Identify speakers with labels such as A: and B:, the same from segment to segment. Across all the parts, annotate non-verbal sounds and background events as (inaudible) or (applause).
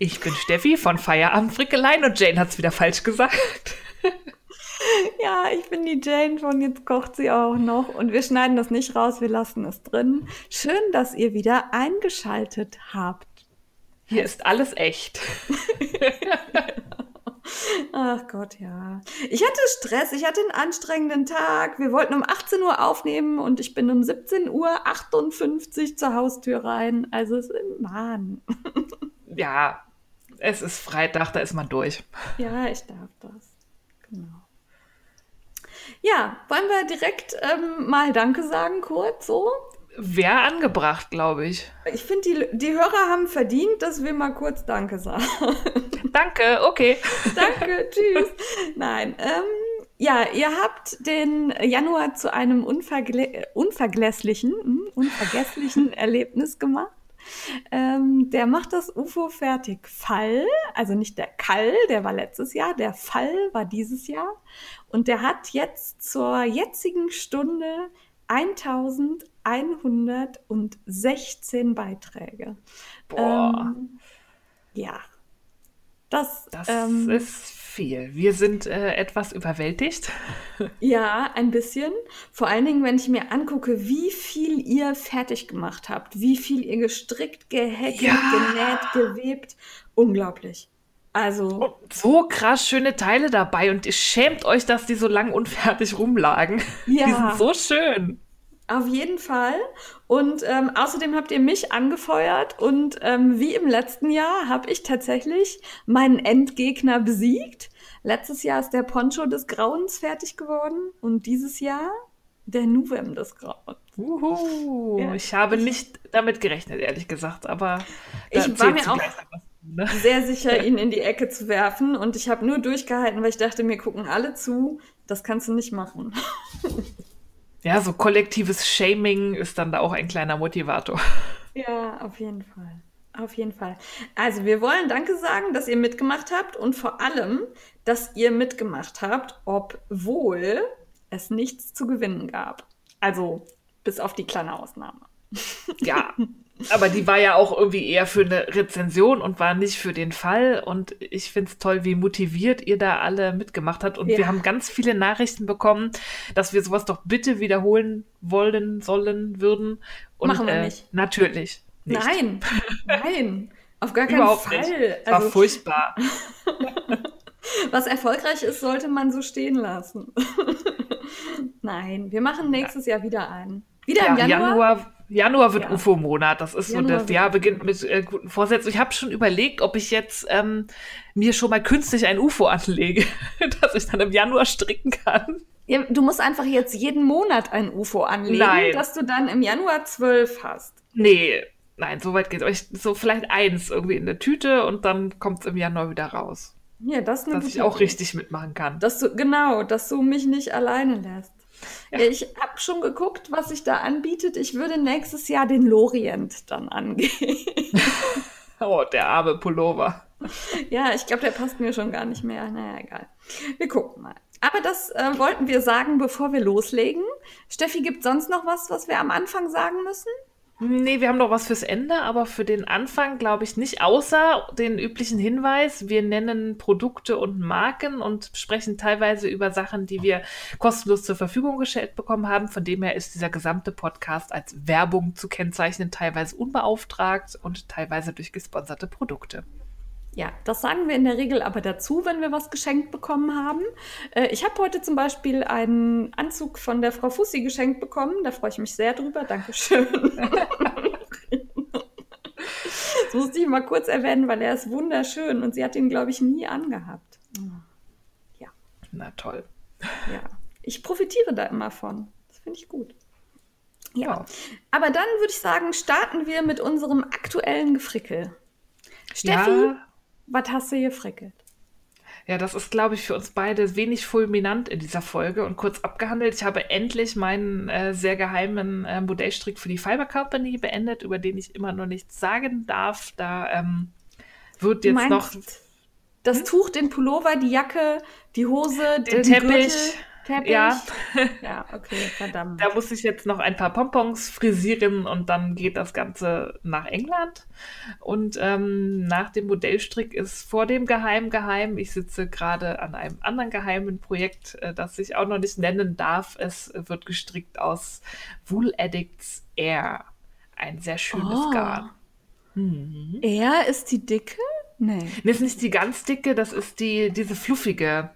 A: Ich bin Steffi von Feierabend Frickelein und Jane hat es wieder falsch gesagt. (laughs)
B: Ja, ich bin die Jane von Jetzt kocht sie auch noch und wir schneiden das nicht raus, wir lassen es drin. Schön, dass ihr wieder eingeschaltet habt.
A: Hier ist alles echt. (laughs)
B: Ach Gott, ja. Ich hatte Stress, ich hatte einen anstrengenden Tag. Wir wollten um 18 Uhr aufnehmen und ich bin um 17 Uhr 58 zur Haustür rein. Also es ist ein Mann. (laughs)
A: Ja, es ist Freitag, da ist man durch.
B: Ja, ich darf das. Genau. Ja, wollen wir direkt ähm, mal Danke sagen, kurz so?
A: Wäre angebracht, glaube ich.
B: Ich finde, die, die Hörer haben verdient, dass wir mal kurz Danke sagen.
A: Danke, okay.
B: Danke, (laughs) tschüss. Nein, ähm, ja, ihr habt den Januar zu einem unvergle unvergesslichen, hm, unvergesslichen Erlebnis gemacht. Ähm, der macht das UFO fertig. Fall, also nicht der Kall, der war letztes Jahr, der Fall war dieses Jahr. Und der hat jetzt zur jetzigen Stunde 1116 Beiträge.
A: Boah.
B: Ähm, ja. Das,
A: Das
B: ähm,
A: ist viel. Wir sind äh, etwas überwältigt.
B: Ja, ein bisschen. Vor allen Dingen, wenn ich mir angucke, wie viel ihr fertig gemacht habt, wie viel ihr gestrickt, gehäkelt,
A: Ja.
B: genäht, gewebt. Unglaublich. Also,
A: Und so krass schöne Teile dabei und ihr schämt euch, dass die so lang unfertig rumlagen.
B: Ja.
A: Die sind so schön.
B: auf jeden Fall. Und ähm, außerdem habt ihr mich angefeuert und ähm, wie im letzten Jahr habe ich tatsächlich meinen Endgegner besiegt. Letztes Jahr ist der Poncho des Grauens fertig geworden und dieses Jahr der Nuvem des Grauens.
A: Uhu.
B: Ja.
A: Ich habe nicht damit gerechnet, ehrlich gesagt, aber
B: Ich war mir auch-
A: ne?
B: sehr sicher, (laughs) ihn in die Ecke zu werfen. Und ich habe nur durchgehalten, weil ich dachte, mir gucken alle zu. Das kannst du nicht machen. (laughs)
A: Ja, so kollektives Shaming ist dann da auch ein kleiner Motivator.
B: Ja, auf jeden Fall. Auf jeden Fall. Also, wir wollen Danke sagen, dass ihr mitgemacht habt und vor allem, dass ihr mitgemacht habt, obwohl es nichts zu gewinnen gab. Also, bis auf die kleine Ausnahme.
A: Ja, (laughs) aber die war ja auch irgendwie eher für eine Rezension und war nicht für den Fall. Und ich finde es toll, wie motiviert ihr da alle mitgemacht habt. Und
B: Ja.
A: wir haben ganz viele Nachrichten bekommen, dass wir sowas doch bitte wiederholen wollen, sollen, würden. Und,
B: Machen wir
A: äh,
B: nicht.
A: Natürlich. Nicht.
B: Nein, nein, auf gar keinen
A: Überhaupt
B: Fall.
A: nicht. War
B: Also,
A: furchtbar. (laughs)
B: was erfolgreich ist, sollte man so stehen lassen. (laughs) nein, wir machen nächstes Jahr wieder einen. Wieder
A: Ja,
B: im Januar?
A: Januar, Januar wird
B: Ja.
A: UFO-Monat. Das ist so,
B: Januar
A: das
B: wird
A: Jahr beginnt mit äh, guten Vorsätzen. Ich habe schon überlegt, ob ich jetzt ähm, mir schon mal künstlich ein UFO anlege, (laughs) dass ich dann im Januar stricken kann.
B: Ja, du musst einfach jetzt jeden Monat ein UFO anlegen,
A: Nein.
B: dass du dann im Januar zwölf hast.
A: Nee, nein, so weit geht's. Aber ich, so vielleicht eins irgendwie in der Tüte und dann kommt's im Januar wieder raus.
B: Ja, das
A: Dass ich auch richtig mitmachen kann.
B: Dass du, genau, dass du mich nicht alleine lässt.
A: Ja.
B: Ich habe schon geguckt, was sich da anbietet. Ich würde nächstes Jahr den Lorient dann angehen. (laughs)
A: Oh, der arme Pullover.
B: ja, ich glaube, der passt mir schon gar nicht mehr. Naja, egal. Wir gucken mal. Aber das äh, wollten wir sagen, bevor wir loslegen. Steffi, gibt sonst noch was, was wir am Anfang sagen müssen?
A: Nee, wir haben noch was fürs Ende, aber für den Anfang glaube ich nicht, außer den üblichen Hinweis, wir nennen Produkte und Marken und sprechen teilweise über Sachen, die wir kostenlos zur Verfügung gestellt bekommen haben. Von dem her ist dieser gesamte Podcast als Werbung zu kennzeichnen, teilweise unbeauftragt und teilweise durch gesponserte Produkte.
B: Ja, das sagen wir in der Regel aber dazu, wenn wir was geschenkt bekommen haben. Äh, ich habe heute zum Beispiel einen Anzug von der Frau Fussi geschenkt bekommen. Da freue ich mich sehr drüber. Dankeschön. das musste ich mal kurz erwähnen, weil er ist wunderschön und sie hat ihn, glaube ich, nie angehabt.
A: Na toll.
B: Ja, ich profitiere da immer von. Das finde ich gut. Ja.
A: Ja.
B: Aber dann würde ich sagen, starten wir mit unserem aktuellen Gefrickel. Steffi,
A: Ja,
B: was hast du gefrickelt?
A: Ja, das ist, glaube ich, für uns beide wenig fulminant in dieser Folge und kurz abgehandelt. Ich habe endlich meinen äh, sehr geheimen äh, Modellstrick für die Fiber Company beendet, über den ich immer noch nichts sagen darf. Da ähm, wird jetzt
B: meinst,
A: noch.
B: Das hm? Tuch, den Pullover, die Jacke, die Hose,
A: den, den Teppich. Gürtel.
B: Teppich.
A: Ja. (laughs)
B: ja, okay, verdammt.
A: Da muss ich jetzt noch ein paar Pompons frisieren und dann geht das Ganze nach England. Und ähm, nach dem Modellstrick ist vor dem Geheim geheim. Ich sitze gerade an einem anderen geheimen Projekt, äh, das ich auch noch nicht nennen darf. Es wird gestrickt aus Wool Addicts Air. Ein sehr schönes oh. Garn.
B: Mhm. Air ist die dicke?
A: Nee. Das ist nicht die ganz dicke, das ist die, diese fluffige.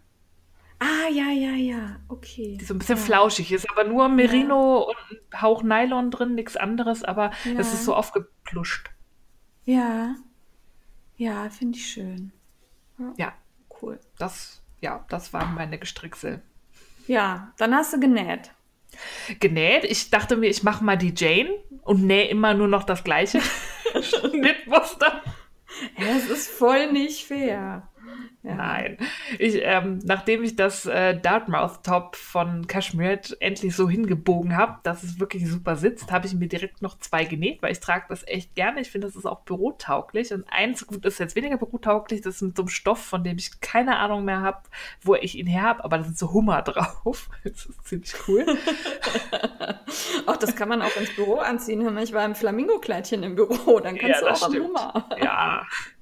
B: Ah, ja, ja, ja, okay.
A: Die so ein bisschen ja. flauschig ist, aber nur Merino ja. und ein Hauch Nylon drin, nichts anderes, aber ja. es ist so aufgepluscht.
B: Ja. Ja, finde ich schön.
A: Ja. Cool. Das, ja, das waren meine Gestricksel.
B: Ja, dann hast du genäht.
A: Genäht? Ich dachte mir, ich mache mal die Jane und nähe immer nur noch das gleiche (laughs) (laughs) Schnittmuster.
B: Ja, es ist voll nicht fair.
A: Nein. Ich, ähm, nachdem ich das äh, Dartmouth Top von Cashmere endlich so hingebogen habe, dass es wirklich super sitzt, habe ich mir direkt noch zwei genäht, weil ich trage das echt gerne. Ich finde, das ist auch bürotauglich. Und eins gut ist jetzt weniger bürotauglich, das ist mit so einem Stoff, von dem ich keine Ahnung mehr habe, wo ich ihn her habe, aber da sind so Hummer (laughs) drauf. Das ist ziemlich cool. (laughs)
B: Ach, das kann man auch ins Büro anziehen. Ich war im Flamingo-Kleidchen im Büro, dann kannst ja, du auch am Hummer.
A: Ja, (laughs)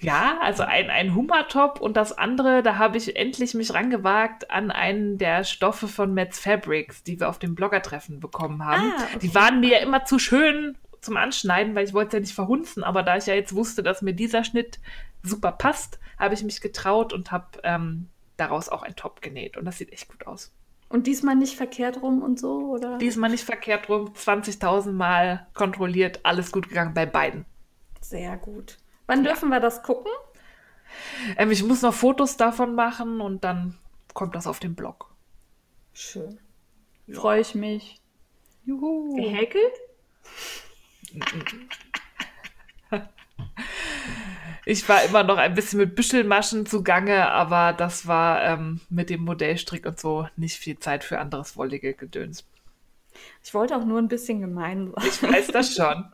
A: ja, also ein, ein Hummertop und das andere, da habe ich endlich mich rangewagt an einen der Stoffe von Metz Fabrics, die wir auf dem Bloggertreffen bekommen haben. Ah, okay. Die waren mir ja immer zu schön zum Anschneiden, weil ich wollte ja nicht verhunzen, aber da ich ja jetzt wusste, dass mir dieser Schnitt super passt, habe ich mich getraut und habe ähm, daraus auch ein Top genäht und das sieht echt gut aus.
B: Und diesmal nicht verkehrt rum und so, oder?
A: Diesmal nicht verkehrt rum, 20.000 Mal kontrolliert, alles gut gegangen bei beiden.
B: Sehr gut. Wann ja. dürfen wir das gucken?
A: Ähm, ich muss noch Fotos davon machen und dann kommt das auf den Blog.
B: Schön. Ja. Freue ich mich.
A: Juhu.
B: Gehäkelt? (laughs)
A: Ich war immer noch ein bisschen mit Büschelmaschen zugange, aber das war ähm, mit dem Modellstrick und so nicht viel Zeit für anderes wollige Gedöns.
B: Ich wollte auch nur ein bisschen gemein
A: sein. Ich weiß das (laughs) schon.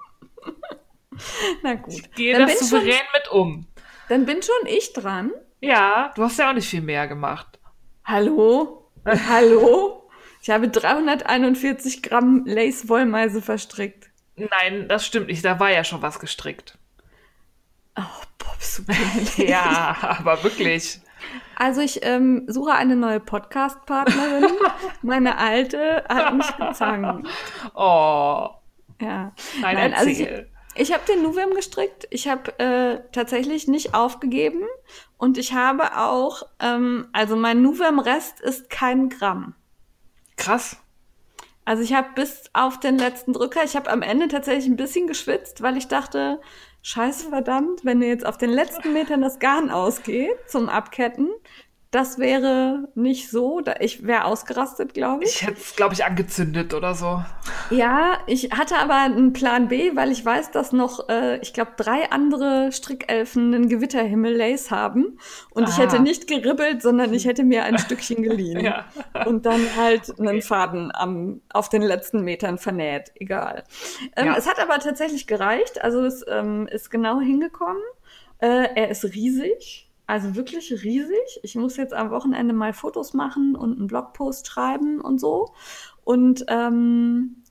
A: (laughs)
B: Na gut. Ich
A: gehe dann das souverän schon, mit um.
B: Dann bin schon ich dran.
A: Ja, du hast ja auch nicht viel mehr gemacht.
B: Hallo? (laughs) Hallo? Ich habe 341 Gramm Lace-Wollmeise verstrickt.
A: Nein, das stimmt nicht. Da war ja schon was gestrickt.
B: Oh, Bob, peinlich. (laughs)
A: ja, aber wirklich.
B: Also ich ähm, suche eine neue Podcast-Partnerin. Meine alte hat mich gezankt.
A: Oh.
B: Ja.
A: Nein, Nein also ich,
B: ich habe den Nuvem gestrickt. Ich habe äh, tatsächlich nicht aufgegeben. Und ich habe auch, ähm, also mein Nuvem-Rest ist kein Gramm.
A: Krass.
B: Also ich habe bis auf den letzten Drücker, ich habe am Ende tatsächlich ein bisschen geschwitzt, weil ich dachte, scheiße verdammt, wenn dir jetzt auf den letzten Metern das Garn ausgeht zum Abketten, das wäre nicht so. Ich wäre ausgerastet, glaube ich.
A: Ich hätte es, glaube ich, angezündet oder so.
B: Ja, ich hatte aber einen Plan B, weil ich weiß, dass noch, äh, ich glaube, drei andere Strickelfen einen Gewitterhimmel-Lace haben. Und Aha. ich hätte nicht geribbelt, sondern ich hätte mir ein Stückchen geliehen. (laughs) ja. Und dann halt okay. einen Faden am, auf den letzten Metern vernäht. Egal. Ähm, ja. Es hat aber tatsächlich gereicht. Also es ähm, ist genau hingekommen. Äh, er ist riesig. Also wirklich riesig. Ich muss jetzt am Wochenende mal Fotos machen und einen Blogpost schreiben und so. Und ähm,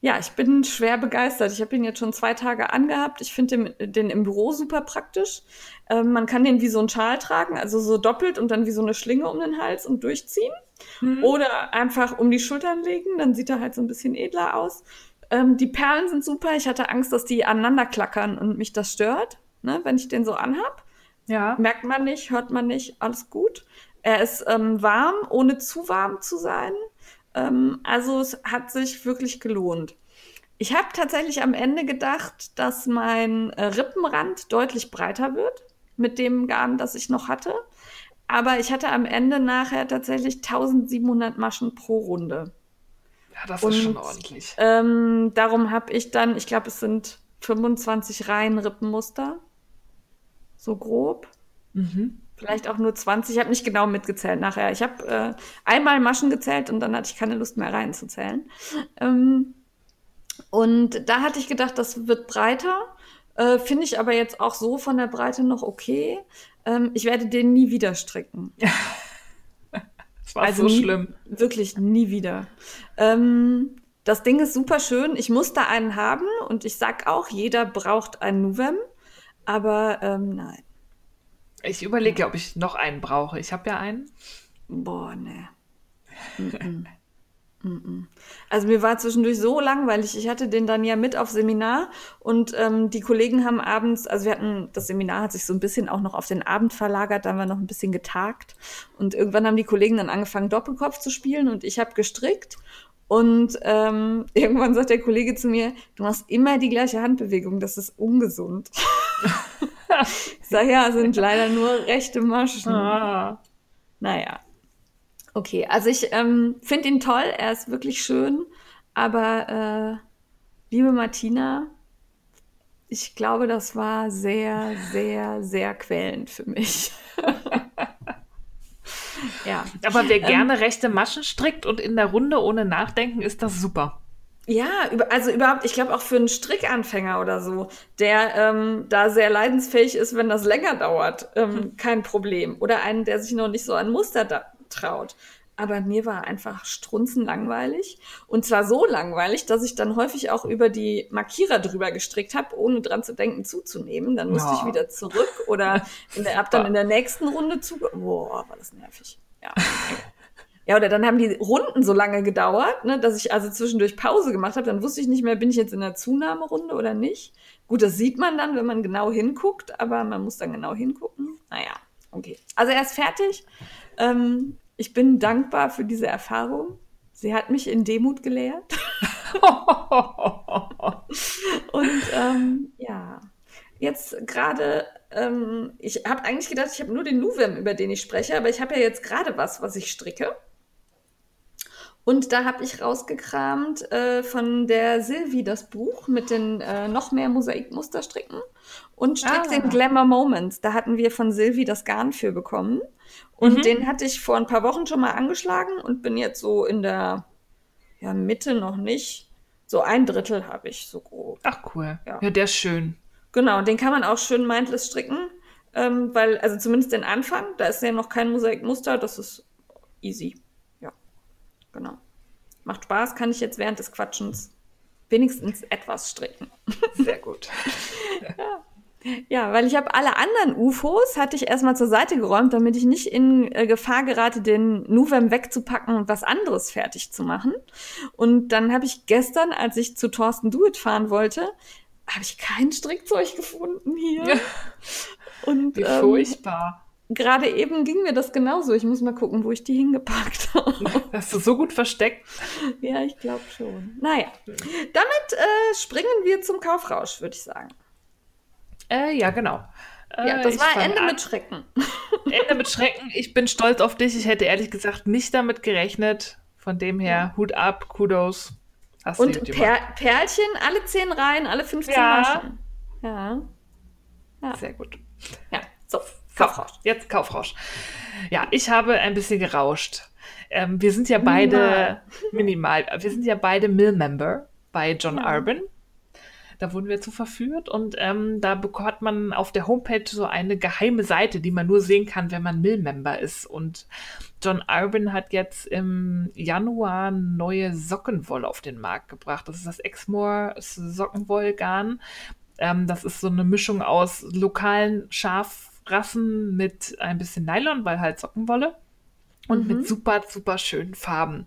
B: ja, ich bin schwer begeistert. Ich habe ihn jetzt schon zwei Tage angehabt. Ich finde den, den, im Büro super praktisch. Ähm, man kann den wie so ein Schal tragen, also so doppelt und dann wie so eine Schlinge um den Hals und durchziehen. Mhm. Oder einfach um die Schultern legen, dann sieht er halt so ein bisschen edler aus. Ähm, die Perlen sind super. Ich hatte Angst, dass die aneinander klackern und mich das stört, ne, wenn ich den so anhab. Ja. Merkt man nicht, hört man nicht, alles gut. Er ist ähm, warm, ohne zu warm zu sein. Ähm, also es hat sich wirklich gelohnt. Ich habe tatsächlich am Ende gedacht, dass mein äh, Rippenrand deutlich breiter wird mit dem Garn, das ich noch hatte. Aber ich hatte am Ende nachher tatsächlich 1700 Maschen pro Runde.
A: Ja, das Und, ist schon ordentlich.
B: Ähm, darum habe ich dann, ich glaube, es sind 25 Reihen Rippenmuster so grob. Mhm. Vielleicht auch nur 20. Ich habe nicht genau mitgezählt nachher. Ich habe äh, einmal Maschen gezählt und dann hatte ich keine Lust mehr reinzuzählen. Ähm, und da hatte ich gedacht, das wird breiter. Äh, Finde ich aber jetzt auch so von der Breite noch okay. Ähm, ich werde den nie wieder stricken. (laughs)
A: das war also so nie, schlimm.
B: Wirklich nie wieder. Ähm, das Ding ist super schön. Ich muss da einen haben und ich sag auch, jeder braucht einen Nuvem. Aber ähm, nein.
A: Ich überlege, ob ich noch einen brauche. Ich habe ja einen.
B: Boah, ne. Also mir war zwischendurch so langweilig. Ich hatte den dann ja mit auf Seminar und ähm, die Kollegen haben abends, also wir hatten, das Seminar hat sich so ein bisschen auch noch auf den Abend verlagert, da haben wir noch ein bisschen getagt und irgendwann haben die Kollegen dann angefangen, Doppelkopf zu spielen und ich habe gestrickt und ähm, (laughs) irgendwann sagt der Kollege zu mir, du machst immer die gleiche Handbewegung, das ist ungesund. (laughs) ich sage, ja, sind leider nur rechte Maschen. Ah. Naja. Okay, also ich ähm, finde ihn toll, er ist wirklich schön, aber äh, liebe Martina, ich glaube, das war sehr, sehr, sehr quälend für mich. (laughs)
A: ja. Aber wer ähm, gerne rechte Maschen strickt und in der Runde ohne Nachdenken, ist das super.
B: Ja, also überhaupt, ich glaube auch für einen Strickanfänger oder so, der ähm, da sehr leidensfähig ist, wenn das länger dauert, ähm, hm. kein Problem. Oder einen, der sich noch nicht so an Muster traut. Aber mir war einfach strunzenlangweilig. Und zwar so langweilig, dass ich dann häufig auch über die Markierer drüber gestrickt habe, ohne dran zu denken, zuzunehmen. Dann musste ja. ich wieder zurück oder in der, ab dann in der nächsten Runde zu. Boah, war das nervig. Ja. (laughs) Ja, oder dann haben die Runden so lange gedauert, ne, dass ich also zwischendurch Pause gemacht habe. Dann wusste ich nicht mehr, bin ich jetzt in der Zunahmerunde oder nicht. Gut, das sieht man dann, wenn man genau hinguckt, aber man muss dann genau hingucken. Naja, okay. Also er ist fertig. Ähm, ich bin dankbar für diese Erfahrung. Sie hat mich in Demut gelehrt. (laughs) Und ähm, ja, jetzt gerade, ähm, ich habe eigentlich gedacht, ich habe nur den Nuvem, über den ich spreche, aber ich habe ja jetzt gerade was, was ich stricke. Und da habe ich rausgekramt äh, von der Silvi das Buch mit den äh, noch mehr Mosaikmusterstricken und strick ah. den Glamour Moments. Da hatten wir von Silvi das Garn für bekommen. Und mhm. den hatte ich vor ein paar Wochen schon mal angeschlagen und bin jetzt so in der ja, Mitte noch nicht. So ein Drittel habe ich so grob.
A: Ach cool. Ja. ja, der ist schön.
B: Genau, den kann man auch schön mindless stricken. Ähm, weil, also zumindest den Anfang, da ist ja noch kein Mosaikmuster, das ist easy. Genau. Macht Spaß, kann ich jetzt während des Quatschens wenigstens etwas stricken. (laughs)
A: Sehr gut.
B: ja. Ja, weil ich habe alle anderen UFOs hatte ich erstmal zur Seite geräumt, damit ich nicht in äh, Gefahr gerate, den Nuvem wegzupacken und was anderes fertig zu machen. Und dann habe ich gestern, als ich zu Thorsten Duet fahren wollte, habe ich kein Strickzeug gefunden hier. Ja.
A: Und, Wie ähm, furchtbar
B: gerade eben ging mir das genauso. Ich muss mal gucken, wo ich die hingepackt (laughs) habe.
A: Hast du so gut versteckt?
B: Ja, ich glaube schon. Naja, damit äh, springen wir zum Kaufrausch, würde ich sagen.
A: Äh, ja, genau.
B: Ja, das äh, war Ende mit Schrecken. (laughs)
A: Ende mit Schrecken. Ich bin stolz auf dich. Ich hätte ehrlich gesagt nicht damit gerechnet. Von dem her, Hut ab, Kudos.
B: Hast Und per Perlchen, alle zehn Reihen, alle 15 ja. Maschen. Ja.
A: ja. Sehr gut. Ja, so. Kaufrausch. Jetzt Kaufrausch. Ja, ich habe ein bisschen gerauscht. Ähm, wir sind ja beide minimal. minimal. Wir sind ja beide Mill-Member bei John ja. Urban. Da wurden wir zu verführt und ähm, da bekommt man auf der Homepage so eine geheime Seite, die man nur sehen kann, wenn man Mill-Member ist. Und John Urban hat jetzt im Januar neue Sockenwolle auf den Markt gebracht. Das ist das Exmoor Sockenwollgarn. Ähm, das ist so eine Mischung aus lokalen Schaf Rassen mit ein bisschen Nylon, weil halt Sockenwolle. Und mhm. mit super, super schönen Farben.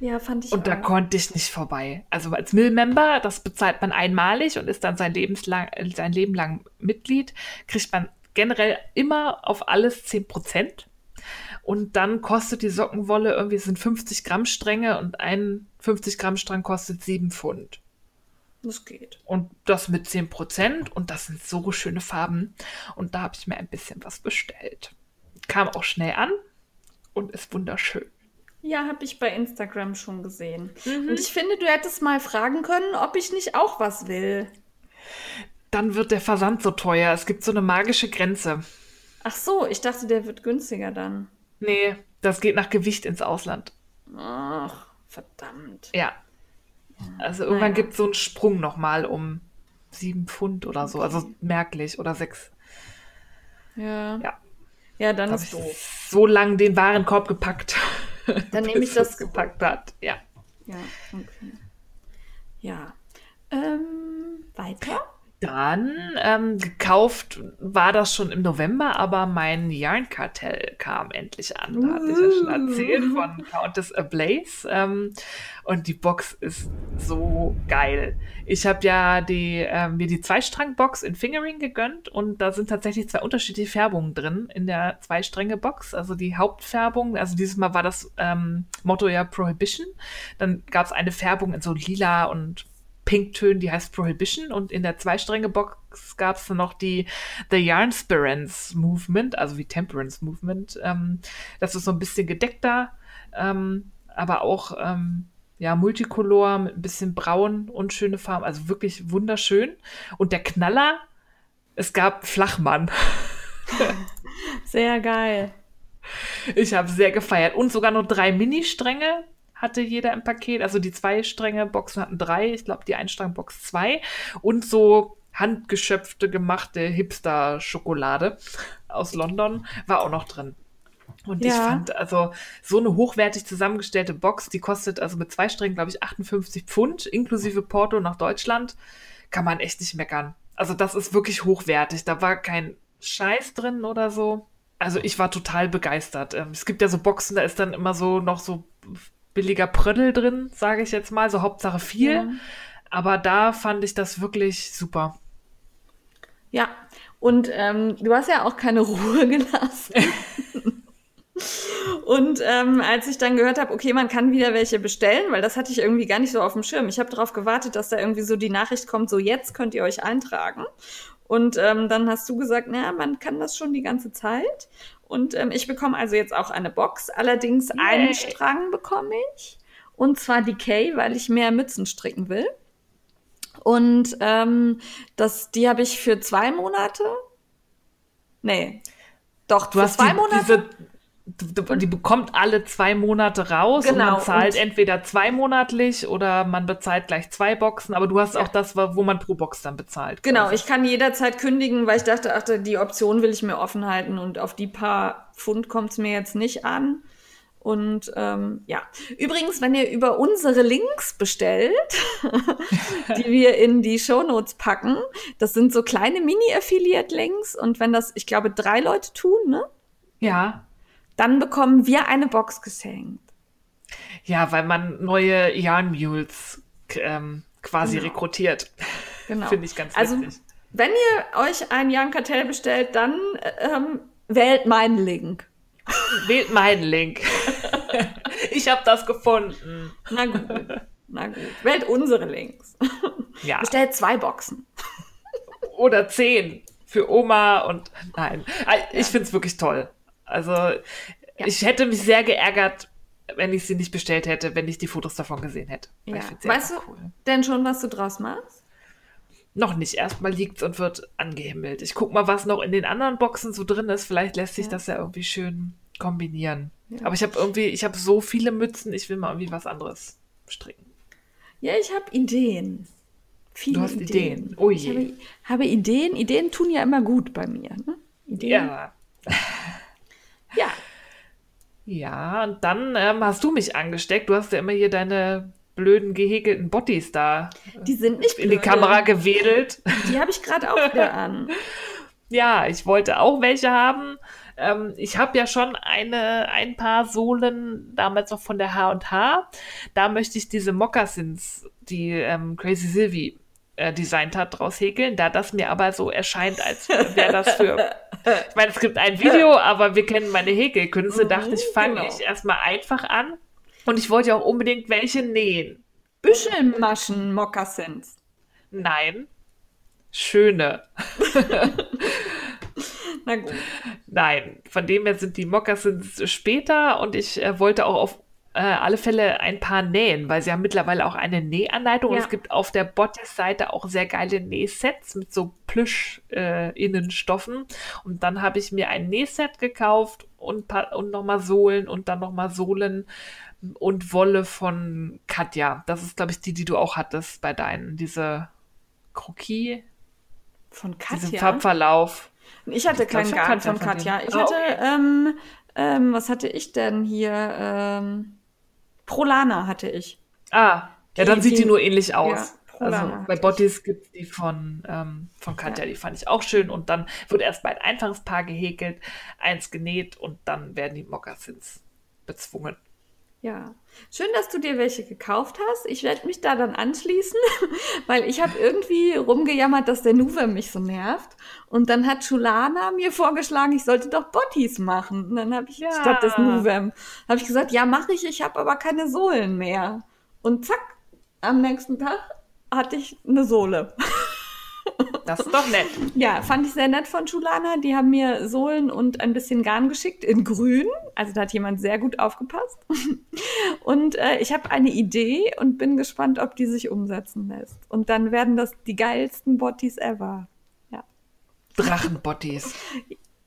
B: Ja, fand ich
A: Und auch. da konnte ich nicht vorbei. Also als Mill-Member, das bezahlt man einmalig und ist dann sein, Lebenslang, sein Leben lang Mitglied, kriegt man generell immer auf alles 10%. Und dann kostet die Sockenwolle irgendwie, sind 50 Gramm Stränge und ein 50 Gramm Strang kostet 7 Pfund.
B: Das geht.
A: Und das mit 10% und das sind so schöne Farben. Und da habe ich mir ein bisschen was bestellt. Kam auch schnell an und ist wunderschön.
B: Ja, habe ich bei Instagram schon gesehen. Mhm. Und ich finde, du hättest mal fragen können, ob ich nicht auch was will.
A: Dann wird der Versand so teuer. Es gibt so eine magische Grenze.
B: Ach so, ich dachte, der wird günstiger dann.
A: Nee, das geht nach Gewicht ins Ausland.
B: Ach, verdammt.
A: Ja. Also irgendwann
B: Naja.
A: gibt es so einen Sprung nochmal um sieben Pfund oder so. Also merklich oder sechs.
B: Ja.
A: Ja.
B: Ja, dann
A: Hab
B: ist
A: ich
B: doof.
A: so lange den Warenkorb gepackt. (laughs)
B: Dann (laughs) nehme ich das
A: gepackt hat. Ja.
B: Ja, okay. Ja. Ähm, weiter?
A: Dann ähm, gekauft war das schon im November, aber mein Yarnkartell kam endlich an. Da hatte ich ja schon erzählt von Countess Ablaze. Ähm, und die Box ist so geil. Ich habe ja die, ähm, mir die Zweistrang-Box in Fingering gegönnt und da sind tatsächlich zwei unterschiedliche Färbungen drin in der Zweistränge-Box. Also die Hauptfärbung, also dieses Mal war das ähm, Motto ja Prohibition. Dann gab es eine Färbung in so lila und Pinktönen, die heißt Prohibition und in der Zweistränge-Box gab es dann noch die The Yarnspirance Movement, also wie Temperance Movement. Ähm, das ist so ein bisschen gedeckter, ähm, aber auch ähm, ja, Multicolor mit ein bisschen braun und schöne Farben, also wirklich wunderschön. Und der Knaller, es gab Flachmann. (laughs)
B: Sehr geil.
A: Ich habe sehr gefeiert. Und sogar nur drei Mini-Stränge hatte jeder im Paket. Also die zwei Stränge Boxen hatten drei. Ich glaube, die Einstrang-Box zwei. Und so handgeschöpfte, gemachte Hipster-Schokolade aus London war auch noch drin. Und ich
B: Ja.
A: fand also so eine hochwertig zusammengestellte Box, die kostet also mit zwei Strängen, glaube ich, 58 Pfund, inklusive Porto nach Deutschland, kann man echt nicht meckern. Also das ist wirklich hochwertig. Da war kein Scheiß drin oder so. Also ich war total begeistert. Ähm, Es gibt ja so Boxen, da ist dann immer so noch so billiger Prödel drin, sage ich jetzt mal, so Hauptsache viel.
B: Ja.
A: Aber da fand ich das wirklich super.
B: Ja, und ähm, du hast ja auch keine (laughs) Ruhe gelassen. (laughs) Und ähm, als ich dann gehört habe, okay, man kann wieder welche bestellen, weil das hatte ich irgendwie gar nicht so auf dem Schirm. Ich habe darauf gewartet, dass da irgendwie so die Nachricht kommt, so jetzt könnt ihr euch eintragen. Und ähm, dann hast du gesagt, naja, man kann das schon die ganze Zeit. Und ähm, ich bekomme also jetzt auch eine Box. Allerdings einen
A: Yay.
B: Strang bekomme ich. Und zwar Decay, weil ich mehr Mützen stricken will. Und ähm, das, die habe ich für zwei Monate. Nee. Doch,
A: Du
B: für
A: hast
B: zwei
A: die,
B: Monate.
A: diese, die, bekommt alle zwei Monate raus und
B: Genau,
A: man zahlt
B: und-
A: entweder zweimonatlich oder man bezahlt gleich zwei Boxen, aber du hast auch das, wo man pro Box dann bezahlt.
B: Genau,
A: quasi.
B: ich kann jederzeit kündigen, weil ich dachte, ach, die Option will ich mir offen halten und auf die paar Pfund kommt es mir jetzt nicht an. Und ähm, ja, übrigens, wenn ihr über unsere Links bestellt, (laughs) die wir in die Shownotes packen, das sind so kleine Mini-Affiliate-Links und wenn das, ich glaube, drei Leute tun, ne,
A: Ja,
B: dann bekommen wir eine Box geschenkt.
A: ja, weil man neue Yarn Mules ähm, quasi
B: Genau.
A: rekrutiert. (laughs)
B: Genau.
A: Finde ich ganz
B: Also,
A: witzig.
B: wenn ihr euch ein Jan Kartell bestellt, dann ähm, wählt meinen Link. (laughs)
A: Wählt meinen Link. (laughs) ich habe das gefunden.
B: Na gut. Na gut. Wählt unsere Links.
A: Ja.
B: Bestellt zwei Boxen.
A: Oder zehn für Oma und nein. Äh, Ich finde es wirklich toll. Also ich hätte mich sehr geärgert, wenn ich sie nicht bestellt hätte, wenn ich die Fotos davon gesehen hätte.
B: Ja.
A: ich
B: Weißt du
A: cool.
B: denn schon, was du draus machst?
A: Noch nicht. Erstmal liegt's und wird angehimmelt. Ich guck mal, was noch in den anderen Boxen so drin ist. Vielleicht lässt sich
B: Ja.
A: das ja irgendwie schön kombinieren.
B: Ja.
A: Aber ich habe irgendwie, ich habe so viele Mützen, ich will mal irgendwie was anderes stricken.
B: Ja, ich habe Ideen. Viele
A: Du hast Ideen. Oh
B: ich
A: je.
B: habe, habe Ideen. Ideen tun ja immer gut bei mir. Ne? Ideen.
A: Ja. (laughs)
B: ja.
A: Ja, und dann ähm, hast du mich angesteckt. Du hast ja immer hier deine blöden gehäkelten Bottis da
B: Die sind nicht
A: in die. Kamera gewedelt.
B: Die habe ich gerade auch wieder (laughs) an.
A: Ja, ich wollte auch welche haben. Ähm, ich habe ja schon eine, ein paar Sohlen damals noch von der H&H. Da möchte ich diese Moccasins, die ähm, Crazy Sylvie äh, designt hat, draus häkeln. Da das mir aber so erscheint, als wäre das für... (laughs) Ich meine, es gibt ein Video, aber wir kennen meine Häkelkünste.
B: Mhm,
A: dachte ich, fange
B: genau.
A: ich erstmal einfach an. Und ich wollte ja auch unbedingt welche nähen.
B: Büschelmaschen Moccasins.
A: Nein. Schöne. (laughs)
B: Na gut.
A: Nein, von dem her sind die Moccasins später und ich äh, wollte auch auf äh, alle Fälle ein paar nähen, weil sie haben mittlerweile auch eine Nähanleitung
B: Ja.
A: und es gibt auf der Bottis-Seite auch sehr geile Nähsets mit so Plüsch-Innenstoffen. und dann habe ich mir ein Nähset gekauft und, und nochmal Sohlen und dann nochmal Sohlen und Wolle von Katja. Das ist, glaube ich, die, die du auch hattest bei deinen, diese Krokie,
B: Von
A: diesen
B: Katja.
A: Farbverlauf.
B: Ich hatte keinen
A: Katja
B: von
A: von
B: Katja.
A: denen.
B: Ich
A: Ah,
B: hatte,
A: okay.
B: ähm, ähm, was hatte ich denn hier? Ähm, Prolana hatte ich.
A: Ah, ja,
B: Die-
A: dann sieht die
B: die-
A: nur ähnlich aus.
B: ja,
A: also
B: hatte
A: bei
B: ich.
A: Bottis gibt es die von, ähm, von Katja,
B: Ja.
A: die fand ich auch schön. Und dann wird erst mal ein einfaches Paar gehäkelt, eins genäht und dann werden die Mokassins bezwungen.
B: Ja, schön, dass du dir welche gekauft hast. Ich werde mich da dann anschließen, (laughs) weil ich habe irgendwie rumgejammert, dass der Nuve mich so nervt. Und dann hat Chulana mir vorgeschlagen, ich sollte doch Bottis machen. Und dann habe ich
A: Ja.
B: statt des Nuvem habe ich gesagt, ja, mache ich. Ich habe aber keine Sohlen mehr. Und zack, am nächsten Tag hatte ich eine Sohle. (laughs)
A: Das ist doch nett. (laughs)
B: Ja, fand ich sehr nett von Chulana. Die haben mir Sohlen und ein bisschen Garn geschickt in grün. Also da hat jemand sehr gut aufgepasst. (laughs) Und äh, ich habe eine Idee und bin gespannt, ob die sich umsetzen lässt. Und dann werden das die geilsten Bottis ever. Ja.
A: Drachenbottis.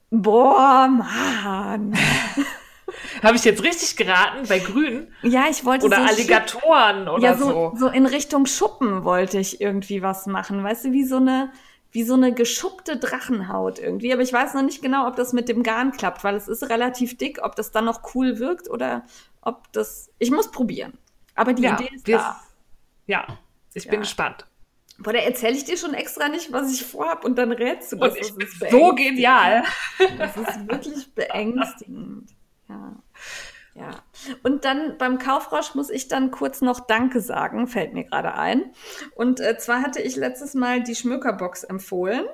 B: Boah, Mann. (laughs) (laughs)
A: Habe ich jetzt richtig geraten bei Grün?
B: Ja, ich wollte
A: Oder
B: so
A: Alligatoren oder
B: ja, so,
A: so.
B: so in Richtung Schuppen wollte ich irgendwie was machen. Weißt du, wie so eine, wie so eine geschuppte Drachenhaut irgendwie. Aber ich weiß noch nicht genau, ob das mit dem Garn klappt, weil es ist relativ dick, ob das dann noch cool wirkt oder ob das. Ich muss probieren. Aber die
A: ja,
B: Idee ist da.
A: ja, ich
B: Ja.
A: bin gespannt.
B: Boah, da erzähle ich dir schon extra nicht, was ich vorhab und dann rätst du das.
A: Und ich
B: Das
A: bin
B: ist
A: so genial.
B: Das ist wirklich beängstigend. Ja. Ja. Und dann beim Kaufrausch muss ich dann kurz noch Danke sagen, fällt mir gerade ein. Und äh, zwar hatte ich letztes Mal die Schmökerbox empfohlen.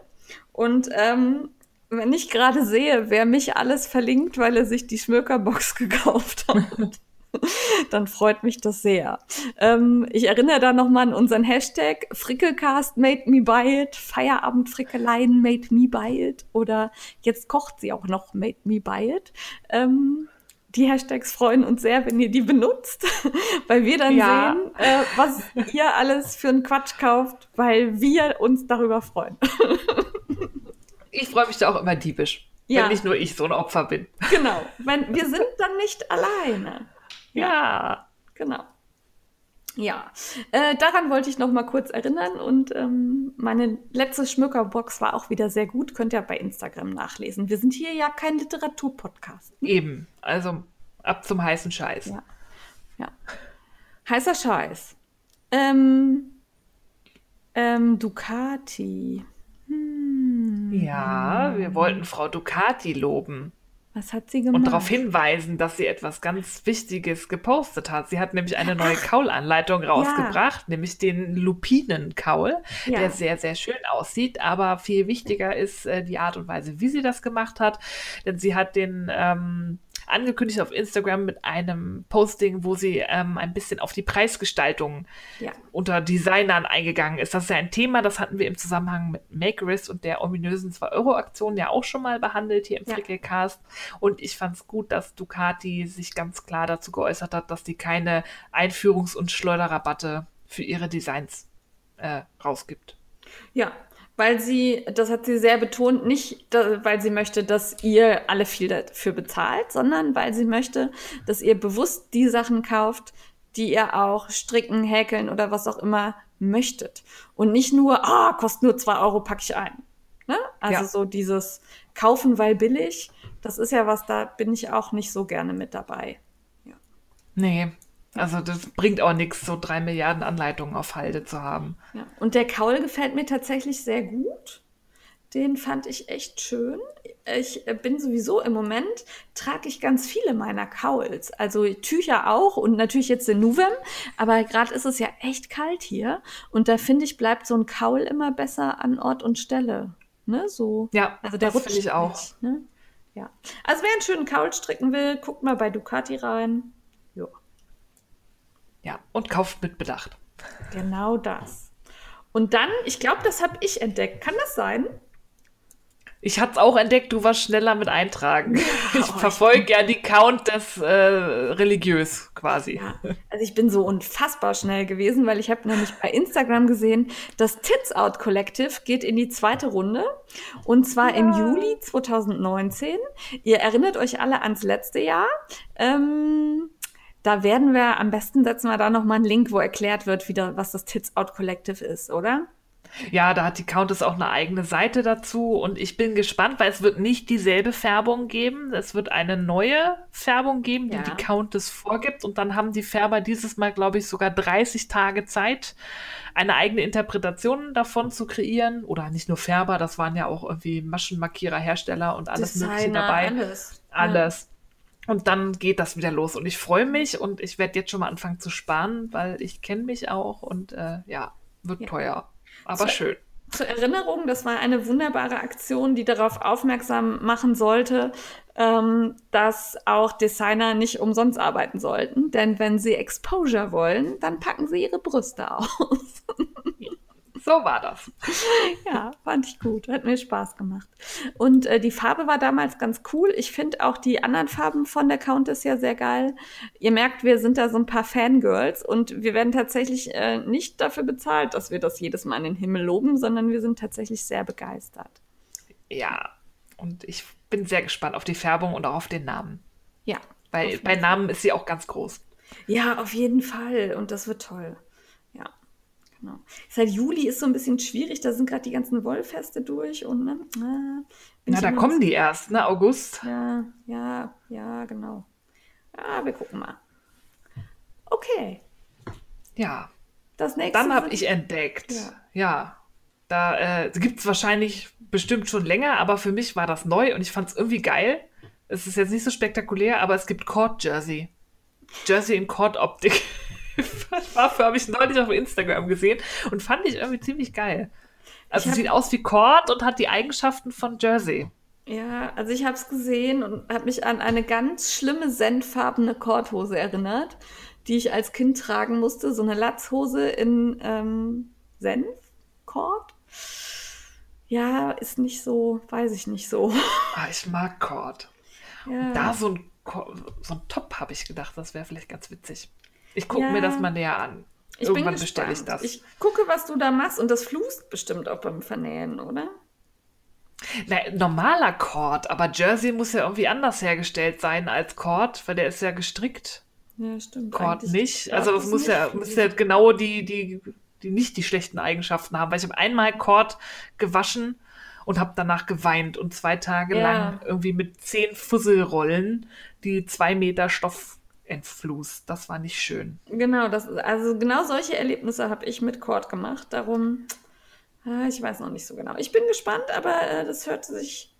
B: Und ähm, wenn ich gerade sehe, wer mich alles verlinkt, weil er sich die Schmökerbox (laughs) gekauft hat, (laughs) dann freut mich das sehr. Ähm, ich erinnere da nochmal an unseren Hashtag Frickelcast made me buy it, Feierabendfrickeleien made me buy it oder jetzt kocht sie auch noch made me buy it. Ähm, die Hashtags freuen uns sehr, wenn ihr die benutzt, (laughs) weil wir dann
A: Ja.
B: sehen, äh, was ihr alles für einen Quatsch kauft, weil wir uns darüber freuen. (laughs)
A: Ich freue mich da auch immer diebisch.
B: Ja.
A: Wenn nicht nur ich so ein Opfer bin.
B: genau. Wenn, wir sind dann nicht alleine.
A: Ja.
B: Genau. Ja, äh, daran wollte ich noch mal kurz erinnern und ähm, meine letzte Schmückerbox war auch wieder sehr gut. Könnt ihr bei Instagram nachlesen. Wir sind hier ja kein Literaturpodcast.
A: Eben. Also ab zum heißen Scheiß.
B: Ja. Ja. Heißer Scheiß. Ähm, ähm, Ducati. Hm,
A: Ja, wir wollten Frau Ducati loben
B: was hat sie gemacht?
A: und darauf hinweisen, dass sie etwas ganz Wichtiges gepostet hat. Sie hat nämlich eine neue Kaulanleitung rausgebracht, nämlich den Lupinenkaul,
B: Ja.
A: der sehr, sehr schön aussieht. Aber viel wichtiger ist äh, die Art und Weise, wie sie das gemacht hat. Denn sie hat den ähm, angekündigt auf Instagram mit einem Posting, wo sie ähm, ein bisschen auf die Preisgestaltung
B: Ja.
A: unter Designern eingegangen ist. Das ist ja ein Thema, das hatten wir im Zusammenhang mit Makerist und der ominösen 2-Euro-Aktion ja auch schon mal behandelt hier im
B: Ja.
A: Frickelcast. Und ich fand es gut, dass Ducati sich ganz klar dazu geäußert hat, dass die keine Einführungs- und Schleuderrabatte für ihre Designs äh, rausgibt.
B: Ja, weil sie, das hat sie sehr betont, nicht, weil sie möchte, dass ihr alle viel dafür bezahlt, sondern weil sie möchte, dass ihr bewusst die Sachen kauft, die ihr auch stricken, häkeln oder was auch immer möchtet. Und nicht nur, ah, kostet nur zwei Euro, packe ich ein. Ne? Also
A: Ja.
B: so dieses Kaufen, weil billig, das ist ja was, da bin ich auch nicht so gerne mit dabei.
A: Nee, also das bringt auch nichts, so drei Milliarden Anleitungen auf Halde zu haben.
B: Ja. Und der Kaul gefällt mir tatsächlich sehr gut. Den fand ich echt schön. Ich bin sowieso im Moment, trage ich ganz viele meiner Kauls. Also Tücher auch und natürlich jetzt den Nuvem. Aber gerade ist es ja echt kalt hier. Und da finde ich, bleibt so ein Kaul immer besser an Ort und Stelle. Ne, so.
A: Ja,
B: Also der
A: das
B: rutscht
A: finde ich auch.
B: nicht, ne? Ja. Also wer einen schönen Kaul stricken will, guckt mal bei Ducati rein.
A: Ja, und kauft mit Bedacht.
B: Genau das. Und dann, ich glaube, das habe ich entdeckt. Kann das sein?
A: Ich hatte es auch entdeckt, du warst schneller mit eintragen. (laughs) ich verfolge ja die Count des äh, religiös quasi.
B: Ja, also ich bin so unfassbar schnell gewesen, weil ich habe nämlich bei Instagram gesehen, das Tits Out Collective geht in die zweite Runde und zwar ja. im Juli 2019. Ihr erinnert euch alle ans letzte Jahr. Ähm, da werden wir am besten setzen wir da noch mal einen Link, wo erklärt wird, wieder was das Tits Out Collective ist, oder?
A: Ja, da hat die Countess auch eine eigene Seite dazu und ich bin gespannt, weil es wird nicht dieselbe Färbung geben. Es wird eine neue Färbung geben, die ja. die Countess vorgibt und dann haben die Färber dieses Mal, glaube ich, sogar 30 Tage Zeit, eine eigene Interpretation davon zu kreieren. Oder nicht nur Färber, das waren ja auch irgendwie Maschenmarkierer, Hersteller und alles Designer, Mögliche dabei. Alles. Alles. Ja. Und dann geht das wieder los. Und ich freue mich und ich werde jetzt schon mal anfangen zu sparen, weil ich kenne mich auch und äh, ja, wird ja. teuer aber zu, schön.
B: Zur Erinnerung, das war eine wunderbare Aktion, die darauf aufmerksam machen sollte, ähm, dass auch Designer nicht umsonst arbeiten sollten. Denn wenn sie Exposure wollen, dann packen sie ihre Brüste aus. (laughs)
A: So war das. (laughs)
B: Ja, fand ich gut. Hat mir Spaß gemacht. Und äh, die Farbe war damals ganz cool. Ich finde auch die anderen Farben von der Countess ja sehr geil. Ihr merkt, wir sind da so ein paar Fangirls und wir werden tatsächlich äh, nicht dafür bezahlt, dass wir das jedes Mal in den Himmel loben, sondern wir sind tatsächlich sehr begeistert.
A: Ja, und ich bin sehr gespannt auf die Färbung und auch auf den Namen.
B: Ja.
A: Weil bei Namen ist sie auch ganz groß.
B: Ja, auf jeden Fall. Und das wird toll. Genau. Seit Juli ist so ein bisschen schwierig, da sind gerade die ganzen Wollfeste durch und ne,
A: äh, Na, da kommen die erst, ne? August.
B: Ja, ja, ja, genau. Ja, wir gucken mal. Okay.
A: Ja.
B: Das nächste.
A: Dann habe ich entdeckt. Ja. ja da äh, gibt es wahrscheinlich bestimmt schon länger, aber für mich war das neu und ich fand es irgendwie geil. Es ist jetzt nicht so spektakulär, aber es gibt Cord Jersey. Jersey in Cord Optik. (laughs) (laughs) Waffe habe ich neulich auf Instagram gesehen und fand ich irgendwie ziemlich geil. Also hab, sieht aus wie Cord und hat die Eigenschaften von Jersey.
B: Ja, also ich habe es gesehen und habe mich an eine ganz schlimme senfarbene Kordhose erinnert, die ich als Kind tragen musste. So eine Latzhose in ähm, Senfkord. Ja, ist nicht so, weiß ich nicht so.
A: Ah, ich mag Cord. Ja. Da so ein, so ein Top habe ich gedacht, das wäre vielleicht ganz witzig. Ich gucke ja. mir das mal näher an. Ich Irgendwann bestelle ich das.
B: Ich gucke, was du da machst und das flust bestimmt auch beim Vernähen, oder?
A: Na, normaler Cord, aber Jersey muss ja irgendwie anders hergestellt sein als Cord, weil der ist ja gestrickt.
B: Ja, stimmt.
A: Cord nicht. Also das muss ja, muss ja genau die, die, die nicht die schlechten Eigenschaften haben. Weil ich habe einmal Cord gewaschen und habe danach geweint und zwei Tage ja. lang irgendwie mit zehn Fusselrollen die zwei Meter Stoff entflust. Das war nicht schön.
B: Genau, das, also genau solche Erlebnisse habe ich mit Cord gemacht. Darum, äh, ich weiß noch nicht so genau. Ich bin gespannt, aber äh, das hört sich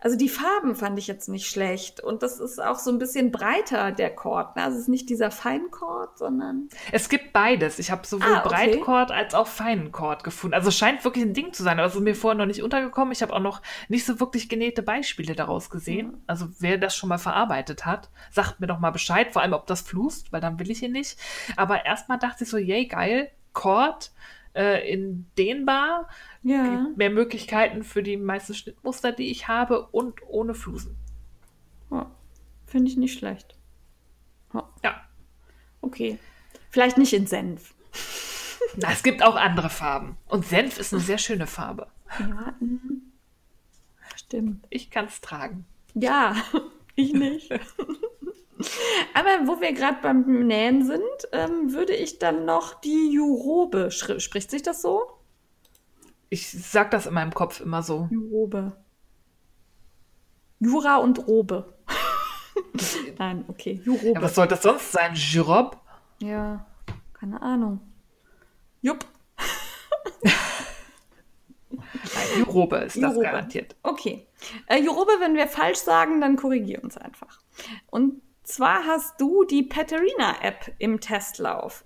B: also die Farben fand ich jetzt nicht schlecht. Und das ist auch so ein bisschen breiter, der Chord. Ne? Also es ist nicht dieser Feinchord, sondern.
A: Es gibt beides. Ich habe sowohl ah, okay. Breitchord als auch Feinchord gefunden. Also es scheint wirklich ein Ding zu sein, aber es ist mir vorher noch nicht untergekommen. Ich habe auch noch nicht so wirklich genähte Beispiele daraus gesehen. Mhm. Also wer das schon mal verarbeitet hat, sagt mir doch mal Bescheid, vor allem ob das flust, weil dann will ich ihn nicht. Aber erstmal dachte ich so, yay, geil, Chord äh, in dehnbar ja. Gibt mehr Möglichkeiten für die meisten Schnittmuster, die ich habe und ohne Flusen.
B: Oh, Finde ich nicht schlecht.
A: Oh. Ja.
B: Okay. Vielleicht nicht in Senf. (laughs)
A: Na, es gibt auch andere Farben. Und Senf ist eine sehr schöne Farbe.
B: Ja, mhm. stimmt.
A: Ich kann es tragen.
B: Ja, (laughs) ich nicht. (laughs) Aber wo wir gerade beim Nähen sind, ähm, würde ich dann noch die Jurobe, spricht sich das so?
A: Ich sag das in meinem Kopf immer so.
B: Jurobe. Jura und Robe. (laughs) Nein, okay.
A: Jurobe. Ja, was soll das sonst sein? Jurob?
B: Ja, keine Ahnung. Jupp.
A: Nein, Jurobe ist Jurobe. das garantiert.
B: Okay. Äh, Jurobe, wenn wir falsch sagen, dann korrigier uns einfach. Und zwar hast du die Paterina-App im Testlauf.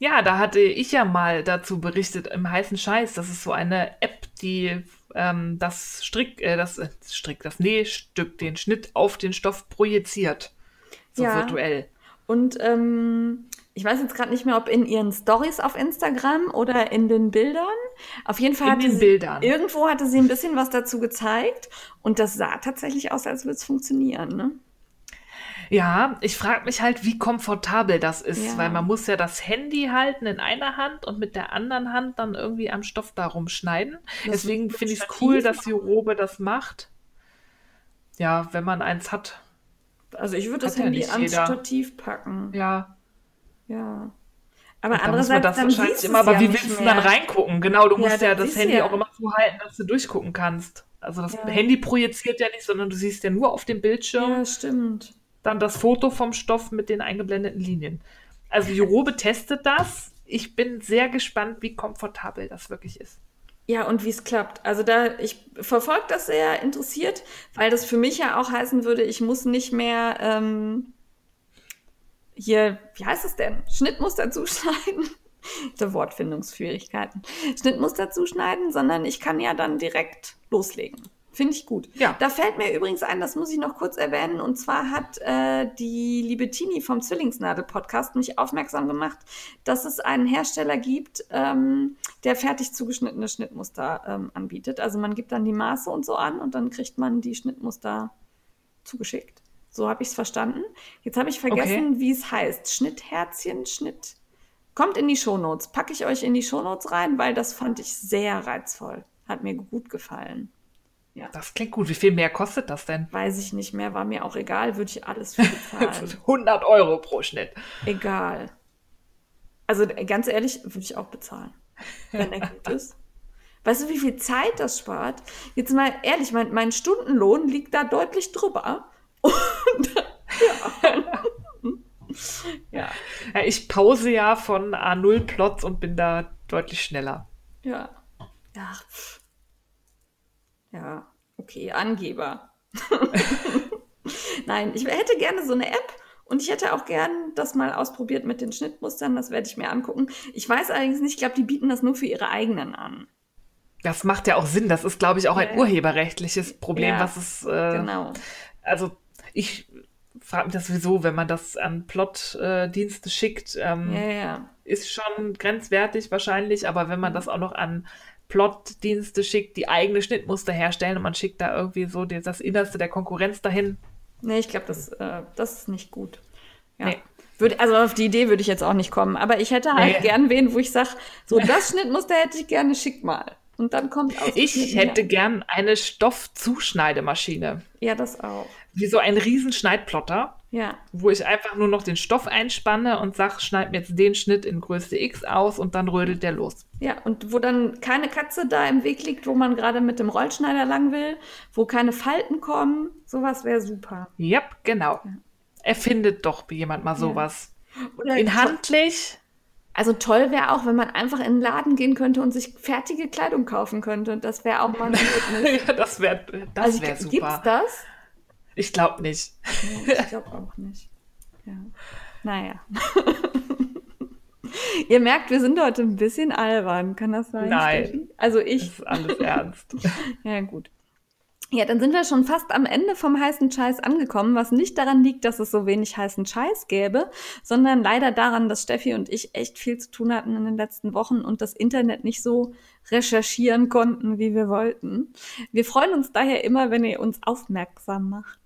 A: Ja, da hatte ich ja mal dazu berichtet im heißen Scheiß. Das ist so eine App, die ähm, das Strick, äh, das äh, Strick, das Nähstück, den Schnitt auf den Stoff projiziert. So ja. virtuell.
B: Und ähm, ich weiß jetzt gerade nicht mehr, ob in ihren Stories auf Instagram oder in den Bildern. Auf jeden Fall
A: In
B: hatte
A: den
B: sie,
A: Bildern.
B: irgendwo hatte sie ein bisschen was dazu gezeigt und das sah tatsächlich aus, als würde es funktionieren. Ne?
A: Ja, ich frage mich halt, wie komfortabel das ist,
B: Ja.
A: weil man muss ja das Handy halten in einer Hand und mit der anderen Hand dann irgendwie am Stoff da rumschneiden.
B: Das
A: Deswegen finde ich es cool, dass die Robe das macht. Ja, wenn man eins hat.
B: Also ich würde das
A: ja
B: Handy
A: nicht
B: ans
A: jeder.
B: Stativ packen.
A: Ja,
B: Ja. Aber
A: da muss man
B: andererseits
A: das
B: dann
A: immer, aber
B: ja
A: wie willst du dann reingucken? Genau, du
B: Ja,
A: musst ja,
B: das
A: Handy
B: ja-
A: auch immer so halten, dass du durchgucken kannst. Also das. Handy projiziert ja nicht, sondern du siehst ja nur auf dem Bildschirm
B: Ja, stimmt.
A: dann das Foto vom Stoff mit den eingeblendeten Linien. Also die Robe (laughs) testet das. Ich bin sehr gespannt, wie komfortabel das wirklich ist.
B: Ja, und wie es klappt. Also da, ich verfolge das sehr interessiert, weil das für mich ja auch heißen würde, ich muss nicht mehr ähm, hier, wie heißt es denn? Schnittmuster zuschneiden. (laughs) Der Wortfindungsschwierigkeiten. Schnittmuster zuschneiden, sondern ich kann ja dann direkt loslegen. Finde ich gut.
A: Ja.
B: Da fällt mir übrigens ein, das muss ich noch kurz erwähnen, und zwar hat äh, die liebe Tini vom Zwillingsnadel-Podcast mich aufmerksam gemacht, dass es einen Hersteller gibt, ähm, der fertig zugeschnittene Schnittmuster ähm, anbietet. Also man gibt dann die Maße und so an und dann kriegt man die Schnittmuster zugeschickt. So habe ich es verstanden. Jetzt habe ich vergessen, wie es heißt. Schnittherzchen, Schnitt. Kommt in die Shownotes. Packe ich euch in die Shownotes rein, weil das fand ich sehr reizvoll. Hat mir gut gefallen.
A: Das klingt gut. Wie viel mehr kostet das denn?
B: Weiß ich nicht mehr, war mir auch egal, würde ich alles für bezahlen. (laughs)
A: 100 Euro pro Schnitt.
B: egal. Also ganz ehrlich, würde ich auch bezahlen, wenn er gut ist. Weißt du, wie viel Zeit das spart? Jetzt mal ehrlich, mein, mein Stundenlohn liegt da deutlich drüber. Und (laughs) ja. ja,
A: ich pause ja von A0 Plots und bin da deutlich schneller.
B: ja. Ja, ja, okay, Angeber. (laughs) Nein, ich hätte gerne so eine App und ich hätte auch gern das mal ausprobiert mit den Schnittmustern. Das werde ich mir angucken. Ich weiß allerdings nicht, ich glaube, die bieten das nur für ihre eigenen an.
A: Das macht ja auch Sinn. Das ist, glaube ich, auch ein urheberrechtliches Problem,
B: Ja,
A: was es. Äh,
B: Genau.
A: Also, ich frage mich das sowieso, wenn man das an Plot-Dienste schickt, ähm,
B: Ja, ja.
A: ist schon grenzwertig wahrscheinlich, aber wenn man das auch noch an Plot-Dienste schickt, die eigene Schnittmuster herstellen und man schickt da irgendwie so die- das Innerste der Konkurrenz dahin.
B: Nee, ich glaube, das, äh, das ist nicht gut. Ja.
A: Nee.
B: Würd, also auf die Idee würde ich jetzt auch nicht kommen. Aber ich hätte halt
A: Nee.
B: gern wen, wo ich sage, so (laughs) das Schnittmuster hätte ich gerne, schick mal. Und dann kommt aus.
A: Ich hätte gern eine Stoffzuschneidemaschine.
B: Ja, das auch.
A: Wie so ein riesen Schneidplotter,
B: Ja.
A: wo ich einfach nur noch den Stoff einspanne und sage, schneid mir jetzt den Schnitt in Größe X aus und dann rödelt der los.
B: Ja, und wo dann keine Katze da im Weg liegt, wo man gerade mit dem Rollschneider lang will, wo keine Falten kommen, sowas wäre super.
A: Ja, genau. Erfindet doch jemand mal sowas.
B: Oder
A: In handlich.
B: Also toll wäre auch, wenn man einfach in den Laden gehen könnte und sich fertige Kleidung kaufen könnte. Das wäre auch mal (laughs) ein.
A: Ja, das wäre das
B: Also
A: wär
B: gibt's
A: super.
B: das?
A: Ich glaube nicht.
B: Nee, ich glaube auch nicht. Ja. Naja. (laughs) Ihr merkt, wir sind heute ein bisschen albern. Kann das sein?
A: Nein.
B: Also
A: Das
B: ich.
A: ist alles ernst. (laughs)
B: Ja, gut. Ja, dann sind wir schon fast am Ende vom heißen Scheiß angekommen, was nicht daran liegt, dass es so wenig heißen Scheiß gäbe, sondern leider daran, dass Steffi und ich echt viel zu tun hatten in den letzten Wochen und das Internet nicht so recherchieren konnten, wie wir wollten. Wir freuen uns daher immer, wenn ihr uns aufmerksam macht.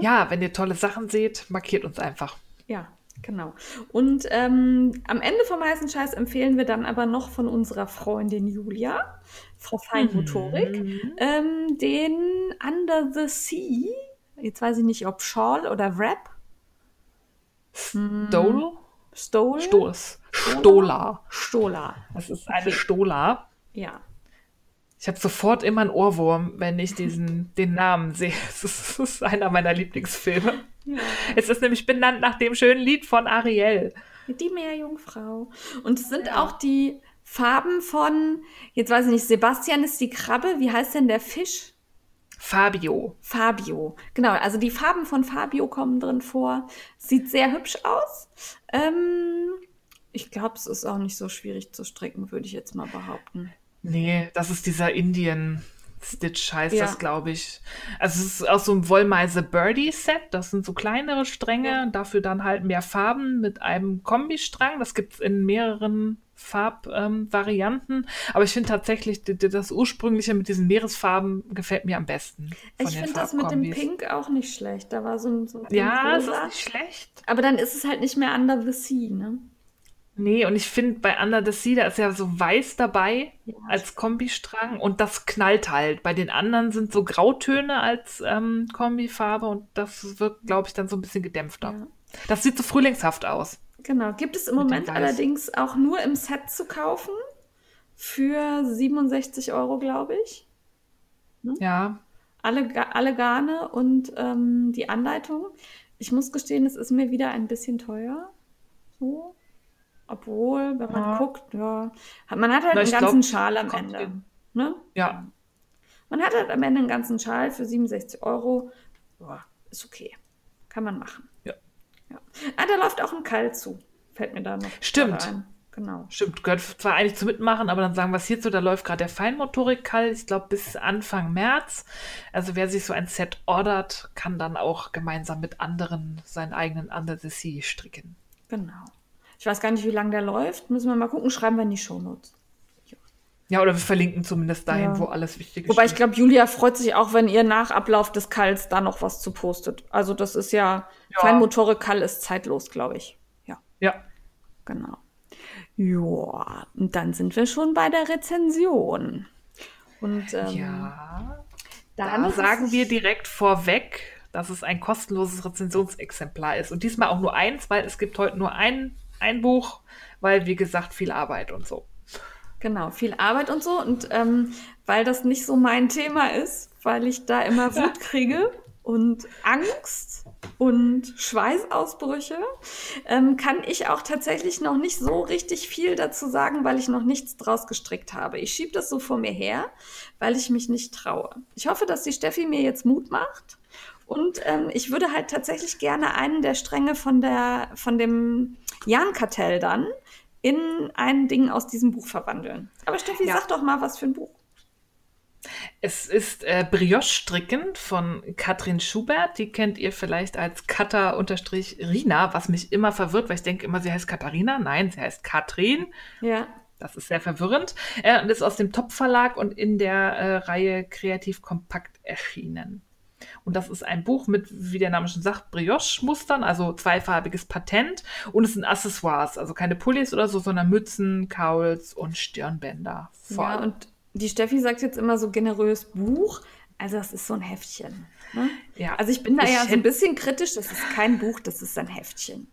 A: Ja, wenn ihr tolle Sachen seht, markiert uns einfach.
B: Ja, genau. Und ähm, am Ende vom heißen Scheiß empfehlen wir dann aber noch von unserer Freundin Julia, Frau Feinmotorik,
A: Mhm.
B: ähm, den Under the Sea. Jetzt weiß ich nicht, ob Shawl oder Wrap.
A: Stole?
B: Stole?
A: Stoß. Stola.
B: Stola.
A: Das ist eine Stola.
B: Ja.
A: Ich habe sofort immer einen Ohrwurm, wenn ich diesen, (laughs) den Namen sehe. Es ist, ist einer meiner Lieblingsfilme. Es ist nämlich benannt nach dem schönen Lied von Ariel.
B: Die Meerjungfrau. Und es sind auch die Farben von, jetzt weiß ich nicht, Sebastian ist die Krabbe. Wie heißt denn der Fisch?
A: Fabio.
B: Fabio. Genau, also die Farben von Fabio kommen drin vor. Sieht sehr hübsch aus. Ähm, ich glaube, es ist auch nicht so schwierig zu stricken, würde ich jetzt mal behaupten.
A: Nee, das ist dieser Indien, Stitch heißt
B: Ja.
A: das, glaube ich. Also es ist aus so einem Wollmeise Birdie Set. Das sind so kleinere Stränge,
B: Ja.
A: dafür dann halt mehr Farben mit einem Kombistrang. Das gibt es in mehreren Farbvarianten. Ähm. Aber ich finde tatsächlich, die- die- das ursprüngliche mit diesen Meeresfarben gefällt mir am besten.
B: Ich finde das mit dem. Pink auch nicht schlecht. Da war so ein, so ein
A: Ja, es ist nicht schlecht.
B: Aber dann ist es halt nicht mehr Under the Sea, ne?
A: Nee, und ich finde bei Under the Sea, da ist ja so weiß dabei
B: Ja.
A: als Kombistrang und das knallt halt. Bei den anderen sind so Grautöne als ähm, Kombifarbe und das wirkt, glaube ich, dann so ein bisschen gedämpfter.
B: Ja.
A: Das sieht so frühlingshaft aus.
B: Genau. Gibt es im
A: Mit
B: Moment allerdings auch nur im Set zu kaufen. Für 67 Euro, glaube ich.
A: Ja,
B: Alle, alle Garne und ähm, die Anleitung. Ich muss gestehen, es ist mir wieder ein bisschen teuer. So. Obwohl, wenn man
A: Ja.
B: guckt, ja. Man hat halt
A: Na,
B: einen ganzen
A: glaub,
B: Schal am Ende. Ne?
A: ja.
B: Man hat halt am Ende einen ganzen Schal für 67 Euro. Ja, ist okay. Kann man machen.
A: Ja.
B: ja. Ah, da läuft auch ein Kall zu. Fällt mir da noch
A: Stimmt.
B: ein. Genau.
A: Stimmt, gehört zwar eigentlich zu mitmachen, aber dann sagen wir es hierzu, da läuft gerade der Feinmotorik-Kall, ich glaube bis Anfang März. Also wer sich so ein Set ordert, kann dann auch gemeinsam mit anderen seinen eigenen Under the Sea stricken.
B: Genau. Ich weiß gar nicht, wie lange der läuft. Müssen wir mal gucken. Schreiben wir in die Shownotes.
A: Ja, oder wir verlinken zumindest dahin,
B: Ja.
A: wo alles Wichtige
B: Wobei ich glaube, Julia freut sich auch, wenn ihr nach Ablauf des Kalls da noch was zu postet. Also das ist ja,
A: Ja.
B: Feinmotorik-Kall ist zeitlos, glaube ich. Ja,
A: Ja,
B: genau. Ja, und dann sind wir schon bei der Rezension. Und ähm,
A: ja.
B: dann
A: Da
B: ist
A: sagen wir direkt vorweg, dass es ein kostenloses Rezensionsexemplar ist. Und diesmal auch nur eins, weil es gibt heute nur ein, ein Buch, weil, wie gesagt, viel Arbeit und so.
B: Genau, viel Arbeit und so. Und ähm, weil das nicht so mein Thema ist, weil ich da immer (laughs) Wut kriege und Angst und Schweißausbrüche, ähm, kann ich auch tatsächlich noch nicht so richtig viel dazu sagen, weil ich noch nichts draus gestrickt habe. Ich schiebe das so vor mir her, weil ich mich nicht traue. Ich hoffe, dass die Steffi mir jetzt Mut macht. Und ähm, ich würde halt tatsächlich gerne einen der Stränge von, der, von dem Jan-Kartell dann in ein Ding aus diesem Buch verwandeln. Aber Steffi,
A: Ja.
B: sag doch mal, was für ein Buch.
A: Es ist äh, Brioche-Stricken von Katrin Schubert. Die kennt ihr vielleicht als Kata-Rina, was mich immer verwirrt, weil ich denke immer, sie heißt Katharina. Nein, sie heißt Katrin.
B: Ja.
A: Das ist sehr verwirrend. Äh, und ist aus dem Top-Verlag und in der äh, Reihe Kreativ Kompakt erschienen. Und das ist ein Buch mit, wie der Name schon sagt, Brioche-Mustern, also zweifarbiges Patent. Und es sind Accessoires, also keine Pullis oder so, sondern Mützen, Cowls und Stirnbänder. Vor
B: ja, und die Steffi sagt jetzt immer so generös Buch. Also das ist so ein Heftchen. Ne?
A: Ja.
B: Also ich bin da
A: Ich
B: ja so ein bisschen kritisch. Das ist kein Buch, das ist ein Heftchen.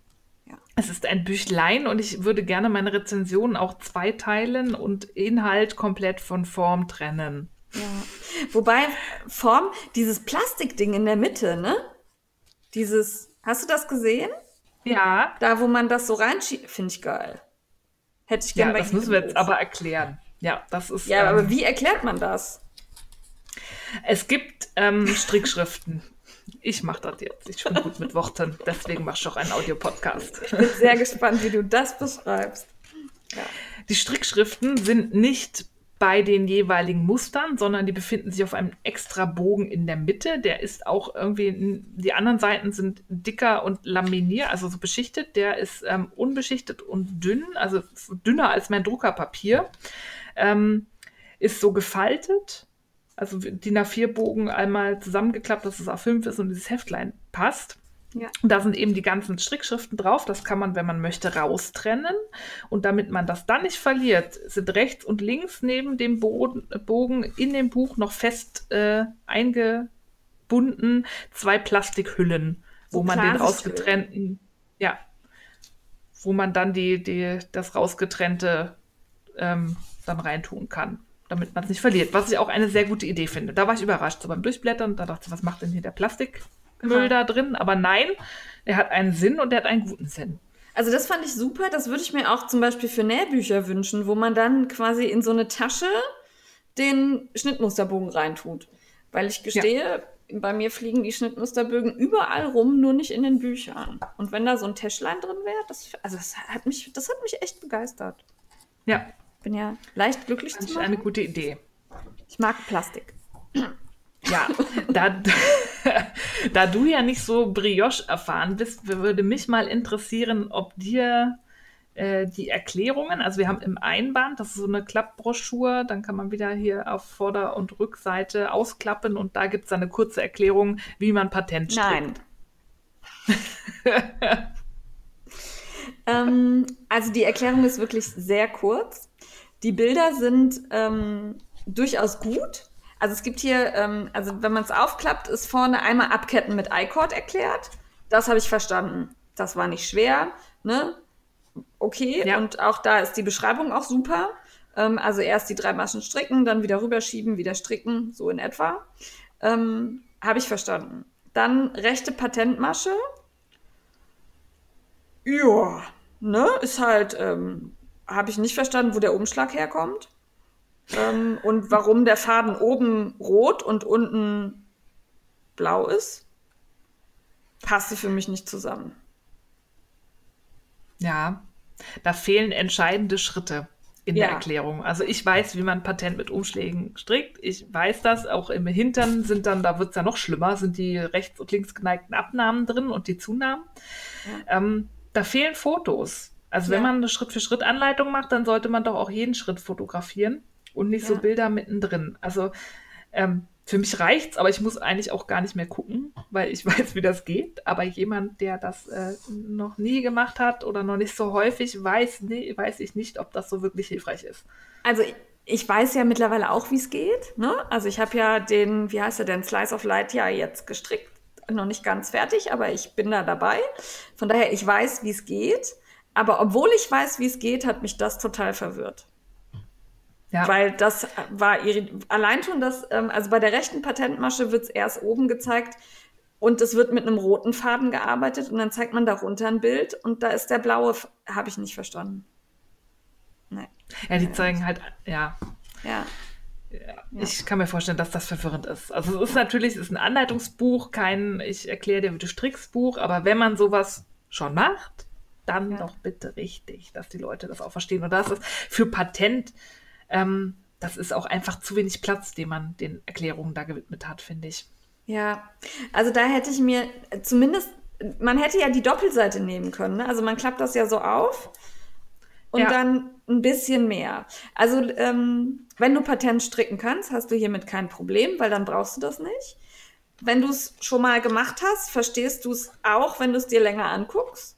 A: Es ist ein Büchlein und ich würde gerne meine Rezension auch zweiteilen und Inhalt komplett von Form trennen.
B: Ja. (laughs) Wobei Form, dieses Plastikding in der Mitte, ne? Dieses, hast du das gesehen?
A: Ja,
B: Da, wo man das so reinschiebt, finde ich geil. Hätte ich
A: ja
B: gerne bei
A: das müssen wir jetzt aber erklären. Ja, das ist.
B: Ja,
A: ähm,
B: aber wie erklärt man das?
A: Es gibt ähm, Strickschriften. Ich mache das jetzt. Ich bin gut mit Worten. Deswegen machst du auch einen Audiopodcast.
B: Ich bin sehr gespannt, wie du das beschreibst.
A: Die Strickschriften sind nicht bei den jeweiligen Mustern, sondern die befinden sich auf einem extra Bogen in der Mitte. Der ist auch irgendwie, die anderen Seiten sind dicker und laminiert, also so beschichtet. Der ist ähm, unbeschichtet und dünn, also dünner als mein Druckerpapier. Ähm, ist so gefaltet, also DIN A4-Bogen einmal zusammengeklappt, dass es A5 ist und dieses Heftlein passt.
B: Ja.
A: Und da sind eben die ganzen Strickschriften drauf. Das kann man, wenn man möchte, raustrennen. Und damit man das dann nicht verliert, sind rechts und links neben dem Boden, Bogen in dem Buch noch fest äh, eingebunden zwei Plastikhüllen,
B: So
A: wo man den rausgetrennten, ja, wo man dann die, die, das rausgetrennte ähm, dann reintun kann, damit man es nicht verliert. Was ich auch eine sehr gute Idee finde. Da war ich überrascht so beim Durchblättern. Da dachte ich, was macht denn hier der Plastikmüll
B: Aha.
A: da drin? Aber nein, er hat einen Sinn und er hat einen guten Sinn.
B: Also das fand ich super. Das würde ich mir auch zum Beispiel für Nähbücher wünschen, wo man dann quasi in so eine Tasche den Schnittmusterbogen reintut. Weil ich gestehe, bei mir fliegen die Schnittmusterbögen überall rum, nur nicht in den Büchern. Und wenn da so ein Täschlein drin wäre, das, also das hat mich, das hat mich echt begeistert.
A: Ja,
B: Bin ja leicht glücklich
A: fand
B: zu
A: ich eine
B: machen.
A: gute Idee.
B: Ich mag Plastik.
A: Ja, da, (laughs) da du ja nicht so Brioche erfahren bist, würde mich mal interessieren, ob dir äh, die Erklärungen, also wir haben im Einband, das ist so eine Klappbroschur, dann kann man wieder hier auf Vorder- und Rückseite ausklappen und da gibt es eine kurze Erklärung, wie man Patent strickt.
B: Nein. (laughs) ähm, also die Erklärung ist wirklich sehr kurz. Die Bilder sind ähm, durchaus gut. Also es gibt hier, ähm, also wenn man es aufklappt, ist vorne einmal Abketten mit I-Cord erklärt. Das habe ich verstanden. Das war nicht schwer. Ne? Okay, ja. und auch da ist die Beschreibung auch super. Ähm, also erst die drei Maschen stricken, dann wieder rüberschieben, wieder stricken, so in etwa. Ähm, habe ich verstanden. Dann rechte Patentmasche. Ja, ne, ist halt, ähm, habe ich nicht verstanden, wo der Umschlag herkommt. Ähm, und warum der Faden oben rot und unten blau ist, passte für mich nicht zusammen.
A: Ja, da fehlen entscheidende Schritte in ja. der Erklärung. Also ich weiß, wie man Patent mit Umschlägen strickt. Ich weiß das. Auch im Hintern sind dann, da wird es ja noch schlimmer, sind die rechts und links geneigten Abnahmen drin und die Zunahmen. Ja. Ähm, da fehlen Fotos. Also ja. wenn man eine Schritt-für-Schritt-Anleitung macht, dann sollte man doch auch jeden Schritt fotografieren und nicht so Bilder mittendrin. Also ähm, für mich reicht's, aber ich muss eigentlich auch gar nicht mehr gucken, weil ich (laughs) weiß, wie das geht. Aber jemand, der das äh, noch nie gemacht hat oder noch nicht so häufig, weiß, nee, weiß ich nicht, ob das so wirklich hilfreich ist.
B: Also ich, ich weiß ja mittlerweile auch, wie es geht. Ne? Also ich habe ja den, wie heißt er denn, Slice of Light ja jetzt gestrickt. Noch nicht ganz fertig, aber ich bin da dabei. Von daher, ich weiß, wie es geht. Aber obwohl ich weiß, wie es geht, hat mich das total verwirrt. Ja. Weil das war ihre, allein schon das, ähm, also bei der rechten Patentmasche wird es erst oben gezeigt und es wird mit einem roten Faden gearbeitet und dann zeigt man darunter ein Bild und da ist der blaue, habe ich nicht verstanden.
A: Nee. Ja, die zeigen halt,
B: ja.
A: Ja. Ja, ich kann mir vorstellen, dass das verwirrend ist. Also es ist natürlich, es ist ein Anleitungsbuch, kein ich erkläre dir, wie du strickst Buch, aber wenn man sowas schon macht, dann ja. doch bitte richtig, dass die Leute das auch verstehen. Und das ist für Patent ähm, das ist auch einfach zu wenig Platz, den man den Erklärungen da gewidmet hat, finde ich.
B: Ja, also da hätte ich mir zumindest, man hätte ja die Doppelseite nehmen können. Ne? Also man klappt das ja so auf und ja. dann ein bisschen mehr. Also ähm, wenn du Patent stricken kannst, hast du hiermit kein Problem, weil dann brauchst du das nicht. Wenn du es schon mal gemacht hast, verstehst du es auch, wenn du es dir länger anguckst.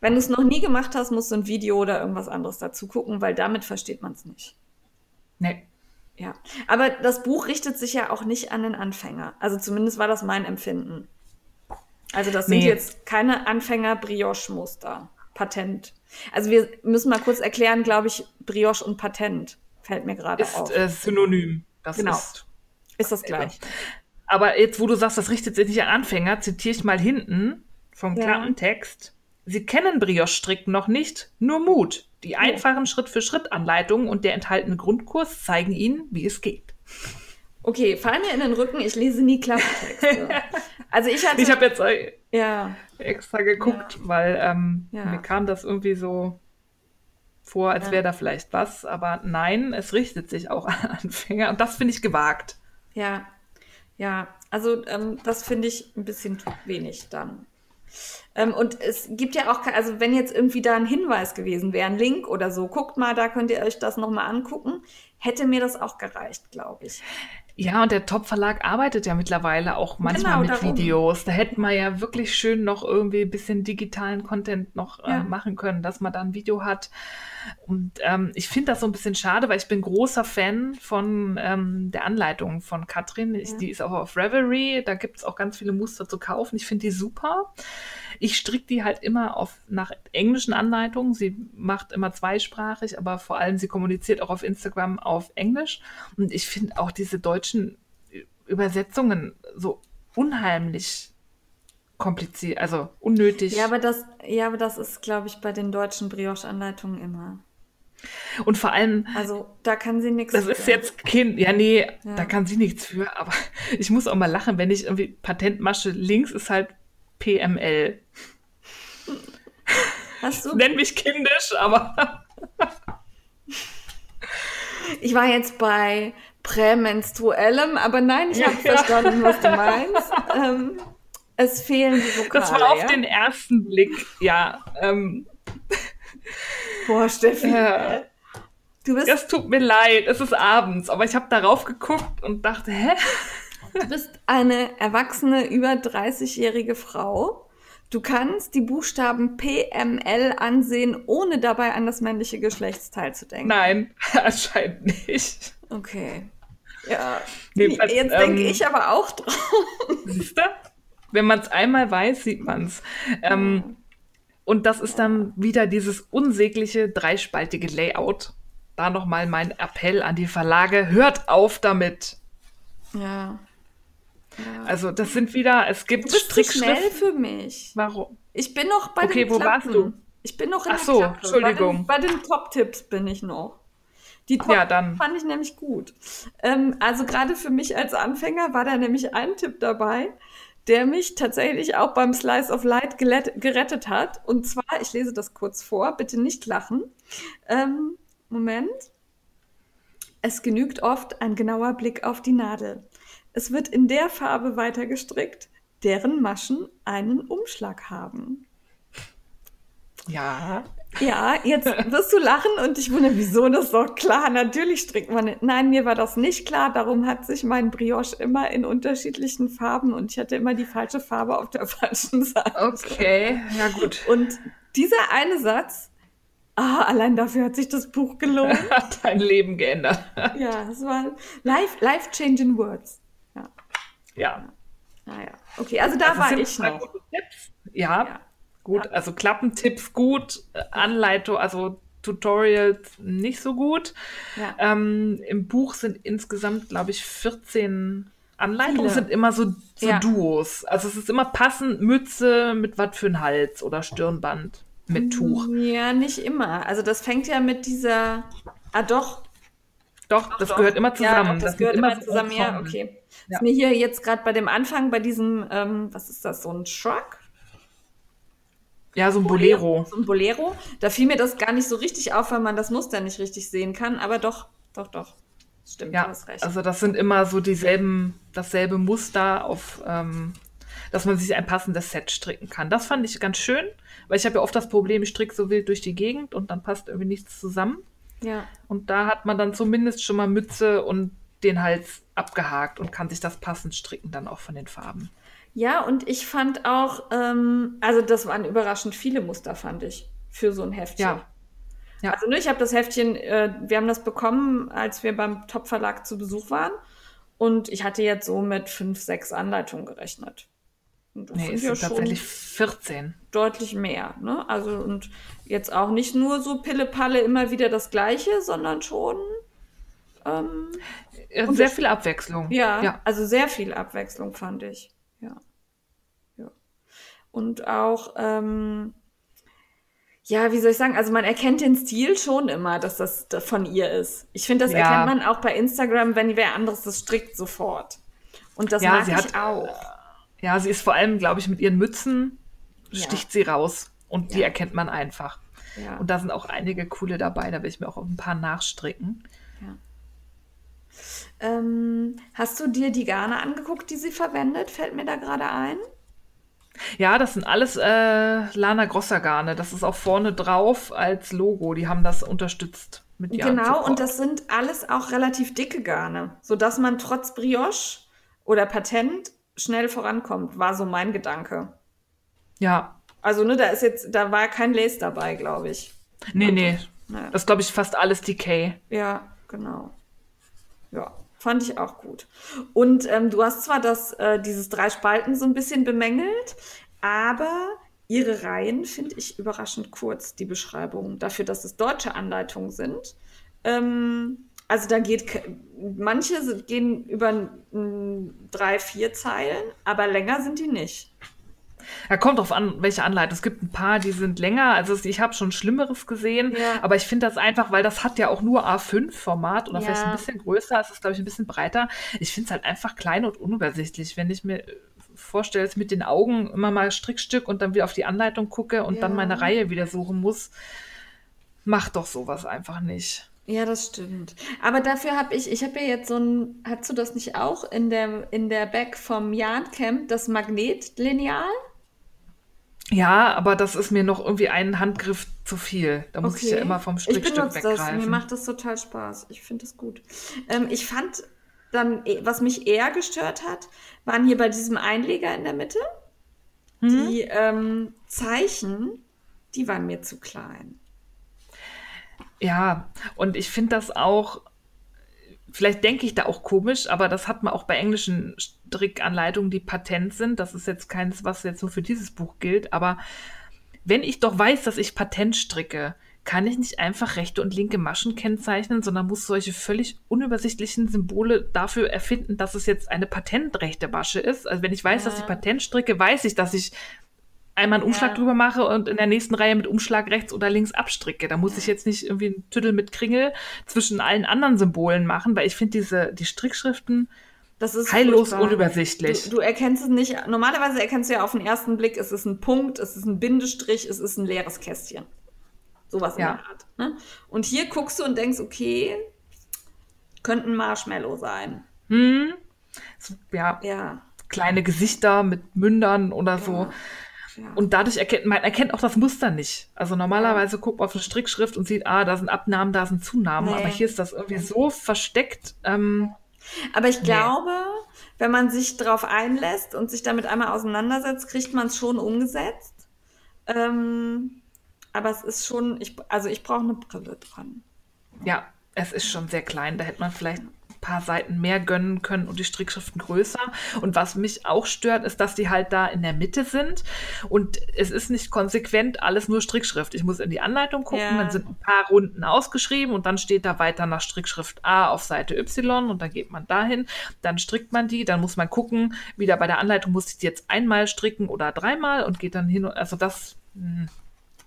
B: Wenn du es noch nie gemacht hast, musst du ein Video oder irgendwas anderes dazu gucken, weil damit versteht man es nicht.
A: Nee.
B: Ja, aber das Buch richtet sich ja auch nicht an den Anfänger. Also zumindest war das mein Empfinden. Also das sind nee. jetzt keine Anfänger-Brioche-Muster. Patent. Also wir müssen mal kurz erklären, glaube ich, Brioche und Patent fällt mir gerade auf.
A: Ist äh, synonym.
B: Das genau. ist, ist das gleich.
A: Aber jetzt, wo du sagst, das richtet sich nicht an Anfänger, zitiere ich mal hinten vom ja. Text. Sie kennen Brioche-Stricken noch nicht, nur Mut. Die einfachen Schritt-für-Schritt-Anleitungen und der enthaltene Grundkurs zeigen Ihnen, wie es geht.
B: Okay, fall mir in den Rücken, ich lese nie Klapptexte. (laughs)
A: also ich hatte. Ich habe jetzt ja. extra geguckt, ja. weil ähm, mir kam das irgendwie so vor, als wäre da vielleicht was. Aber nein, es richtet sich auch (laughs) an Anfänger und das finde ich gewagt.
B: Ja, ja, also ähm, das finde ich ein bisschen wenig dann. Ähm, und es gibt ja auch, also wenn jetzt irgendwie da ein Hinweis gewesen wäre, ein Link oder so, guckt mal, da könnt ihr euch das nochmal angucken, hätte mir das auch gereicht, glaube ich.
A: Ja, und der Top-Verlag arbeitet ja mittlerweile auch manchmal genau, mit darum. Videos. Da hätten wir ja wirklich schön noch irgendwie ein bisschen digitalen Content noch äh, ja. machen können, dass man da ein Video hat. Und ähm, ich finde das so ein bisschen schade, weil ich bin großer Fan von ähm, der Anleitung von Katrin. Ich, ja. Die ist auch auf Reverie. Da gibt es auch ganz viele Muster zu kaufen. Ich finde die super. Ich stricke die halt immer auf, nach englischen Anleitungen. Sie macht immer zweisprachig, aber vor allem sie kommuniziert auch auf Instagram auf Englisch. Und ich finde auch diese deutschen Übersetzungen so unheimlich kompliziert, also unnötig.
B: Ja, aber das, ja, aber das ist, glaube ich, bei den deutschen Brioche-Anleitungen immer.
A: Und vor allem.
B: Also, da kann sie nichts
A: Das für. ist jetzt Kind. Ja, nee, ja. da kann sie nichts für. Aber (laughs) ich muss auch mal lachen, wenn ich irgendwie Patentmasche links ist halt PML. Hast du? Nenn mich kindisch, aber.
B: ich war jetzt bei prämenstruellem, aber nein, ich habe ja. verstanden, was du meinst. ähm, es fehlen die Vokale.
A: Das war auf
B: ja?
A: den ersten Blick, ja. Ähm.
B: Boah, Steffi. Ja.
A: Du bist. Es tut mir leid, es ist abends, aber ich habe darauf geguckt und dachte, hä?
B: Du bist eine erwachsene, über 30-jährige Frau. Du kannst die Buchstaben PML ansehen, ohne dabei an das männliche Geschlechtsteil zu denken.
A: Nein, (laughs) anscheinend nicht.
B: Okay. Ja. Jedenfalls, Jetzt ähm, denke ich aber auch drauf.
A: Siehst du? Wenn man es einmal weiß, sieht man es. Ähm, und das ist dann wieder dieses unsägliche dreispaltige Layout. Da nochmal mein Appell an die Verlage: Hört auf damit.
B: Ja.
A: Ja. Also, das sind wieder, es gibt
B: du bist Strickschriften. schnell für mich.
A: Warum?
B: Ich bin noch bei
A: okay,
B: den
A: wo warst du?
B: Ich bin noch in
A: Ach so,
B: Klappe.
A: Entschuldigung.
B: Bei den, den Top-Tipps bin ich noch. Die Top
A: ja, dann.
B: fand ich nämlich gut. Ähm, also gerade für mich als Anfänger war da nämlich ein Tipp dabei, der mich tatsächlich auch beim Slice of Light gerettet hat. Und zwar, ich lese das kurz vor, bitte nicht lachen. Ähm, Moment. Es genügt oft ein genauer Blick auf die Nadel. Es wird in der Farbe weiter gestrickt, deren Maschen einen Umschlag haben.
A: Ja.
B: Ja, jetzt wirst du lachen und ich wundere, wieso das ist doch klar. Natürlich strickt man. Nein, mir war das nicht klar. Darum hat sich mein Brioche immer in unterschiedlichen Farben und ich hatte immer die falsche Farbe auf der (laughs) falschen Seite.
A: Okay, ja gut.
B: Und dieser eine Satz, ah, allein dafür hat sich das Buch gelohnt. (laughs)
A: hat dein Leben geändert.
B: ja, es war life, life changing words. Ja.
A: Ja.
B: Naja, ah, okay, also da also war ich noch.
A: Ja. ja. Gut, also Klappentipps gut, Anleitung, also Tutorials nicht so gut. Ja. Ähm, Im Buch sind insgesamt, glaube ich, 14 Anleitungen, Viele. sind immer so, so ja. Duos. Also es ist immer passend, Mütze mit was für ein Hals oder Stirnband mit Tuch.
B: Ja, nicht immer. Also das fängt ja mit dieser, ah doch.
A: Doch, doch das doch. gehört immer zusammen. Ja,
B: das, das gehört immer zusammen, ja, okay. Ja. Ist mir hier jetzt gerade bei dem Anfang, bei diesem, ähm, was ist das, so ein Shrug?
A: Ja, so ein Bolero.
B: So ein Bolero. Da fiel mir das gar nicht so richtig auf, weil man das Muster nicht richtig sehen kann. Aber doch, doch, doch.
A: Stimmt, ja, Also das sind immer so dieselben, dasselbe Muster auf, ähm, dass man sich ein passendes Set stricken kann. Das fand ich ganz schön, weil ich habe ja oft das Problem, ich stricke so wild durch die Gegend und dann passt irgendwie nichts zusammen.
B: Ja.
A: Und da hat man dann zumindest schon mal Mütze und den Hals abgehakt und kann sich das passend stricken dann auch von den Farben.
B: Ja, und ich fand auch, ähm, also das waren überraschend viele Muster, fand ich, für so ein Heftchen.
A: Ja.
B: ja. Also ne, ich habe das Heftchen, äh, wir haben das bekommen, als wir beim Top Verlag zu Besuch waren. Und ich hatte jetzt so mit fünf, sechs Anleitungen gerechnet.
A: Und das nee, sind ja tatsächlich 14.
B: Deutlich mehr. Ne? Also und jetzt auch nicht nur so Pille-Palle immer wieder das Gleiche, sondern schon ähm,
A: sehr viel Abwechslung.
B: Ja, ja, also sehr viel Abwechslung fand ich. Ja. ja. Und auch, ähm, ja, wie soll ich sagen, also man erkennt den Stil schon immer, dass das von ihr ist. Ich finde, das ja. erkennt man auch bei Instagram, wenn wer anderes das strickt, sofort. Und das ja, mag
A: sie
B: ich
A: hat,
B: auch.
A: Ja, sie ist vor allem, glaube ich, mit ihren Mützen sticht ja. sie raus und die erkennt man einfach. Ja. Und da sind auch einige coole dabei, da will ich mir auch ein paar nachstricken.
B: Ähm, hast du dir die Garne angeguckt, die sie verwendet? Fällt mir da gerade ein.
A: Ja, das sind alles äh, Lana Grosser Garne. Das ist auch vorne drauf als Logo. Die haben das unterstützt mit
B: Genau, Support. und das sind alles auch relativ dicke Garne, sodass man trotz Brioche oder Patent schnell vorankommt, war so mein Gedanke.
A: Ja.
B: Also, ne, da ist jetzt, da war kein Lace dabei, glaube ich.
A: Nee, nee. Ja. Das ist, glaube ich, fast alles Decay.
B: Ja, genau. Ja, fand ich auch gut. Und ähm, du hast zwar das, äh, dieses drei Spalten so ein bisschen bemängelt, aber ihre Reihen finde ich überraschend kurz, die Beschreibung, dafür, dass es deutsche Anleitungen sind. Ähm, also da geht, manche gehen über drei, vier Zeilen, aber länger sind die nicht.
A: Ja, kommt drauf an, welche Anleitung. Es gibt ein paar, die sind länger. Also ich habe schon Schlimmeres gesehen, ja. aber ich finde das einfach, weil das hat ja auch nur A5-Format oder ja. vielleicht ein bisschen größer. Es ist, glaube ich, ein bisschen breiter. Ich finde es halt einfach klein und unübersichtlich, wenn ich mir vorstelle, dass mit den Augen immer mal Strickstück und dann wieder auf die Anleitung gucke und ja. dann meine Reihe wieder suchen muss. Mach doch sowas einfach nicht.
B: Ja, das stimmt. Aber dafür habe ich, ich habe ja jetzt so ein, hast du das nicht auch in der, in der Back vom Jahn-Camp, das Magnetlineal?
A: Ja, aber das ist mir noch irgendwie ein Handgriff zu viel. Da muss ich ja immer vom
B: Ich
A: Strickstück
B: benutze das. Mir
A: weggreifen.
B: macht das total Spaß. Ich finde das gut. Ähm, ich fand dann, eh- was mich eher gestört hat, waren hier bei diesem Einleger in der Mitte
A: Mhm.
B: die ähm, Zeichen, die waren mir zu klein.
A: Ja, und ich finde das auch, vielleicht denke ich da auch komisch, aber das hat man auch bei englischen Strickanleitungen, die patent sind. Das ist jetzt keins, was jetzt nur für dieses Buch gilt, aber wenn ich doch weiß, dass ich Patent stricke, kann ich nicht einfach rechte und linke Maschen kennzeichnen, sondern muss solche völlig unübersichtlichen Symbole dafür erfinden, dass es jetzt eine patentrechte Masche ist. Also wenn ich weiß, dass ich
B: Ja.
A: Patent stricke, weiß ich, dass ich einmal einen Umschlag
B: Ja.
A: drüber mache und in der nächsten Reihe mit Umschlag rechts oder links abstricke. Da muss ich jetzt nicht irgendwie einen Tüdel mit Kringel zwischen allen anderen Symbolen machen, weil ich finde diese, die Strickschriften
B: Das ist
A: heillos
B: furchtbar.
A: unübersichtlich.
B: Du, du erkennst es nicht. Normalerweise erkennst du ja auf den ersten Blick, es ist ein Punkt, es ist ein Bindestrich, es ist ein leeres Kästchen. Sowas in
A: Ja.
B: der Art. Ne? Und hier guckst du und denkst, okay, könnte ein Marshmallow sein.
A: Hm? So, ja,
B: Ja.
A: kleine Gesichter mit Mündern oder so.
B: Ja.
A: Und dadurch erkennt man erkennt auch das Muster nicht. Also normalerweise guckt man auf eine Strickschrift und sieht, ah, da sind Abnahmen, da sind Zunahmen.
B: Nee.
A: Aber hier ist das irgendwie so versteckt. Ähm,
B: Aber ich glaube, wenn man sich darauf einlässt und sich damit einmal auseinandersetzt, kriegt man es schon umgesetzt. Ähm, aber es ist schon, ich, also ich brauche eine Brille dran.
A: ja, es ist schon sehr klein. Da hätte man vielleicht paar Seiten mehr gönnen können und die Strickschriften größer. Und was mich auch stört, ist, dass die halt da in der Mitte sind. Und es ist nicht konsequent alles nur Strickschrift. Ich muss in die Anleitung gucken,
B: Ja.
A: dann sind ein paar Runden ausgeschrieben und dann steht da weiter nach Strickschrift A auf Seite Y und dann geht man dahin, dann strickt man die, dann muss man gucken, wieder bei der Anleitung muss ich die jetzt einmal stricken oder dreimal und geht dann hin und also das hm,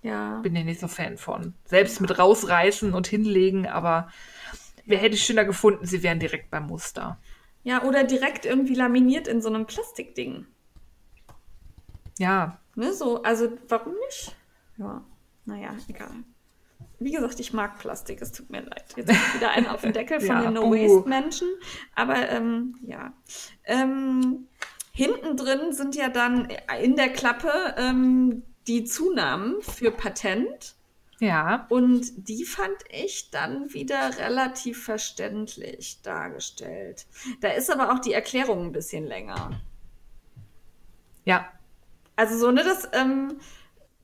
B: Ja.
A: bin ich nicht so Fan von. Selbst mit rausreißen und hinlegen, aber wer hätte ich schöner gefunden, sie wären direkt beim Muster.
B: Ja, oder direkt irgendwie laminiert in so einem Plastikding.
A: Ja,
B: Ne, so, also warum nicht? Ja, naja, egal. Wie gesagt, ich mag Plastik, es tut mir leid. Jetzt wieder ein auf den Deckel von (laughs)
A: Ja,
B: den
A: buh.
B: No-Waste-Menschen. Aber ähm, ja. Ähm, hinten drin sind ja dann in der Klappe ähm, die Zunahmen für Patent.
A: Ja,
B: Und die fand ich dann wieder relativ verständlich dargestellt. Da ist aber auch die Erklärung ein bisschen länger.
A: ja.
B: Also so, ne, das, ähm,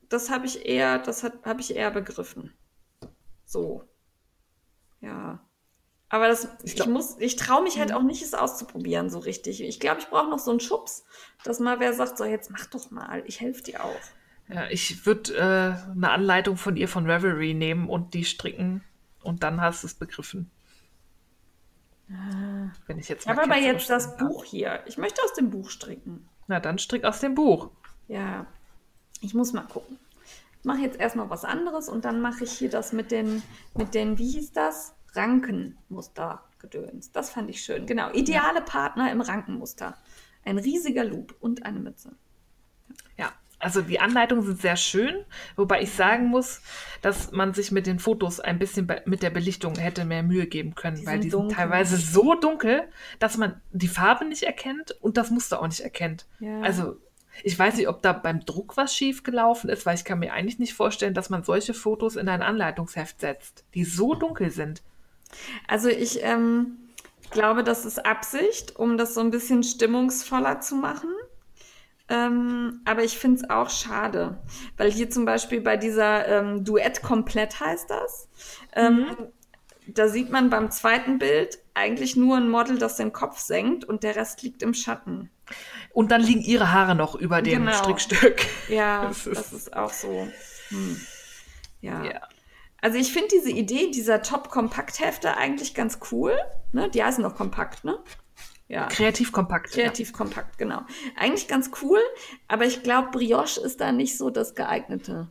B: das habe ich eher, das habe ich eher begriffen. So. Ja. Aber das, ich,
A: glaub-
B: muss, ich traue mich halt auch nicht, es auszuprobieren, so richtig. Ich glaube, ich brauche noch so einen Schubs, dass mal wer sagt, so, jetzt mach doch mal, ich helfe dir auch.
A: Ja ich würde äh, eine Anleitung von ihr von Revelry nehmen und die stricken und dann hast du es begriffen. Wenn ich jetzt
B: Ich habe aber jetzt das
A: darf.
B: Buch hier. Ich möchte aus dem Buch stricken.
A: Na, dann strick aus dem Buch.
B: Ja, ich muss mal gucken. Ich mache jetzt erstmal was anderes und dann mache ich hier das mit den, mit den, wie hieß das? Rankenmuster gedöns. Das fand ich schön. Genau, ideale Partner im Rankenmuster. Ein riesiger Loop und eine Mütze.
A: Ja, also die Anleitungen sind sehr schön, wobei ich sagen muss, dass man sich mit den Fotos ein bisschen mit der Belichtung hätte mehr Mühe geben können,
B: Die
A: weil
B: sind
A: die sind
B: dunkel.
A: teilweise so dunkel, dass man die Farbe nicht erkennt und das Muster auch nicht erkennt.
B: Ja.
A: Also ich weiß nicht, ob da beim Druck was schief gelaufen ist, weil ich kann mir eigentlich nicht vorstellen, dass man solche Fotos in ein Anleitungsheft setzt, die so dunkel sind.
B: Also ich ähm, glaube, das ist Absicht, um das so ein bisschen stimmungsvoller zu machen. Ähm, aber ich finde es auch schade, weil hier zum Beispiel bei dieser ähm, Duett komplett heißt das. Ähm, Da sieht man beim zweiten Bild eigentlich nur ein Model, das den Kopf senkt und der Rest liegt im Schatten.
A: Und dann liegen ihre Haare noch über dem
B: Genau.
A: Strickstück. (laughs)
B: Ja,
A: Das
B: das
A: ist-
B: ist, auch so. Hm. Ja.
A: Ja.
B: Also ich finde diese Idee dieser Top-Kompakt-Hefte eigentlich ganz cool. Ne? Die heißen noch kompakt, ne? Ja.
A: Kreativ kompakt.
B: Kreativ kompakt, genau. Eigentlich ganz cool, aber ich glaube, Brioche ist da nicht so das geeignete.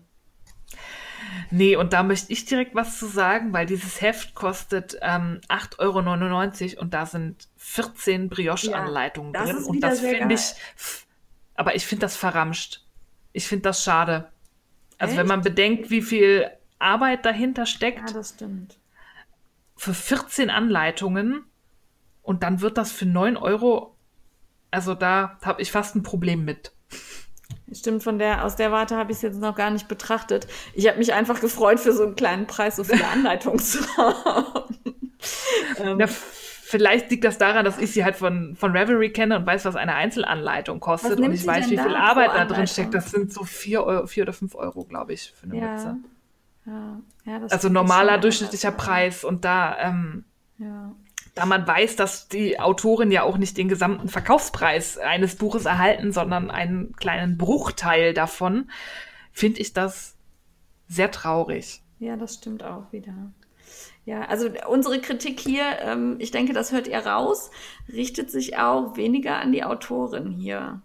A: Nee, und da möchte ich direkt was zu sagen, weil dieses Heft kostet ähm, 8,99 Euro und da sind 14 Brioche-Anleitungen
B: Ja,
A: drin. und das finde ich, aber ich finde das verramscht. Ich finde das schade. Also wenn
B: Echt?
A: man bedenkt, wie viel Arbeit dahinter steckt,
B: das stimmt.
A: für 14 Anleitungen und dann wird das für 9 Euro. Also da habe ich fast ein Problem mit.
B: Stimmt, von der, aus der Warte habe ich es jetzt noch gar nicht betrachtet. Ich habe mich einfach gefreut, für so einen kleinen Preis so (laughs) viele Anleitungen zu haben.
A: ähm. ja, vielleicht liegt das daran, dass ich sie halt von, von Reverie kenne und weiß, was eine Einzelanleitung kostet. Und ich weiß, wie viel Arbeit da drin steckt. Das sind so vier, Euro, vier oder fünf Euro, glaube ich, für eine ja. Mütze. Ja. Ja, also normaler durchschnittlicher Preis. Und da, ähm, ja da man weiß, dass die Autoren ja auch nicht den gesamten Verkaufspreis eines Buches erhalten, sondern einen kleinen Bruchteil davon, finde ich das sehr traurig.
B: Ja, das stimmt auch wieder. Ja, also unsere Kritik hier, ähm, ich denke, das hört ihr raus, richtet sich auch weniger an die Autorin hier.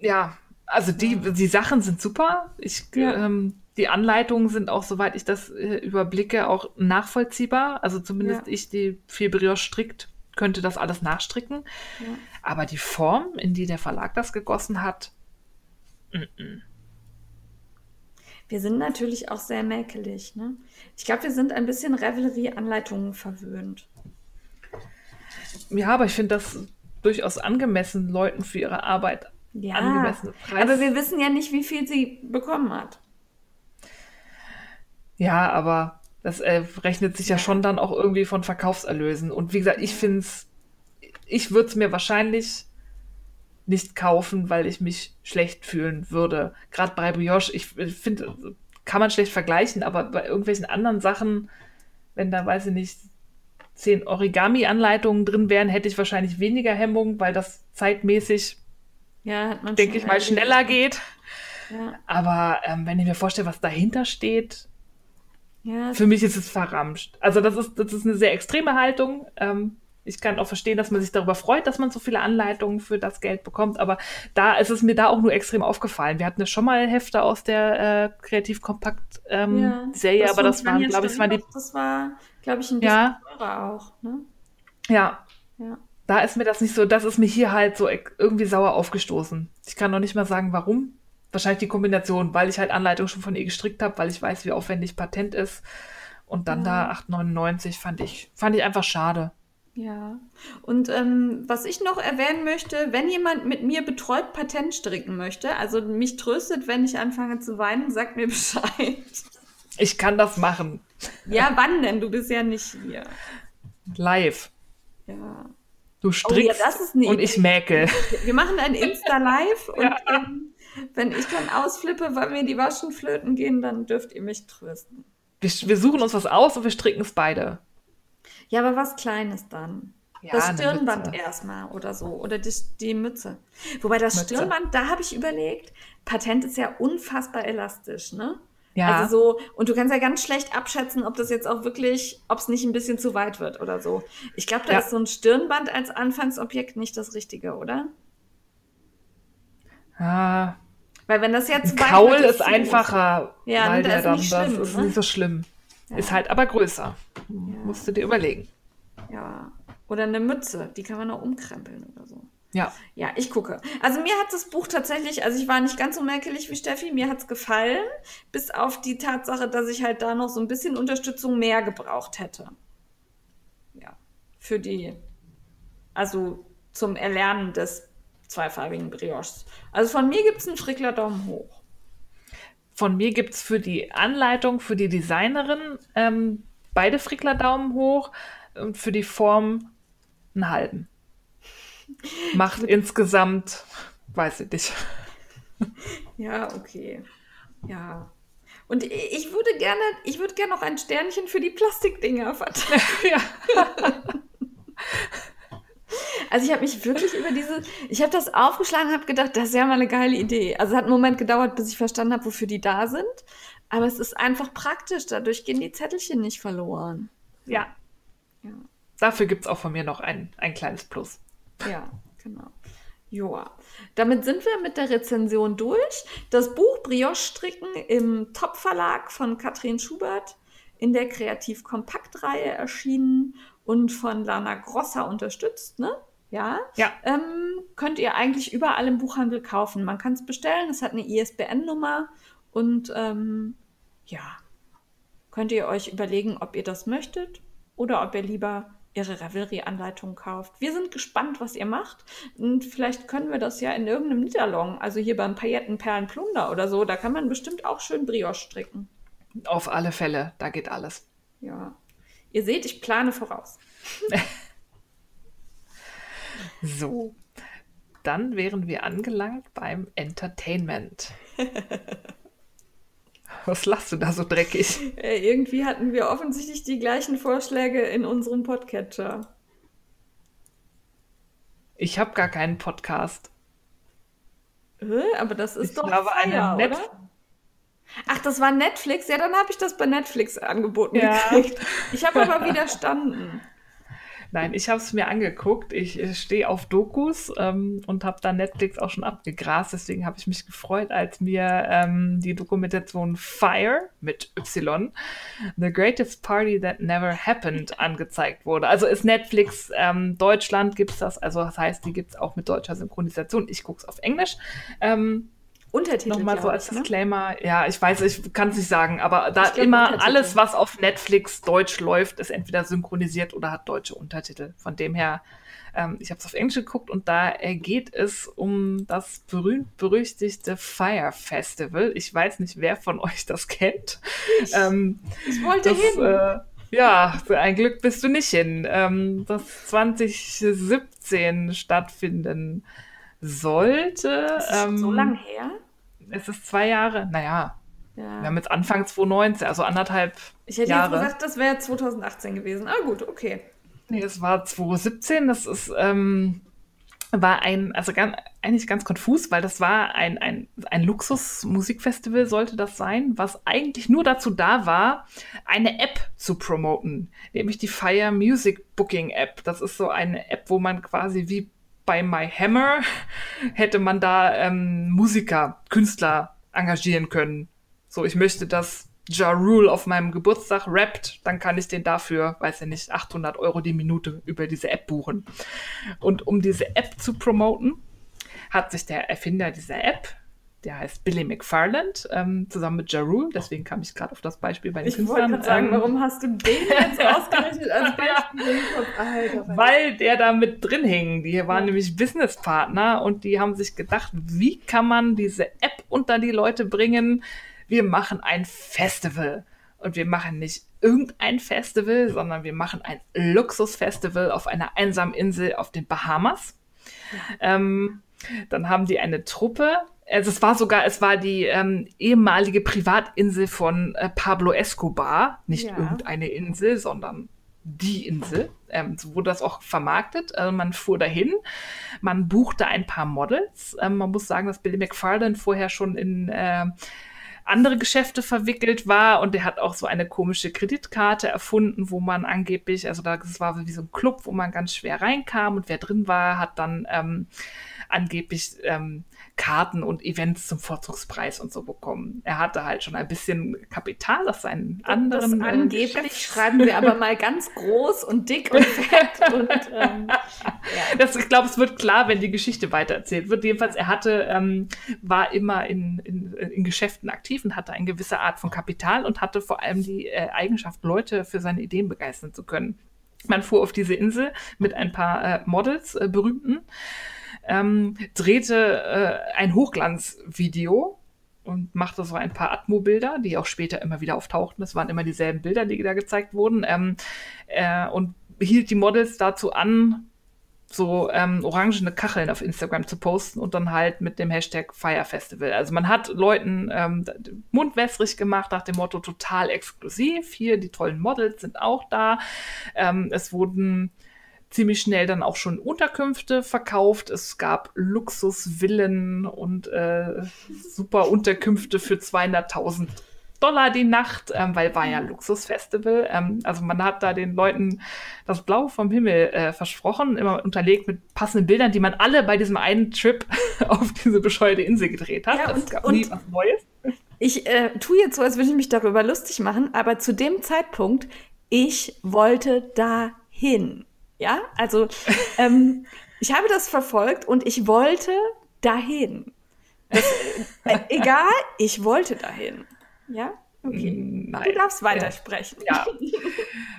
A: Ja, also die, die Sachen sind super. Ich ja. ähm, die Anleitungen sind auch, soweit ich das äh, überblicke, auch nachvollziehbar. Also zumindest ja. ich, die viel Brioche strickt, könnte das alles nachstricken. Ja. Aber die Form, in die der Verlag das gegossen hat,
B: n -n. Wir sind natürlich auch sehr mäkelig. Ne? Ich glaube, wir sind ein bisschen Revelry-Anleitungen verwöhnt.
A: Ja, aber ich finde das durchaus angemessen, Leuten für ihre Arbeit
B: ja, angemessene Preis. Aber wir wissen ja nicht, wie viel sie bekommen hat.
A: Ja, aber das äh, rechnet sich ja schon dann auch irgendwie von Verkaufserlösen. Und wie gesagt, ich finde es, ich würde es mir wahrscheinlich nicht kaufen, weil ich mich schlecht fühlen würde. Gerade bei Brioche, ich finde, kann man schlecht vergleichen, aber bei irgendwelchen anderen Sachen, wenn da, weiß ich nicht, zehn Origami-Anleitungen drin wären, hätte ich wahrscheinlich weniger Hemmung, weil das zeitmäßig, ja, denke ich mal, schneller geht. Ja. Aber ähm, wenn ich mir vorstelle, was dahinter steht, ja, Für mich ist es verramscht. Also das ist, das ist eine sehr extreme Haltung. Ähm, ich kann auch verstehen, dass man sich darüber freut, dass man so viele Anleitungen für das Geld bekommt, aber da ist es mir da auch nur extrem aufgefallen. Wir hatten ja schon mal Hefte aus der äh, Kreativ-Kompakt-Serie, ähm, ja, aber das waren, glaube ich, waren die.
B: Das war, glaube ich, ein bisschen ja. teurer auch, ne?
A: Ja. ja. Da ist mir das nicht so, das ist mir hier halt so irgendwie sauer aufgestoßen. Ich kann noch nicht mal sagen, warum wahrscheinlich die Kombination, weil ich halt Anleitung schon von ihr gestrickt habe, weil ich weiß, wie aufwendig Patent ist. Und dann ja. da 8,99 fand ich, fand ich einfach schade.
B: Ja. Und ähm, was ich noch erwähnen möchte, wenn jemand mit mir betreut Patent stricken möchte, also mich tröstet, wenn ich anfange zu weinen, sagt mir (laughs) Bescheid.
A: Ich kann das machen.
B: Ja, wann denn? Du bist ja nicht hier.
A: Live.
B: Ja.
A: Du strickst oh, ja, und ich mäkel.
B: Wir machen ein Insta-Live (laughs) und ja. ähm, wenn ich dann ausflippe, weil mir die Waschen flöten gehen, dann dürft ihr mich trösten.
A: Wir, wir suchen uns was aus und wir stricken es beide.
B: Ja, aber was Kleines dann. Ja, das Stirnband erstmal oder so. Oder die, die Mütze. Wobei das Mütze. Stirnband, da habe ich überlegt, Patent ist ja unfassbar elastisch, ne? Ja. Also so, und du kannst ja ganz schlecht abschätzen, ob das jetzt auch wirklich, ob es nicht ein bisschen zu weit wird oder so. Ich glaube, da ja. ist so ein Stirnband als Anfangsobjekt nicht das Richtige, oder?
A: Ah,
B: weil wenn das jetzt
A: Kaul ist, ist einfacher, ja, weil der dann schlimm, das ist ne? nicht so schlimm. Ja. Ist halt aber größer. Ja. Musst du dir überlegen.
B: Ja. Oder eine Mütze, die kann man auch umkrempeln oder so.
A: Ja.
B: Ja, ich gucke. Also mir hat das Buch tatsächlich, also ich war nicht ganz so merkelig wie Steffi, mir hat es gefallen, bis auf die Tatsache, dass ich halt da noch so ein bisschen Unterstützung mehr gebraucht hätte. Ja. Für die, also zum Erlernen des zweifarbigen Brioches. Also von mir gibt es einen Frickler Daumen hoch.
A: Von mir gibt es für die Anleitung, für die Designerin ähm, beide Frickler Daumen hoch und für die Form einen halben. (laughs) Macht insgesamt, weiß ich nicht. (laughs)
B: Ja, okay. Ja. Und ich würde gerne, ich würde gerne noch ein Sternchen für die Plastikdinger (laughs) verteilen. ja. Also ich habe mich wirklich über diese, ich habe das aufgeschlagen und habe gedacht, das ist ja mal eine geile Idee. Also es hat einen Moment gedauert, bis ich verstanden habe, wofür die da sind. Aber es ist einfach praktisch, dadurch gehen die Zettelchen nicht verloren.
A: Ja. ja. Dafür gibt es auch von mir noch ein, ein kleines Plus.
B: Ja, genau. Joa. Damit sind wir mit der Rezension durch. Das Buch Brioche Stricken im Top-Verlag von Katrin Schubert in der Kreativ-Kompakt-Reihe erschienen und von Lana Grossa unterstützt, ne? Ja.
A: ja.
B: Ähm, könnt ihr eigentlich überall im Buchhandel kaufen. Man kann es bestellen, es hat eine ISBN-Nummer und ähm, ja, könnt ihr euch überlegen, ob ihr das möchtet oder ob ihr lieber ihre Ravelry-Anleitung kauft. Wir sind gespannt, was ihr macht. Und vielleicht können wir das ja in irgendeinem Niederlong, also hier beim Paillettenperlenplunder oder so, da kann man bestimmt auch schön Brioche stricken.
A: Auf alle Fälle, da geht alles.
B: Ja. Ihr seht, ich plane voraus. (laughs)
A: so. Dann wären wir angelangt beim Entertainment. (laughs) Was lachst du da so dreckig?
B: Äh, irgendwie hatten wir offensichtlich die gleichen Vorschläge in unserem Podcatcher.
A: Ich habe gar keinen Podcast.
B: Aber das ist
A: ich
B: doch
A: glaube,
B: Fire,
A: eine Net
B: oder? Ach, das war Netflix? Ja, dann habe ich das bei Netflix angeboten
A: Ja.
B: gekriegt. Ich habe aber widerstanden.
A: Nein, ich habe es mir angeguckt. Ich äh, stehe auf Dokus ähm, und habe da Netflix auch schon abgegrast. Deswegen habe ich mich gefreut, als mir ähm, die Dokumentation Fire mit Y, The Greatest Party That Never Happened, angezeigt wurde. Also ist Netflix ähm, Deutschland gibt es das. Also das heißt, die gibt es auch mit deutscher Synchronisation. Ich gucke es auf Englisch. Ähm,
B: Untertitel.
A: Nochmal so als
B: ich, ne?
A: Disclaimer. Ja, ich weiß, ich kann es nicht sagen, aber da
B: Ich glaub,
A: immer alles, was auf Netflix deutsch läuft, ist entweder synchronisiert oder hat deutsche Untertitel. Von dem her, ähm, ich habe es auf Englisch geguckt und da geht es um das berühmt-berüchtigte Fire Festival. Ich weiß nicht, wer von euch das kennt. Ähm,
B: Ich wollte
A: das,
B: hin.
A: äh, ja, für ein Glück bist du nicht hin. Ähm, das 2017 stattfinden sollte.
B: Ist
A: ähm,
B: so lang her.
A: es ist zwei Jahre, naja, wir
B: Ja.
A: haben jetzt Anfang 2019, also anderthalb
B: Ich hätte
A: Jahre.
B: jetzt gesagt, das wäre 2018 gewesen. Ah, gut, okay.
A: Nee, es war 2017, das ist, ähm, war ein, also ganz, eigentlich ganz konfus, weil das war ein, ein, ein Luxus-Musikfestival, sollte das sein, was eigentlich nur dazu da war, eine App zu promoten, nämlich die Fire Music Booking App. Das ist so eine App, wo man quasi wie bei My Hammer hätte man da ähm, Musiker, Künstler engagieren können. So, ich möchte, dass Ja Rule auf meinem Geburtstag rappt, dann kann ich den dafür, weiß ich nicht, 800 Euro die Minute über diese App buchen. Und um diese App zu promoten, hat sich der Erfinder dieser App, der heißt Billy McFarland, ähm, zusammen mit Ja Rule, deswegen kam ich gerade auf das Beispiel bei den
B: Ich wollte
A: Künstlern,
B: gerade sagen,
A: ähm,
B: warum hast du den jetzt (laughs) ausgerechnet als (laughs) Beispiel? Kopf? Alter,
A: weil der da mit drin hing. Die waren
B: Ja.
A: nämlich Businesspartner und die haben sich gedacht, wie kann man diese App unter die Leute bringen? Wir machen ein Festival. Und wir machen nicht irgendein Festival, sondern wir machen ein Luxusfestival auf einer einsamen Insel auf den Bahamas. Ähm, dann haben die eine Truppe. Also es war sogar, es war die ähm, ehemalige Privatinsel von äh, Pablo Escobar, nicht
B: Ja.
A: irgendeine Insel, sondern die Insel. Ähm, so wurde das auch vermarktet. Also man fuhr dahin, man buchte ein paar Models. Ähm, man muss sagen, dass Billy McFarlane vorher schon in äh, andere Geschäfte verwickelt war und der hat auch so eine komische Kreditkarte erfunden, wo man angeblich, also da, das war wie so ein Club, wo man ganz schwer reinkam und wer drin war, hat dann ähm, angeblich ähm, Karten und Events zum Vorzugspreis und so bekommen. Er hatte halt schon ein bisschen Kapital aus seinen anderen
B: das
A: äh,
B: angeblich
A: Geschäfts-
B: schreiben wir aber mal (laughs) ganz groß und dick und fett und ähm, (laughs) ja.
A: Das, ich glaube, es wird klar, wenn die Geschichte weitererzählt wird. Jedenfalls, er hatte, ähm, war immer in, in, in Geschäften aktiv und hatte eine gewisse Art von Kapital und hatte vor allem die äh, Eigenschaft, Leute für seine Ideen begeistern zu können. Man fuhr auf diese Insel mit ein paar äh, Models, äh, berühmten, ähm, drehte äh, ein Hochglanzvideo und machte so ein paar Atmo-Bilder, die auch später immer wieder auftauchten. Das waren immer dieselben Bilder, die da gezeigt wurden. Ähm, äh, und hielt die Models dazu an, so ähm, orangene Kacheln auf Instagram zu posten und dann halt mit dem Hashtag Fire Festival. Also man hat Leuten ähm, mundwässrig gemacht nach dem Motto total exklusiv. Hier die tollen Models sind auch da. Ähm, es wurden ziemlich schnell dann auch schon Unterkünfte verkauft. Es gab Luxusvillen und äh, super Unterkünfte für 200.000 Dollar die Nacht, ähm, weil war ja ein Luxusfestival. Ähm, also man hat da den Leuten das Blau vom Himmel äh, versprochen, immer unterlegt mit passenden Bildern, die man alle bei diesem einen Trip (laughs) auf diese bescheuerte Insel gedreht hat.
B: Ja, und-
A: es gab
B: und-
A: nie was Neues.
B: Ich äh, tue jetzt so, als würde ich mich darüber lustig machen, aber zu dem Zeitpunkt, ich wollte dahin. Ja, also ähm, ich habe das verfolgt und ich wollte dahin. Das, äh, egal, ich wollte dahin. Ja, Okay. Nein. Du darfst weitersprechen.
A: Ja.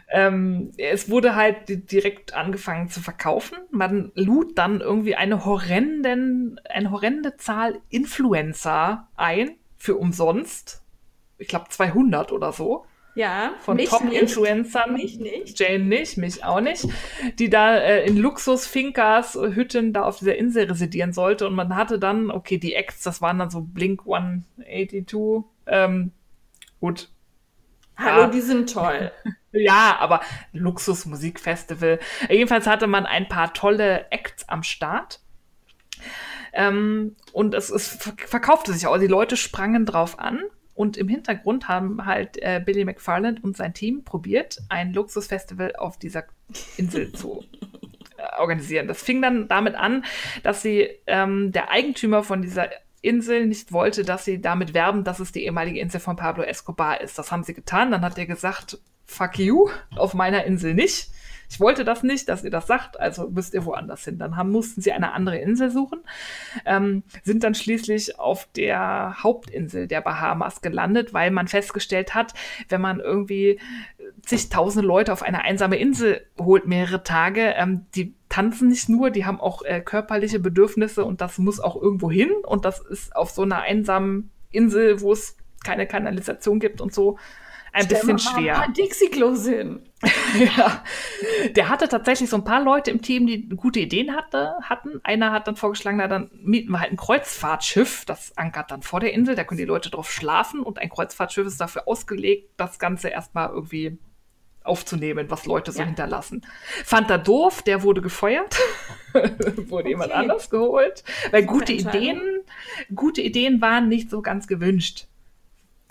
A: ähm, es wurde halt direkt angefangen zu verkaufen. Man lud dann irgendwie eine, horrenden, eine horrende Zahl Influencer ein für umsonst. Ich glaube 200 oder so.
B: Ja,
A: von Top-Influencern.
B: Mich nicht.
A: Jane nicht, mich auch nicht. Die da äh, in Luxus-Finkas, äh, Hütten da auf dieser Insel residieren sollte. Und man hatte dann, okay, die Acts, das waren dann so Blink 182. Ähm, gut.
B: Hallo, ja. die sind toll. (laughs)
A: ja, aber Luxus-Musikfestival. Jedenfalls hatte man ein paar tolle Acts am Start. Ähm, und es, es verkaufte sich auch. Die Leute sprangen drauf an. Und im Hintergrund haben halt äh, Billy McFarland und sein Team probiert, ein Luxusfestival auf dieser Insel zu äh, organisieren. Das fing dann damit an, dass sie ähm, der Eigentümer von dieser Insel nicht wollte, dass sie damit werben, dass es die ehemalige Insel von Pablo Escobar ist. Das haben sie getan. Dann hat er gesagt, fuck you, auf meiner Insel nicht ich wollte das nicht, dass ihr das sagt, also müsst ihr woanders hin. Dann haben, mussten sie eine andere Insel suchen, ähm, sind dann schließlich auf der Hauptinsel der Bahamas gelandet, weil man festgestellt hat, wenn man irgendwie zigtausende Leute auf eine einsame Insel holt, mehrere Tage, ähm, die tanzen nicht nur, die haben auch äh, körperliche Bedürfnisse und das muss auch irgendwo hin und das ist auf so einer einsamen Insel, wo es keine Kanalisation gibt und so, ein Stell bisschen schwer. Mal
B: Dixie-Klos hin. (laughs)
A: ja. Der hatte tatsächlich so ein paar Leute im Team, die gute Ideen hatte, hatten. Einer hat dann vorgeschlagen, na, dann mieten wir halt ein Kreuzfahrtschiff. Das ankert dann vor der Insel. Da können die Leute drauf schlafen. Und ein Kreuzfahrtschiff ist dafür ausgelegt, das Ganze erstmal irgendwie aufzunehmen, was Leute so ja. hinterlassen. Fand er doof, der wurde gefeuert, (laughs) wurde okay. jemand anders geholt, weil gute Ideen, gute Ideen waren nicht so ganz gewünscht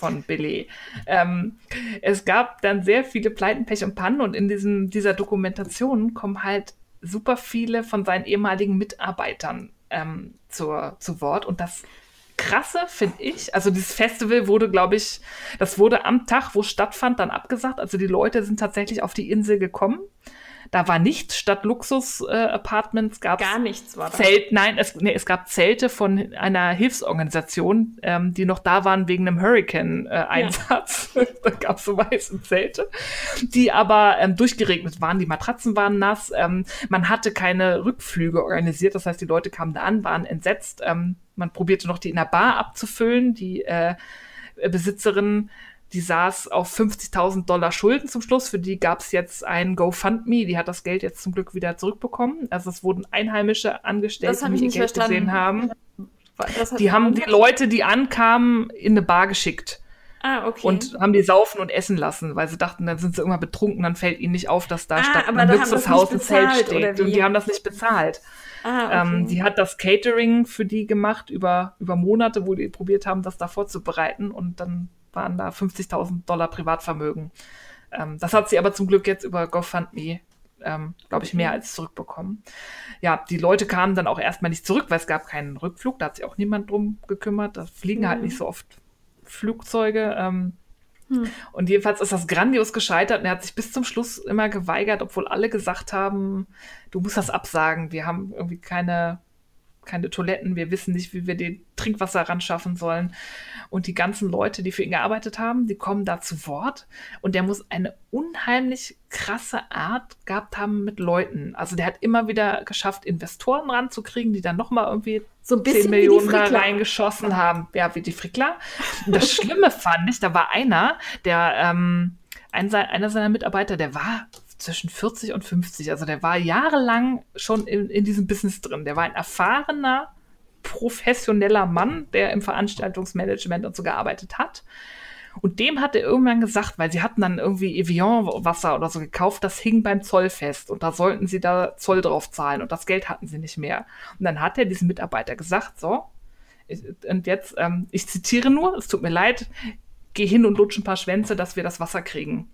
A: von Billy. Ähm, es gab dann sehr viele Pleiten, Pech und Pannen und in diesem, dieser Dokumentation kommen halt super viele von seinen ehemaligen Mitarbeitern ähm, zur, zu Wort und das Krasse finde ich, also dieses Festival wurde, glaube ich, das wurde am Tag, wo es stattfand, dann abgesagt. Also die Leute sind tatsächlich auf die Insel gekommen. Da war nichts statt Luxus-Apartments, äh, gab
B: gar nichts war
A: da. Zelt, nein, es, nee, es gab Zelte von einer Hilfsorganisation, ähm, die noch da waren wegen einem Hurricane-Einsatz. Äh, ja. (laughs) da gab es so weiße Zelte, die aber ähm, durchgeregnet waren. Die Matratzen waren nass. Ähm, man hatte keine Rückflüge organisiert. Das heißt, die Leute kamen da an, waren entsetzt. Ähm, man probierte noch die in der Bar abzufüllen. Die äh, Besitzerin die saß auf 50.000 Dollar Schulden zum Schluss. Für die gab es jetzt ein GoFundMe. Die hat das Geld jetzt zum Glück wieder zurückbekommen. Also es wurden Einheimische angestellt,
B: die ihr Geld verstanden. gesehen
A: haben. Die haben die Leute, die ankamen, in eine Bar geschickt.
B: Ah, okay.
A: Und haben die saufen und essen lassen, weil sie dachten, dann sind sie irgendwann betrunken, dann fällt ihnen nicht auf, dass da
B: ah,
A: statt
B: einem Luxushaus ein Zelt steht.
A: Und die haben das nicht bezahlt.
B: Ah, okay. ähm,
A: die hat das Catering für die gemacht über, über Monate, wo die probiert haben, das da vorzubereiten. Und dann waren da 50.000 Dollar Privatvermögen. Ähm, das hat sie aber zum Glück jetzt über GoFundMe, ähm, glaube ich, mehr als zurückbekommen. Ja, die Leute kamen dann auch erstmal nicht zurück, weil es gab keinen Rückflug. Da hat sich auch niemand drum gekümmert. Da fliegen halt mhm. halt nicht so oft Flugzeuge. Ähm, hm. Und jedenfalls ist das grandios gescheitert und er hat sich bis zum Schluss immer geweigert, obwohl alle gesagt haben, du musst das absagen. Wir haben irgendwie keine keine Toiletten, wir wissen nicht, wie wir den Trinkwasser ran schaffen sollen. Und die ganzen Leute, die für ihn gearbeitet haben, die kommen da zu Wort. Und der muss eine unheimlich krasse Art gehabt haben mit Leuten. Also der hat immer wieder geschafft, Investoren ranzukriegen, die dann nochmal irgendwie so ein bisschen 10 Millionen da reingeschossen haben. Ja, wie die Frickler. Und das Schlimme fand ich, da war einer, der, ähm, ein, einer seiner Mitarbeiter, der war zwischen 40 und 50. Also der war jahrelang schon in, in diesem Business drin. Der war ein erfahrener, professioneller Mann, der im Veranstaltungsmanagement und so gearbeitet hat. Und dem hat er irgendwann gesagt, weil sie hatten dann irgendwie Evian-Wasser oder so gekauft, das hing beim Zoll fest und da sollten sie da Zoll drauf zahlen und das Geld hatten sie nicht mehr. Und dann hat er diesem Mitarbeiter gesagt, so, und jetzt, ähm, ich zitiere nur, es tut mir leid, geh hin und lutsch ein paar Schwänze, dass wir das Wasser kriegen.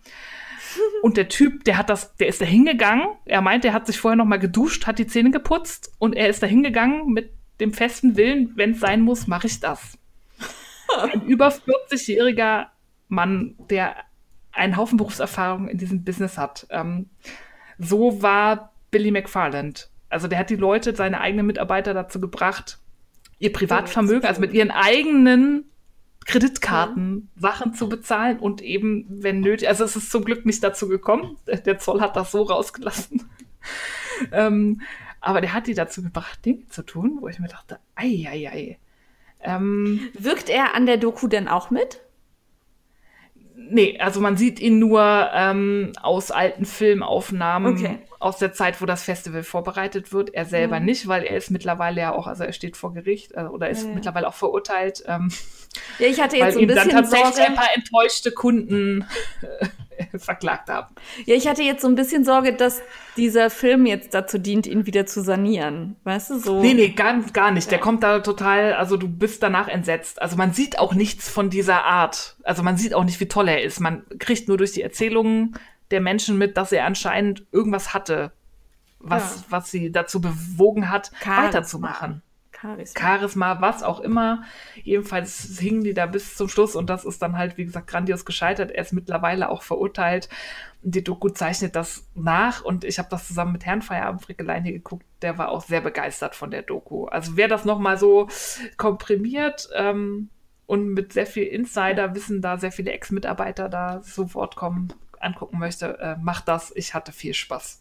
A: Und der Typ, der hat das, der ist da hingegangen. Er meint, er hat sich vorher noch mal geduscht, hat die Zähne geputzt und er ist da hingegangen mit dem festen Willen, wenn es sein muss, mache ich das. (laughs) Ein über 40-jähriger Mann, der einen Haufen Berufserfahrung in diesem Business hat. Ähm, so war Billy McFarland. Also der hat die Leute, seine eigenen Mitarbeiter dazu gebracht, ihr Privatvermögen, also mit ihren eigenen Kreditkarten Sachen zu bezahlen und eben, wenn nötig, also es ist zum Glück nicht dazu gekommen. Der Zoll hat das so rausgelassen. (laughs) ähm, aber der hat die dazu gebracht, Dinge zu tun, wo ich mir dachte, ei, ei, ei.
B: Ähm, Wirkt er an der Doku denn auch mit?
A: Nee, also man sieht ihn nur ähm, aus alten Filmaufnahmen okay. Aus der Zeit, wo das Festival vorbereitet wird. Er selber mhm. nicht, weil er ist mittlerweile ja auch, also er steht vor Gericht äh, oder ist ja, mittlerweile auch verurteilt. Ähm,
B: ja, ich hatte jetzt so ein bisschen dann tatsächlich Sorge.
A: ein paar enttäuschte Kunden (laughs) verklagt haben.
B: Ja, ich hatte jetzt so ein bisschen Sorge, dass dieser Film jetzt dazu dient, ihn wieder zu sanieren. Weißt du, so.
A: Nee, nee, gar, gar nicht. Der kommt da total, also du bist danach entsetzt. Also man sieht auch nichts von dieser Art. Also man sieht auch nicht, wie toll er ist. Man kriegt nur durch die Erzählungen der Menschen mit, dass er anscheinend irgendwas hatte, was, ja. was sie dazu bewogen hat, Charisma. weiterzumachen. Charisma. Charisma, was auch immer. Jedenfalls hingen die da bis zum Schluss und das ist dann halt, wie gesagt, grandios gescheitert. Er ist mittlerweile auch verurteilt. Die Doku zeichnet das nach und ich habe das zusammen mit Herrn Feierabend hier geguckt. Der war auch sehr begeistert von der Doku. Also wer das nochmal so komprimiert ähm, und mit sehr viel Insider-Wissen da, sehr viele Ex-Mitarbeiter da sofort kommen, angucken möchte, äh, macht das. Ich hatte viel Spaß.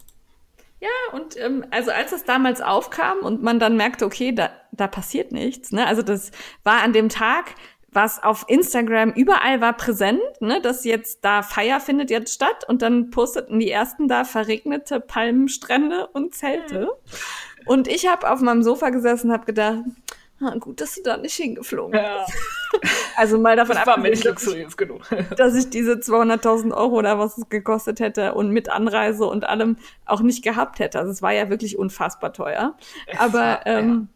B: Ja, und ähm, also als das damals aufkam und man dann merkte, okay, da, da passiert nichts, ne? Also das war an dem Tag, was auf Instagram überall war präsent, ne, dass jetzt da Feier findet jetzt statt und dann posteten die ersten da verregnete Palmenstrände und Zelte. Und ich habe auf meinem Sofa gesessen und habe gedacht, na, gut, dass du da nicht hingeflogen ja. bist. (laughs) Also mal davon
A: ab, (laughs)
B: dass ich diese 200.000 Euro oder was es gekostet hätte und mit Anreise und allem auch nicht gehabt hätte. Also es war ja wirklich unfassbar teuer. Es Aber war, ähm,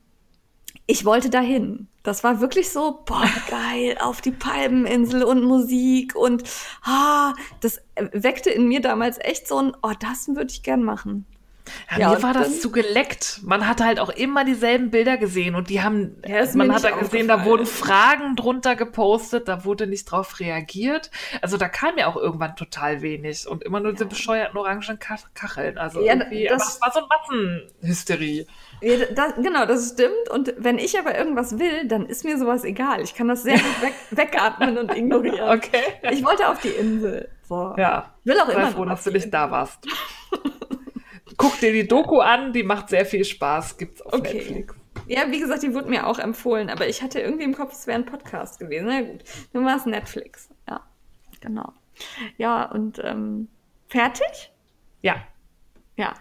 B: ja. ich wollte dahin. Das war wirklich so, boah, (laughs) geil, auf die Palmeninsel und Musik und ah, das weckte in mir damals echt so ein, oh, das würde ich gern machen.
A: Ja, ja, mir war das zu geleckt. Man hat halt auch immer dieselben Bilder gesehen und die haben, ja, man hat da gesehen, da wurden Fragen drunter gepostet, da wurde nicht drauf reagiert. Also da kam ja auch irgendwann total wenig und immer nur ja. diese bescheuerten orangen Kacheln. Also ja, irgendwie, das, war so Massenhysterie.
B: Ja, das, genau, das stimmt. Und wenn ich aber irgendwas will, dann ist mir sowas egal. Ich kann das sehr gut weg, (laughs) wegatmen und ignorieren.
A: Okay.
B: Ich wollte auf die Insel. So.
A: Ja. Will auch immer. froh, dass du nicht da warst. (laughs) Guck dir die Doku an, die macht sehr viel Spaß. Gibt's auf okay. Netflix.
B: Ja, wie gesagt, die wurde mir auch empfohlen, aber ich hatte irgendwie im Kopf, es wäre ein Podcast gewesen. Na gut, nun war es Netflix. Ja, genau. Ja, und ähm, fertig?
A: Ja.
B: Ja.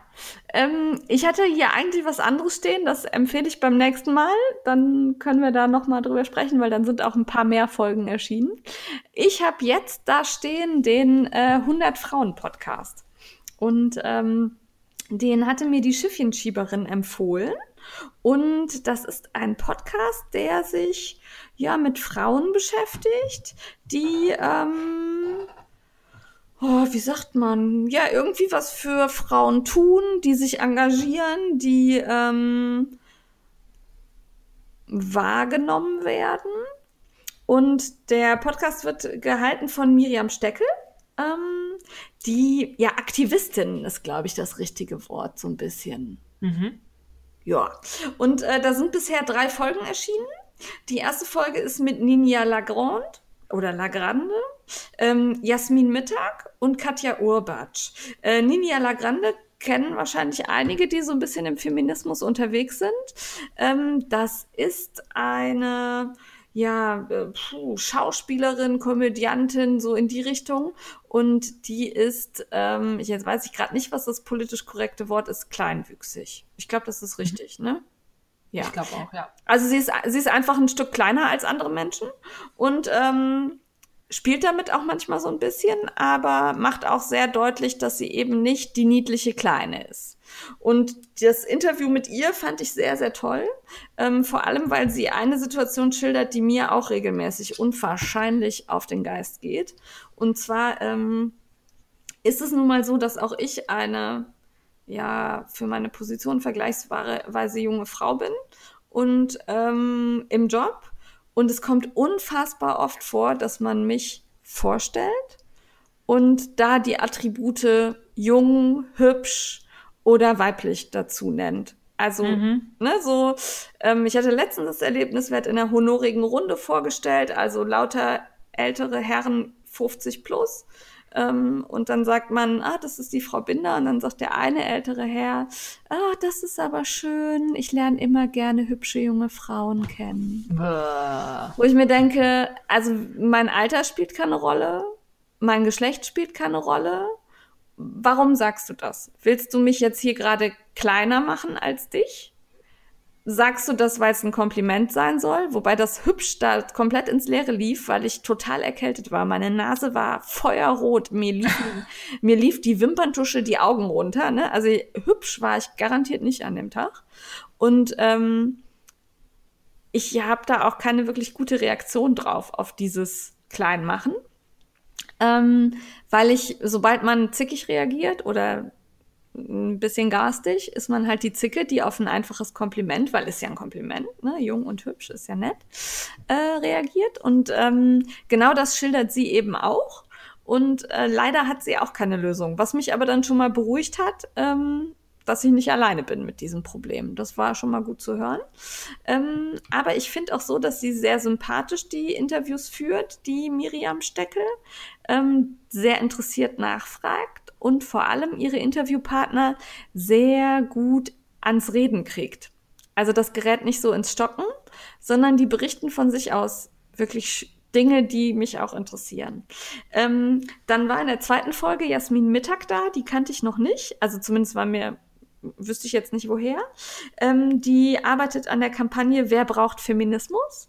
B: Ähm, ich hatte hier eigentlich was anderes stehen, das empfehle ich beim nächsten Mal. Dann können wir da nochmal drüber sprechen, weil dann sind auch ein paar mehr Folgen erschienen. Ich habe jetzt da stehen den äh, 100 Frauen Podcast. Und ähm, den hatte mir die Schiffchenschieberin empfohlen. Und das ist ein Podcast, der sich ja mit Frauen beschäftigt, die, ähm, oh, wie sagt man, ja, irgendwie was für Frauen tun, die sich engagieren, die ähm, wahrgenommen werden. Und der Podcast wird gehalten von Miriam Steckel. Ähm, die, ja, Aktivistin ist, glaube ich, das richtige Wort, so ein bisschen. Mhm. Ja. Und äh, da sind bisher drei Folgen erschienen. Die erste Folge ist mit Ninja Lagrande oder Lagrande, ähm, Jasmin Mittag und Katja Urbatsch. Äh, Ninja Lagrande kennen wahrscheinlich einige, die so ein bisschen im Feminismus unterwegs sind. Ähm, das ist eine ja, äh, puh, Schauspielerin, Komödiantin, so in die Richtung. Und die ist, ähm, jetzt weiß ich gerade nicht, was das politisch korrekte Wort ist, kleinwüchsig. Ich glaube, das ist mhm. richtig, mhm. ne?
A: Ja. Ich glaube auch, ja.
B: Also sie ist, sie ist einfach ein Stück kleiner als andere Menschen und ähm, spielt damit auch manchmal so ein bisschen, aber macht auch sehr deutlich, dass sie eben nicht die niedliche Kleine ist. Und das Interview mit ihr fand ich sehr, sehr toll. Ähm, vor allem, weil sie eine Situation schildert, die mir auch regelmäßig unwahrscheinlich auf den Geist geht. Und zwar ähm, ist es nun mal so, dass auch ich eine, ja, für meine Position vergleichsweise junge Frau bin und ähm, im Job. Und es kommt unfassbar oft vor, dass man mich vorstellt und da die Attribute jung, hübsch, oder weiblich dazu nennt. Also, mhm. ne, so, ähm, ich hatte letztens das Erlebnis, wird in einer honorigen Runde vorgestellt, also lauter ältere Herren 50 plus. Ähm, und dann sagt man, ah, das ist die Frau Binder. Und dann sagt der eine ältere Herr, ah, das ist aber schön. Ich lerne immer gerne hübsche junge Frauen kennen. Bäh. Wo ich mir denke, also mein Alter spielt keine Rolle, mein Geschlecht spielt keine Rolle. Warum sagst du das? Willst du mich jetzt hier gerade kleiner machen als dich? Sagst du das, weil es ein Kompliment sein soll? Wobei das hübsch da komplett ins Leere lief, weil ich total erkältet war. Meine Nase war feuerrot. Mir lief, (laughs) mir lief die Wimperntusche die Augen runter. Ne? Also hübsch war ich garantiert nicht an dem Tag. Und ähm, ich habe da auch keine wirklich gute Reaktion drauf, auf dieses Kleinmachen. Ähm, weil ich, sobald man zickig reagiert oder ein bisschen garstig, ist man halt die Zicke, die auf ein einfaches Kompliment, weil ist ja ein Kompliment, ne, jung und hübsch ist ja nett, äh, reagiert. Und ähm, genau das schildert sie eben auch. Und äh, leider hat sie auch keine Lösung. Was mich aber dann schon mal beruhigt hat, ähm, dass ich nicht alleine bin mit diesem Problem. Das war schon mal gut zu hören. Ähm, aber ich finde auch so, dass sie sehr sympathisch die Interviews führt, die Miriam Steckel, ähm, sehr interessiert nachfragt und vor allem ihre Interviewpartner sehr gut ans Reden kriegt. Also das gerät nicht so ins Stocken, sondern die berichten von sich aus wirklich Dinge, die mich auch interessieren. Ähm, dann war in der zweiten Folge Jasmin Mittag da, die kannte ich noch nicht. Also zumindest war mir, wüsste ich jetzt nicht woher. Ähm, die arbeitet an der Kampagne Wer braucht Feminismus?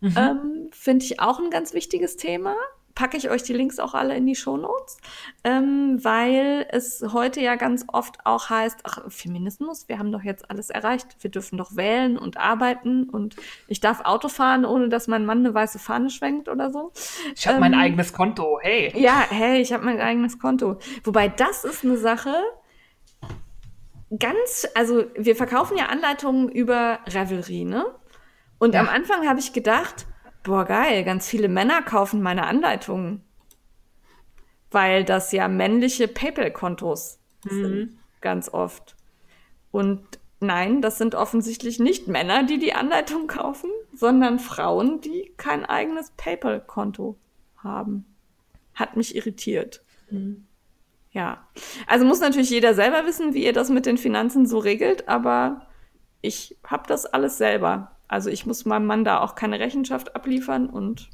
B: Mhm. Ähm, Finde ich auch ein ganz wichtiges Thema packe ich euch die Links auch alle in die Shownotes, ähm, weil es heute ja ganz oft auch heißt, ach, Feminismus, wir haben doch jetzt alles erreicht, wir dürfen doch wählen und arbeiten und ich darf Auto fahren, ohne dass mein Mann eine weiße Fahne schwenkt oder so.
A: Ich habe ähm, mein eigenes Konto, hey.
B: Ja, hey, ich habe mein eigenes Konto. Wobei das ist eine Sache, ganz, also wir verkaufen ja Anleitungen über Revelry, ne? Und ja. am Anfang habe ich gedacht, boah, geil, ganz viele Männer kaufen meine Anleitungen. Weil das ja männliche PayPal-Kontos mhm. sind, ganz oft. Und nein, das sind offensichtlich nicht Männer, die die Anleitung kaufen, sondern Frauen, die kein eigenes PayPal-Konto haben. Hat mich irritiert. Mhm. Ja. Also muss natürlich jeder selber wissen, wie ihr das mit den Finanzen so regelt, aber ich habe das alles selber. Also ich muss meinem Mann da auch keine Rechenschaft abliefern und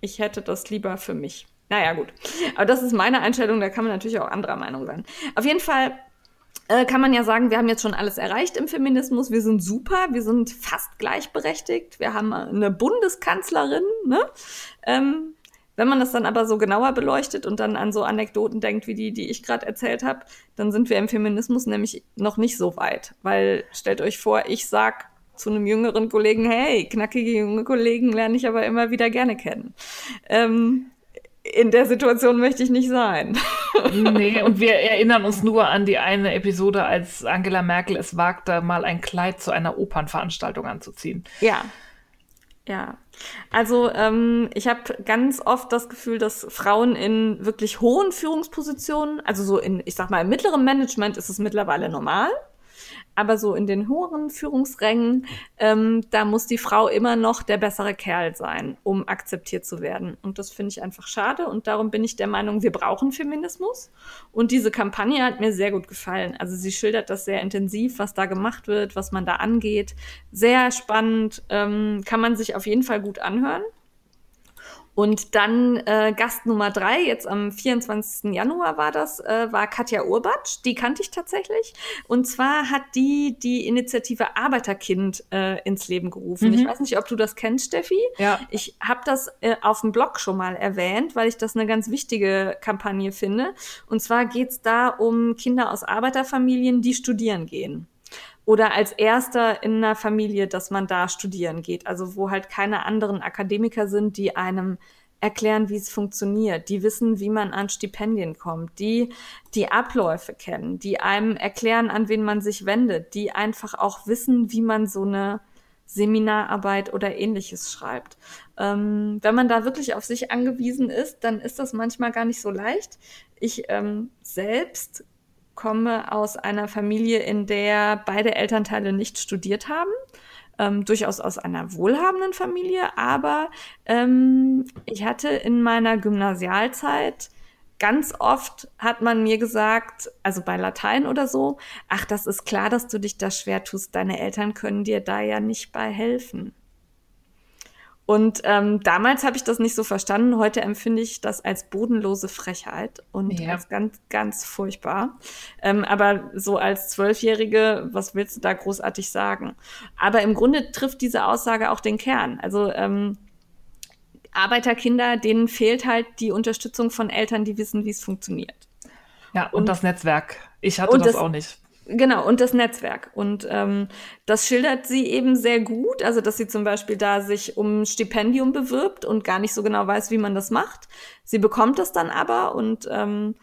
B: ich hätte das lieber für mich. Naja, gut. Aber das ist meine Einstellung, da kann man natürlich auch anderer Meinung sein. Auf jeden Fall äh, kann man ja sagen, wir haben jetzt schon alles erreicht im Feminismus. Wir sind super, wir sind fast gleichberechtigt. Wir haben eine Bundeskanzlerin. Ne? Ähm, wenn man das dann aber so genauer beleuchtet und dann an so Anekdoten denkt, wie die, die ich gerade erzählt habe, dann sind wir im Feminismus nämlich noch nicht so weit. Weil stellt euch vor, ich sag zu einem jüngeren Kollegen, hey, knackige junge Kollegen lerne ich aber immer wieder gerne kennen. Ähm, in der Situation möchte ich nicht sein. (laughs)
A: nee, und wir erinnern uns nur an die eine Episode, als Angela Merkel es wagte, mal ein Kleid zu einer Opernveranstaltung anzuziehen.
B: Ja. Ja. Also ähm, ich habe ganz oft das Gefühl, dass Frauen in wirklich hohen Führungspositionen, also so in, ich sag mal, im mittleren Management ist es mittlerweile normal aber so in den höheren Führungsrängen, ähm, da muss die Frau immer noch der bessere Kerl sein, um akzeptiert zu werden. Und das finde ich einfach schade. Und darum bin ich der Meinung, wir brauchen Feminismus. Und diese Kampagne hat mir sehr gut gefallen. Also sie schildert das sehr intensiv, was da gemacht wird, was man da angeht. Sehr spannend, ähm, kann man sich auf jeden Fall gut anhören. Und dann äh, Gast Nummer drei, jetzt am 24. Januar war das, äh, war Katja Urbatsch. Die kannte ich tatsächlich. Und zwar hat die die Initiative Arbeiterkind äh, ins Leben gerufen. Mhm. Ich weiß nicht, ob du das kennst, Steffi.
A: Ja.
B: Ich habe das äh, auf dem Blog schon mal erwähnt, weil ich das eine ganz wichtige Kampagne finde. Und zwar geht's da um Kinder aus Arbeiterfamilien, die studieren gehen oder als erster in einer Familie, dass man da studieren geht. Also wo halt keine anderen Akademiker sind, die einem erklären, wie es funktioniert, die wissen, wie man an Stipendien kommt, die die Abläufe kennen, die einem erklären, an wen man sich wendet, die einfach auch wissen, wie man so eine Seminararbeit oder ähnliches schreibt. Ähm, wenn man da wirklich auf sich angewiesen ist, dann ist das manchmal gar nicht so leicht. Ich ähm, selbst komme aus einer Familie, in der beide Elternteile nicht studiert haben. Ähm, durchaus aus einer wohlhabenden Familie, aber ähm, ich hatte in meiner Gymnasialzeit ganz oft hat man mir gesagt, also bei Latein oder so, ach, das ist klar, dass du dich da schwer tust, deine Eltern können dir da ja nicht bei helfen. Und ähm, damals habe ich das nicht so verstanden. Heute empfinde ich das als bodenlose Frechheit und ja. als ganz, ganz furchtbar. Ähm, aber so als Zwölfjährige, was willst du da großartig sagen? Aber im Grunde trifft diese Aussage auch den Kern. Also ähm, Arbeiterkinder, denen fehlt halt die Unterstützung von Eltern, die wissen, wie es funktioniert.
A: Ja, und, und, das Netzwerk. Ich hatte das, das auch nicht.
B: Genau, und das Netzwerk. Und ähm, das schildert sie eben sehr gut. Also, dass sie zum Beispiel da sich um Stipendium bewirbt und gar nicht so genau weiß, wie man das macht. Sie bekommt das dann aber und ähm,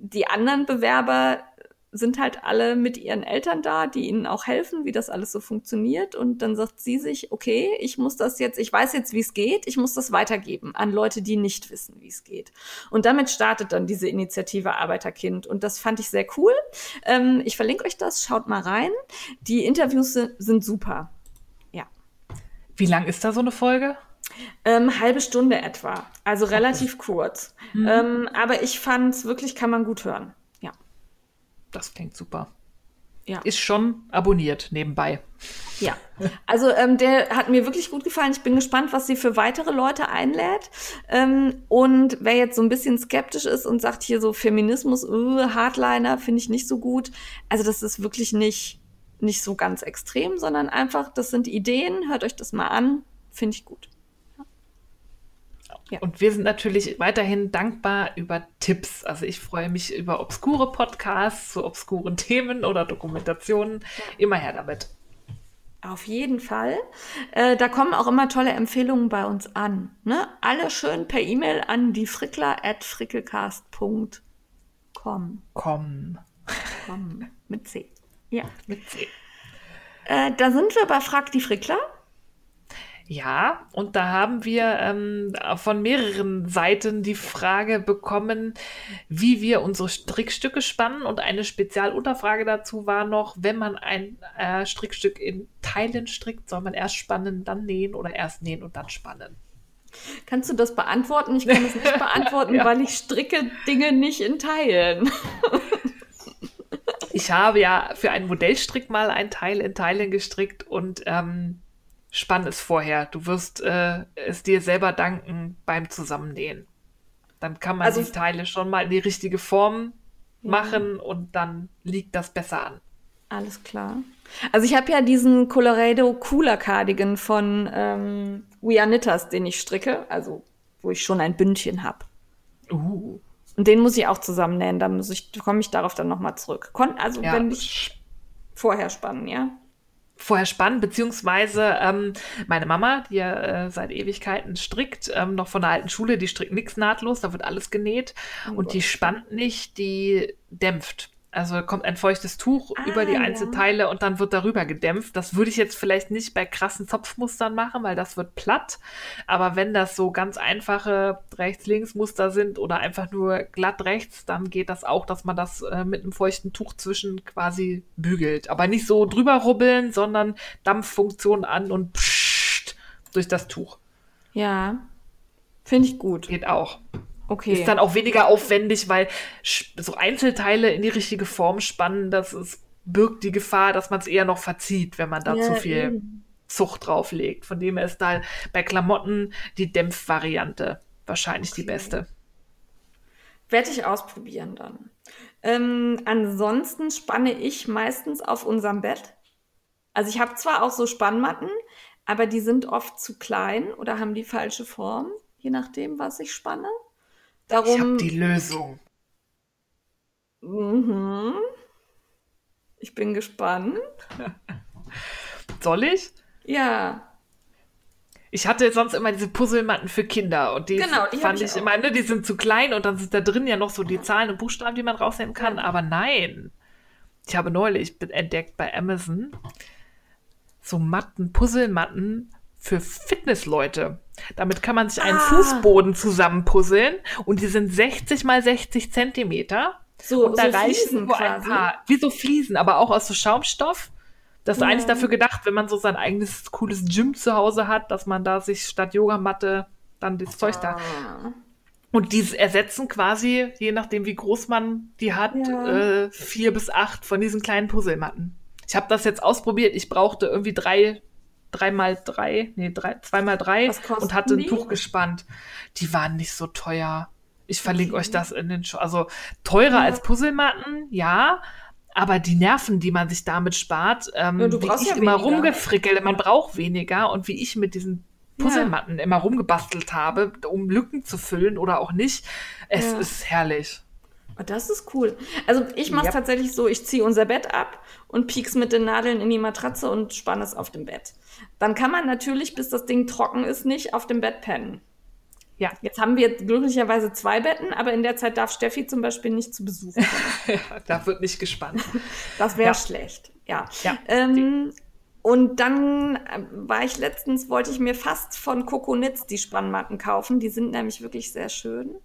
B: die anderen Bewerber sind halt alle mit ihren Eltern da, die ihnen auch helfen, wie das alles so funktioniert. Und dann sagt sie sich, okay, ich muss das jetzt, ich weiß jetzt, wie es geht, ich muss das weitergeben an Leute, die nicht wissen, wie es geht. Und damit startet dann diese Initiative Arbeiterkind. Und das fand ich sehr cool. Ähm, ich verlinke euch das, schaut mal rein. Die Interviews sind, sind super. Ja.
A: Wie lang ist da so eine Folge?
B: Ähm, halbe Stunde etwa. Also relativ kurz. Mhm. Ähm, aber ich fand es wirklich, kann man gut hören.
A: Das klingt super. Ja. Ist schon abonniert nebenbei.
B: Ja, also ähm, der hat mir wirklich gut gefallen. Ich bin gespannt, was sie für weitere Leute einlädt. Ähm, und wer jetzt so ein bisschen skeptisch ist und sagt hier so Feminismus, uh, Hardliner finde ich nicht so gut. Also das ist wirklich nicht, nicht so ganz extrem, sondern einfach, das sind Ideen. Hört euch das mal an. Finde ich gut.
A: Ja. Und wir sind natürlich weiterhin dankbar über Tipps. Also ich freue mich über obskure Podcasts zu obskuren Themen oder Dokumentationen. Immer her damit.
B: Auf jeden Fall. Äh, da kommen auch immer tolle Empfehlungen bei uns an. Ne? Alle schön per E-Mail an die frickler at frickelcast.com.
A: Com.
B: Com. Mit C. Ja. Mit C. Äh, da sind wir bei Frag die Frickler.
A: Ja, und da haben wir ähm, von mehreren Seiten die Frage bekommen, wie wir unsere Strickstücke spannen. Und eine Spezialunterfrage dazu war noch, wenn man ein äh, Strickstück in Teilen strickt, soll man erst spannen, dann nähen oder erst nähen und dann spannen.
B: Kannst du das beantworten? Ich kann es nicht (laughs) beantworten, ja. weil ich stricke Dinge nicht in Teilen.
A: ich habe ja für einen Modellstrick mal ein Teil in Teilen gestrickt und ähm, spann es vorher. Du wirst äh, es dir selber danken beim Zusammennähen. Dann kann man also, die Teile schon mal in die richtige Form ja. machen und dann liegt das besser an.
B: Alles klar. Also ich habe ja diesen Colorado Cooler Cardigan von ähm, We Are Knitters, den ich stricke, also wo ich schon ein Bündchen habe. Uh. Und den muss ich auch zusammennähen, da muss ich, komme ich darauf dann nochmal zurück. Kon also ja. wenn ich vorher spannen, ja?
A: Vorher spannend, beziehungsweise ähm, meine Mama, die ja äh, seit Ewigkeiten strickt, ähm, noch von der alten Schule, die strickt nichts nahtlos, da wird alles genäht oh und Gott. die spannt nicht, die dämpft. Also kommt ein feuchtes Tuch ah, über die Einzelteile ja. und dann wird darüber gedämpft. Das würde ich jetzt vielleicht nicht bei krassen Zopfmustern machen, weil das wird platt. Aber wenn das so ganz einfache Rechts-Links-Muster sind oder einfach nur glatt rechts, dann geht das auch, dass man das äh, mit einem feuchten Tuch zwischen quasi bügelt. Aber nicht so drüber rubbeln, sondern Dampffunktion an und pssst durch das Tuch.
B: Ja, finde ich gut.
A: Geht auch. Okay. Ist dann auch weniger aufwendig, weil so Einzelteile in die richtige Form spannen, das ist, birgt die Gefahr, dass man es eher noch verzieht, wenn man da ja, zu viel eben. Zucht drauflegt. Von dem her ist da bei Klamotten die Dämpfvariante wahrscheinlich okay. die beste.
B: Werde ich ausprobieren dann. Ähm, ansonsten spanne ich meistens auf unserem Bett. Also ich habe zwar auch so Spannmatten, aber die sind oft zu klein oder haben die falsche Form, je nachdem, was ich spanne.
A: Darum, ich habe die Lösung.
B: Mhm. Ich bin gespannt. (laughs)
A: Soll ich?
B: Ja.
A: Ich hatte sonst immer diese Puzzlematten für Kinder und die, genau, die fand ich, ich immer, ne, die sind zu klein und dann sind da drin ja noch so die Zahlen und Buchstaben, die man rausnehmen kann. Ja. Aber nein. Ich habe neulich entdeckt bei Amazon so Matten, Puzzlematten für Fitnessleute. Damit kann man sich einen ah. Fußboden zusammenpuzzeln und die sind 60 mal 60 Zentimeter So, und da so reichen nur ein paar, wie so Fliesen, aber auch aus so Schaumstoff. Das ist ja. eigentlich dafür gedacht, wenn man so sein eigenes cooles Gym zu Hause hat, dass man da sich statt Yogamatte dann das Zeug da. Ah. Und die ersetzen quasi, je nachdem wie groß man die hat, ja. äh, vier bis acht von diesen kleinen Puzzlematten. Ich habe das jetzt ausprobiert. Ich brauchte irgendwie drei, dreimal drei, nee, drei, zweimal drei und hatte ein Tuch gespannt. Die waren nicht so teuer. Ich verlinke okay. euch das in den Show. Also teurer ja. als Puzzlematten, ja. Aber die Nerven, die man sich damit spart, ähm, ja, wie ich ja immer rumgefrickelt, man braucht weniger und wie ich mit diesen Puzzlematten ja. immer rumgebastelt habe, um Lücken zu füllen oder auch nicht. Es ist herrlich.
B: Oh, das ist cool. Also ich mache es yep. tatsächlich so, ich ziehe unser Bett ab und piek's mit den Nadeln in die Matratze und spanne es auf dem Bett. Dann kann man natürlich, bis das Ding trocken ist, nicht auf dem Bett pennen. Ja. Jetzt haben wir glücklicherweise zwei Betten, aber in der Zeit darf Steffi zum Beispiel nicht zu Besuch kommen. (laughs)
A: da wird nicht gespannt.
B: Das wäre ja. schlecht. Ja. ja. Ähm, und dann äh, war ich letztens, wollte ich mir fast von Coconitz die Spannmatten kaufen. Die sind nämlich wirklich sehr schön.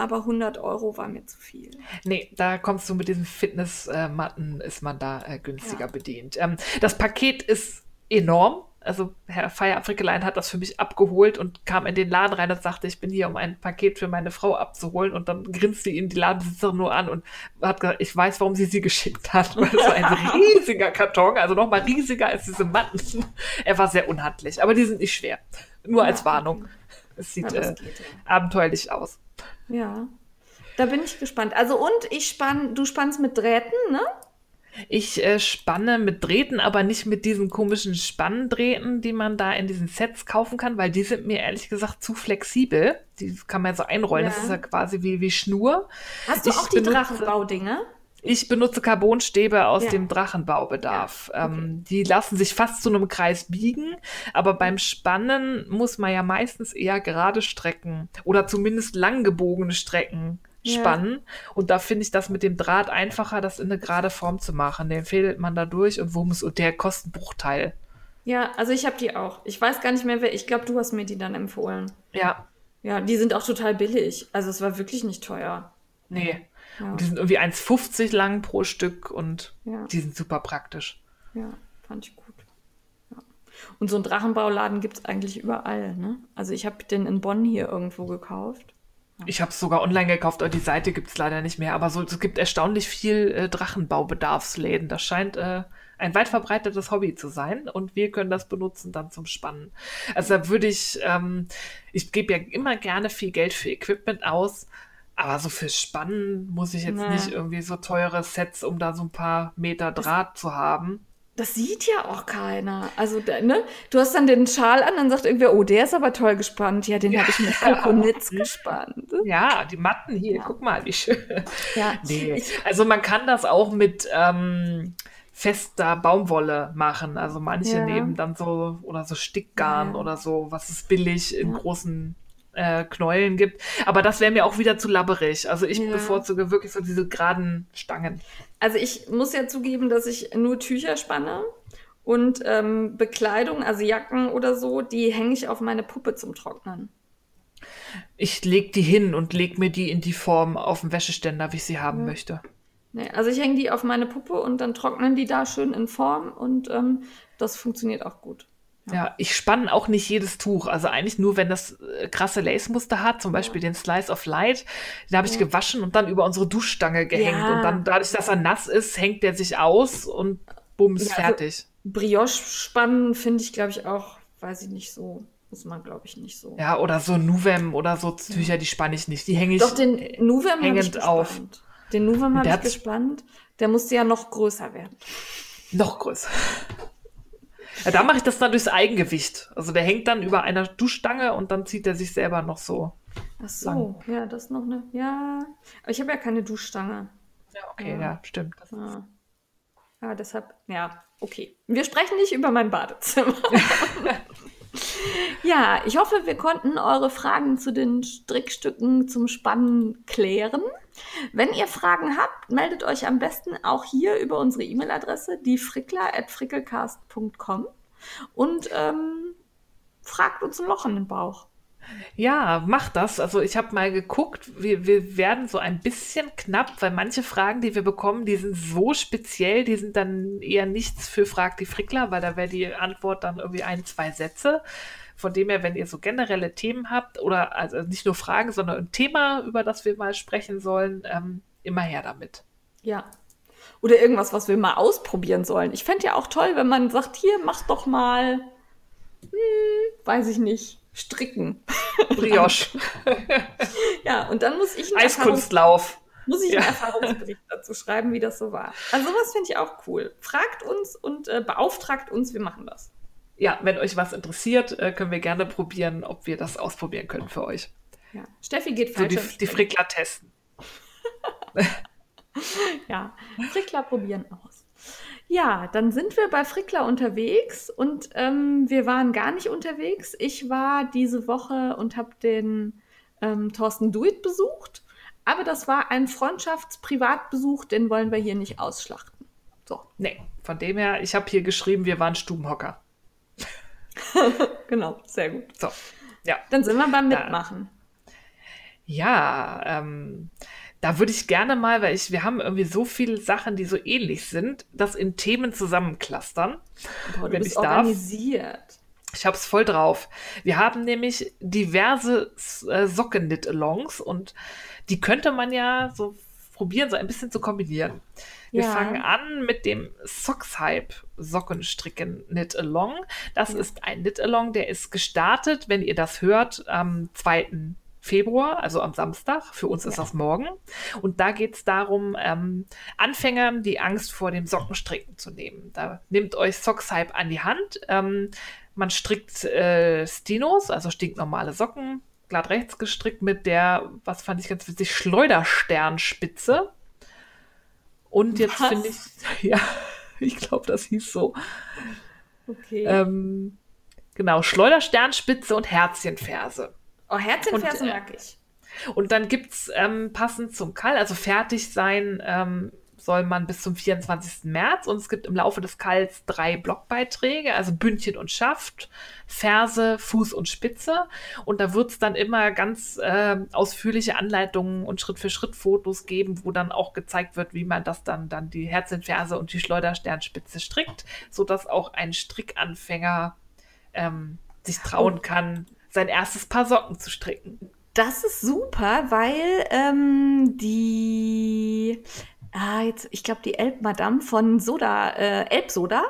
B: Aber 100 Euro war mir zu viel.
A: Nee, da kommst du mit diesen Fitnessmatten, ist man da äh, günstiger ja. bedient. Ähm, das Paket ist enorm also Herr Feier Frickelein hat das für mich abgeholt und kam in den Laden rein und sagte, ich bin hier, um ein Paket für meine Frau abzuholen. Und dann grinste ihn die Ladenbesitzerin nur an und hat gesagt, ich weiß, warum sie sie geschickt hat. (laughs) Weil es war ein (laughs) riesiger Karton, also noch mal riesiger als diese Matten. Er war sehr unhandlich, aber die sind nicht schwer. Nur als Warnung. Es sieht ja, äh, ja. abenteuerlich aus.
B: Ja, da bin ich gespannt. Also und ich spann, du spannst mit Drähten, ne?
A: Ich äh, spanne mit Drähten, aber nicht mit diesen komischen Spannendrähten, die man da in diesen Sets kaufen kann, weil die sind mir ehrlich gesagt zu flexibel. Die kann man so einrollen. Ja. Das ist ja quasi wie, wie Schnur.
B: Hast du ich auch die Drachenbaudinger?
A: Ich benutze Carbonstäbe aus ja. dem Drachenbaubedarf. Ja, okay. ähm, die lassen sich fast zu einem Kreis biegen, aber beim Spannen muss man ja meistens eher gerade Strecken oder zumindest langgebogene Strecken spannen. Ja. Und da finde ich das mit dem Draht einfacher, das in eine gerade Form zu machen. Den fädelt man da durch und wo muss und der kostet Bruchteil.
B: Ja, also ich habe die auch. Ich weiß gar nicht mehr, wer. Ich glaube, du hast mir die dann empfohlen.
A: Ja.
B: Ja, die sind auch total billig. Also es war wirklich nicht teuer.
A: Nee. Ja. Und die sind irgendwie 1,50 lang pro Stück und ja. die sind super praktisch.
B: Ja, fand ich gut. Ja. Und so einen Drachenbauladen gibt es eigentlich überall. Ne? Also ich habe den in Bonn hier irgendwo gekauft.
A: Ich habe es sogar online gekauft, aber die Seite gibt es leider nicht mehr. Aber so, es gibt erstaunlich viel äh, Drachenbaubedarfsläden. Das scheint äh, ein weit verbreitetes Hobby zu sein und wir können das benutzen dann zum Spannen. Also da würde ich, ähm, ich gebe ja immer gerne viel Geld für Equipment aus, aber so fürs Spannen muss ich jetzt nee. nicht irgendwie so teure Sets, um da so ein paar Meter Draht zu haben.
B: Das sieht ja auch keiner. Also, ne? Du hast dann den Schal an, dann sagt irgendwer, oh, der ist aber toll gespannt. Ja, den ja. habe ich mit Kokonitz (laughs) gespannt.
A: Ja, die Matten hier, ja. guck mal, wie schön. Ja. Nee. Also man kann das auch mit ähm, fester Baumwolle machen. Also manche ja. nehmen dann so, oder so Stickgarn oder so, was ist billig in großen äh, Knäulen gibt. Aber das wäre mir auch wieder zu labberig. Also ich ja. bevorzuge wirklich so diese geraden Stangen.
B: Also ich muss ja zugeben, dass ich nur Tücher spanne und ähm, Bekleidung, also Jacken oder so, die hänge ich auf meine Puppe zum Trocknen.
A: Ich lege die hin und lege mir die in die Form auf dem Wäscheständer, wie ich sie haben ja. möchte.
B: Nee, also ich hänge die auf meine Puppe und dann trocknen die da schön in Form und ähm, das funktioniert auch gut.
A: Ja, ich spanne auch nicht jedes Tuch. Also eigentlich nur, wenn das äh, krasse Lace-Muster hat, zum Beispiel ja. den Slice of Light, den habe ich ja. gewaschen und dann über unsere Duschstange gehängt. Ja. Und dann dadurch, dass er nass ist, hängt der sich aus und bums, ja, also fertig. Also
B: Brioche spannen finde ich, glaube ich, auch, weiß ich nicht so. Muss man, glaube ich, nicht so.
A: Ja, oder so Nuvem oder so Tücher, die spanne ich nicht. Die hänge ich
B: Doch, den Nuvem habe ich gespannt. auf. Den Nuvem habe ich gespannt. Der musste ja noch größer werden.
A: Noch größer. Ja, da mache ich das dann durchs Eigengewicht. Also der hängt dann über einer Duschstange und dann zieht er sich selber noch so.
B: Ach so, lang. ja, das ist noch eine. Ja, aber ich habe ja keine Duschstange.
A: Ja, okay, ja, ja stimmt.
B: Ja. ja, deshalb, ja, okay. Wir sprechen nicht über mein Badezimmer. (laughs) ja, ich hoffe, wir konnten eure Fragen zu den Strickstücken zum Spannen klären. Wenn ihr Fragen habt, meldet euch am besten auch hier über unsere E-Mail-Adresse, diefrickler.frickelcast.com und ähm, fragt uns ein Loch in den Bauch.
A: Ja, mach das. Also ich habe mal geguckt, wir, wir werden so ein bisschen knapp, weil manche Fragen, die wir bekommen, die sind so speziell, die sind dann eher nichts für Frag die Frickler, weil da wäre die Antwort dann irgendwie ein, zwei Sätze. Von dem her, wenn ihr so generelle Themen habt oder also nicht nur Fragen, sondern ein Thema, über das wir mal sprechen sollen, ähm, immer her damit.
B: Ja. Oder irgendwas, was wir mal ausprobieren sollen. Ich fände ja auch toll, wenn man sagt, hier, mach doch mal, hm, weiß ich nicht, stricken. (laughs)
A: Brioche. (laughs)
B: ja, und dann muss ich
A: einen Eiskunstlauf.
B: Muss ich einen ja. Erfahrungsbericht dazu schreiben, wie das so war. Also sowas finde ich auch cool. Fragt uns und äh, beauftragt uns, wir machen das.
A: Ja, wenn euch was interessiert, äh, können wir gerne probieren, ob wir das ausprobieren können für euch.
B: Ja. Steffi geht falsch.
A: So die, die Frickler testen. (laughs)
B: ja, Frickler probieren aus. Ja, dann sind wir bei Frickler unterwegs und ähm, wir waren gar nicht unterwegs. Ich war diese Woche und habe den ähm, Thorsten Duit besucht, aber das war ein Freundschaftsprivatbesuch, den wollen wir hier nicht ausschlachten.
A: So. Nee, von dem her, ich habe hier geschrieben, wir waren Stubenhocker. (laughs)
B: genau, sehr gut.
A: So, ja.
B: Dann sind wir beim Mitmachen.
A: Ja, ähm, da würde ich gerne mal, weil ich, wir haben irgendwie so viele Sachen, die so ähnlich sind, das in Themen zusammenclustern.
B: Boah, du wenn bist ich organisiert. Darf.
A: Ich hab's voll drauf. Wir haben nämlich diverse äh, Socken-Knit-Alongs und die könnte man ja so probieren, so ein bisschen zu kombinieren. Wir ja. fangen an mit dem Socks-Hype Sockenstricken Knit Along. Das ja. ist ein Knit Along, der ist gestartet, wenn ihr das hört, am 2. Februar, also am Samstag. Für uns ist das morgen. Und da geht es darum, ähm, Anfängern die Angst vor dem Sockenstricken zu nehmen. Da nehmt euch Sockshype an die Hand. Ähm, man strickt äh, Stinos, also stinknormale Socken, glatt rechts gestrickt mit der, was fand ich ganz witzig, Schleudersternspitze. Und jetzt finde ich, (laughs) ja, ich glaube, das hieß so.
B: Okay.
A: Ähm, genau, Schleudersternspitze und Herzchenferse.
B: Oh, Herzchenferse und, äh, mag ich.
A: Und dann gibt es ähm, passend zum Kall, also fertig sein ähm, soll man bis zum 24. März und es gibt im Laufe des Kalls drei Blogbeiträge, also Bündchen und Schaft, Ferse, Fuß und Spitze. Und da wird es dann immer ganz äh, ausführliche Anleitungen und Schritt für Schritt Fotos geben, wo dann auch gezeigt wird, wie man das dann, dann die Herzinferse und die Schleudersternspitze strickt, sodass auch ein Strickanfänger ähm, sich trauen kann, sein erstes Paar Socken zu stricken.
B: Das ist super, weil ähm, die Ah, jetzt, ich glaube, die Elbmadame von Soda, äh, Elbsoda,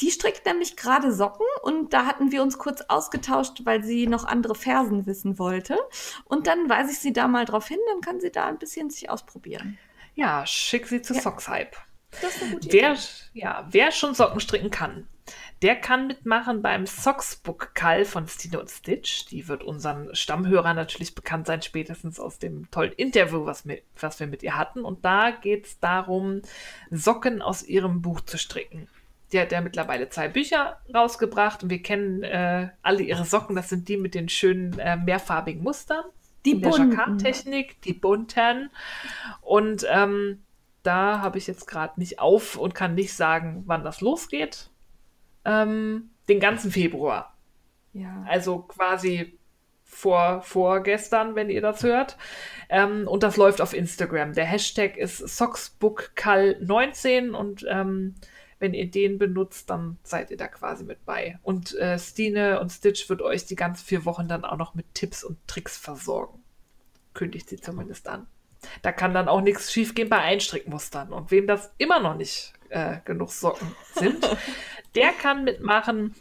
B: die strickt nämlich gerade Socken und da hatten wir uns kurz ausgetauscht, weil sie noch andere Fersen wissen wollte. Und dann weise ich sie da mal drauf hin, dann kann sie da ein bisschen sich ausprobieren.
A: Ja, schick sie zu ja. Sockshype.
B: Das ist eine gute
A: wer, Idee. Ja, wer schon Socken stricken kann, der kann mitmachen beim Socksbook Call von Stine und Stitch. Die wird unseren Stammhörern natürlich bekannt sein, spätestens aus dem tollen Interview, was, mit, was wir mit ihr hatten. Und da geht es darum, Socken aus ihrem Buch zu stricken. Die hat ja mittlerweile zwei Bücher rausgebracht und wir kennen äh, alle ihre Socken. Das sind die mit den schönen äh, mehrfarbigen Mustern.
B: Die in der
A: Jacquard-Technik, die bunten. Und ähm, da habe ich jetzt gerade nicht auf und kann nicht sagen, wann das losgeht ähm, den ganzen Februar.
B: Ja.
A: Also quasi vor, vorgestern, wenn ihr das hört. Ähm, und das läuft auf Instagram. Der Hashtag ist socksbookcal19 und ähm, wenn ihr den benutzt, dann seid ihr da quasi mit bei. Und äh, Stine und Stitch wird euch die ganzen vier Wochen dann auch noch mit Tipps und Tricks versorgen. Kündigt sie zumindest an. Da kann dann auch nichts schiefgehen bei Einstrickmustern. Und wem das immer noch nicht äh, genug Socken sind, (laughs) der kann mitmachen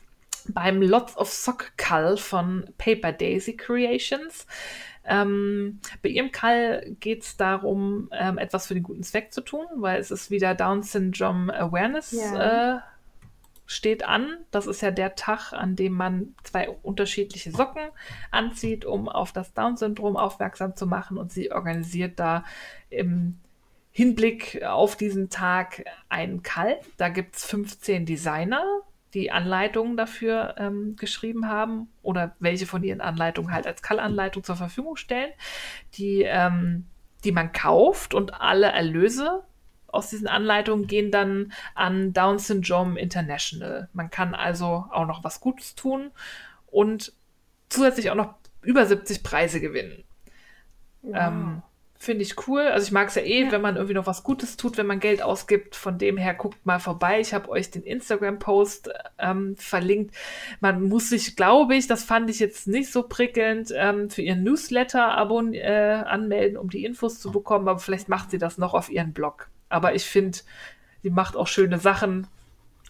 A: beim Lots of Sock Call von Paper Daisy Creations. Ähm, bei ihrem Call geht es darum, ähm, etwas für den guten Zweck zu tun, weil es ist wieder Down Syndrome Awareness ja. äh, steht an. Das ist ja der Tag, an dem man zwei unterschiedliche Socken anzieht, um auf das Down-Syndrom aufmerksam zu machen. Und sie organisiert da im Hinblick auf diesen Tag einen Kalt. Da gibt es 15 Designer, die Anleitungen dafür ähm, geschrieben haben oder welche von ihren Anleitungen halt als Kallanleitung zur Verfügung stellen, die, ähm, die man kauft und alle Erlöse aus diesen Anleitungen gehen dann an Down Syndrome International. Man kann also auch noch was Gutes tun und zusätzlich auch noch über 70 Preise gewinnen.
B: Wow.
A: Ähm, Finde ich cool. Also ich mag es ja eh,
B: Ja.
A: wenn man irgendwie noch was Gutes tut, wenn man Geld ausgibt. Von dem her guckt mal vorbei. Ich habe euch den Instagram-Post ähm, verlinkt. Man muss sich, glaube ich, das fand ich jetzt nicht so prickelnd, ähm, für ihren Newsletter abon äh, anmelden, um die Infos zu bekommen. Aber vielleicht macht sie das noch auf ihren Blog. Aber ich finde, sie macht auch schöne Sachen.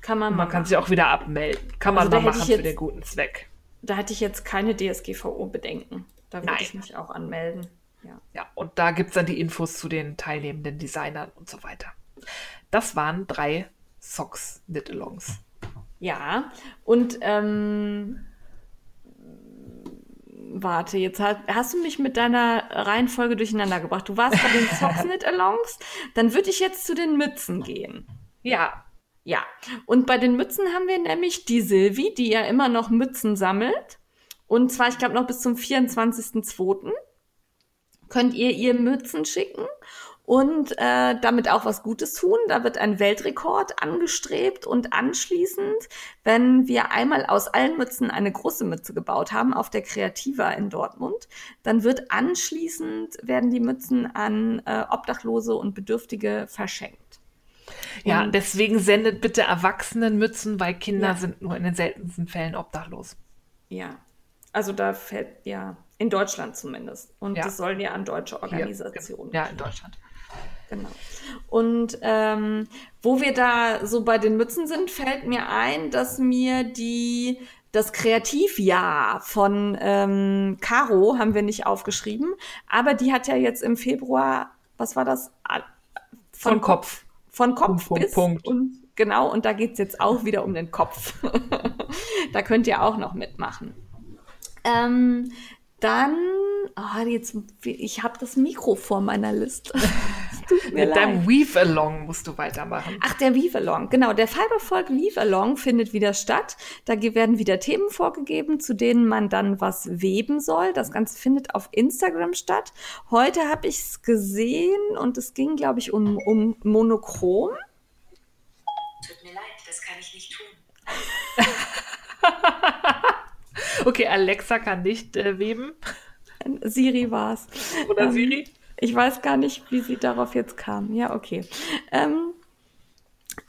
B: kann man
A: man
B: mal
A: kann
B: machen.
A: sich auch wieder abmelden. Kann man
B: Also
A: mal
B: hätte
A: machen
B: ich
A: für
B: jetzt-
A: den guten Zweck.
B: Da hatte ich jetzt keine DSGVO-Bedenken. Da würde
A: Nein.
B: ich mich auch anmelden. Ja.
A: Ja, und da gibt es dann die Infos zu den teilnehmenden Designern und so weiter. Das waren drei Socks Knit-Alongs.
B: Ja, und ähm, warte, jetzt hat, hast du mich mit deiner Reihenfolge durcheinander gebracht. Du warst bei den (laughs) Socks Knit Alongs, dann würde ich jetzt zu den Mützen gehen.
A: Ja,
B: Ja, und bei den Mützen haben wir nämlich die Silvi, die ja immer noch Mützen sammelt. Und zwar, ich glaube, noch bis zum 24.02. könnt ihr ihr Mützen schicken und äh, damit auch was Gutes tun. Da wird ein Weltrekord angestrebt und anschließend, wenn wir einmal aus allen Mützen eine große Mütze gebaut haben auf der Creativa in Dortmund, dann wird anschließend werden die Mützen an äh, Obdachlose und Bedürftige verschenkt.
A: ja,
B: Und-
A: deswegen sendet bitte Erwachsenenmützen, weil Kinder
B: Ja.
A: sind nur in den seltensten Fällen obdachlos.
B: Ja, also da fällt ja in Deutschland zumindest. Und
A: Ja.
B: das sollen ja an deutsche
A: Hier,
B: Organisationen.
A: Ja, in Deutschland.
B: Genau. Und ähm, wo wir da so bei den Mützen sind, fällt mir ein, dass mir die das Kreativjahr von ähm, Caro haben wir nicht aufgeschrieben, aber die hat ja jetzt im Februar, was war das? Ah,
A: Von Kopf.
B: Von Kopf
A: Punkt,
B: bis
A: Punkt.
B: und genau und da geht's jetzt auch wieder um den Kopf. (laughs) da könnt ihr auch noch mitmachen. Ähm, dann, ah, jetzt, ich habe das Mikro vor meiner Liste. (laughs) Es Tut mir
A: Mit
B: leid.
A: deinem Weave-Along musst du weitermachen.
B: Ach, der Weave Along, genau. Der Fiberfolk Weave Along findet wieder statt. Da werden wieder Themen vorgegeben, zu denen man dann was weben soll. Das Ganze findet auf Instagram statt. Heute habe ich es gesehen und es ging, glaube ich, um, um Monochrom.
C: Tut mir leid, das kann ich nicht tun. (laughs)
A: Okay, Alexa kann nicht äh, weben.
B: Siri war's.
A: Oder
B: Ähm,
A: Siri?
B: Ich weiß gar nicht, wie sie darauf jetzt kam. Ja, okay. Ähm,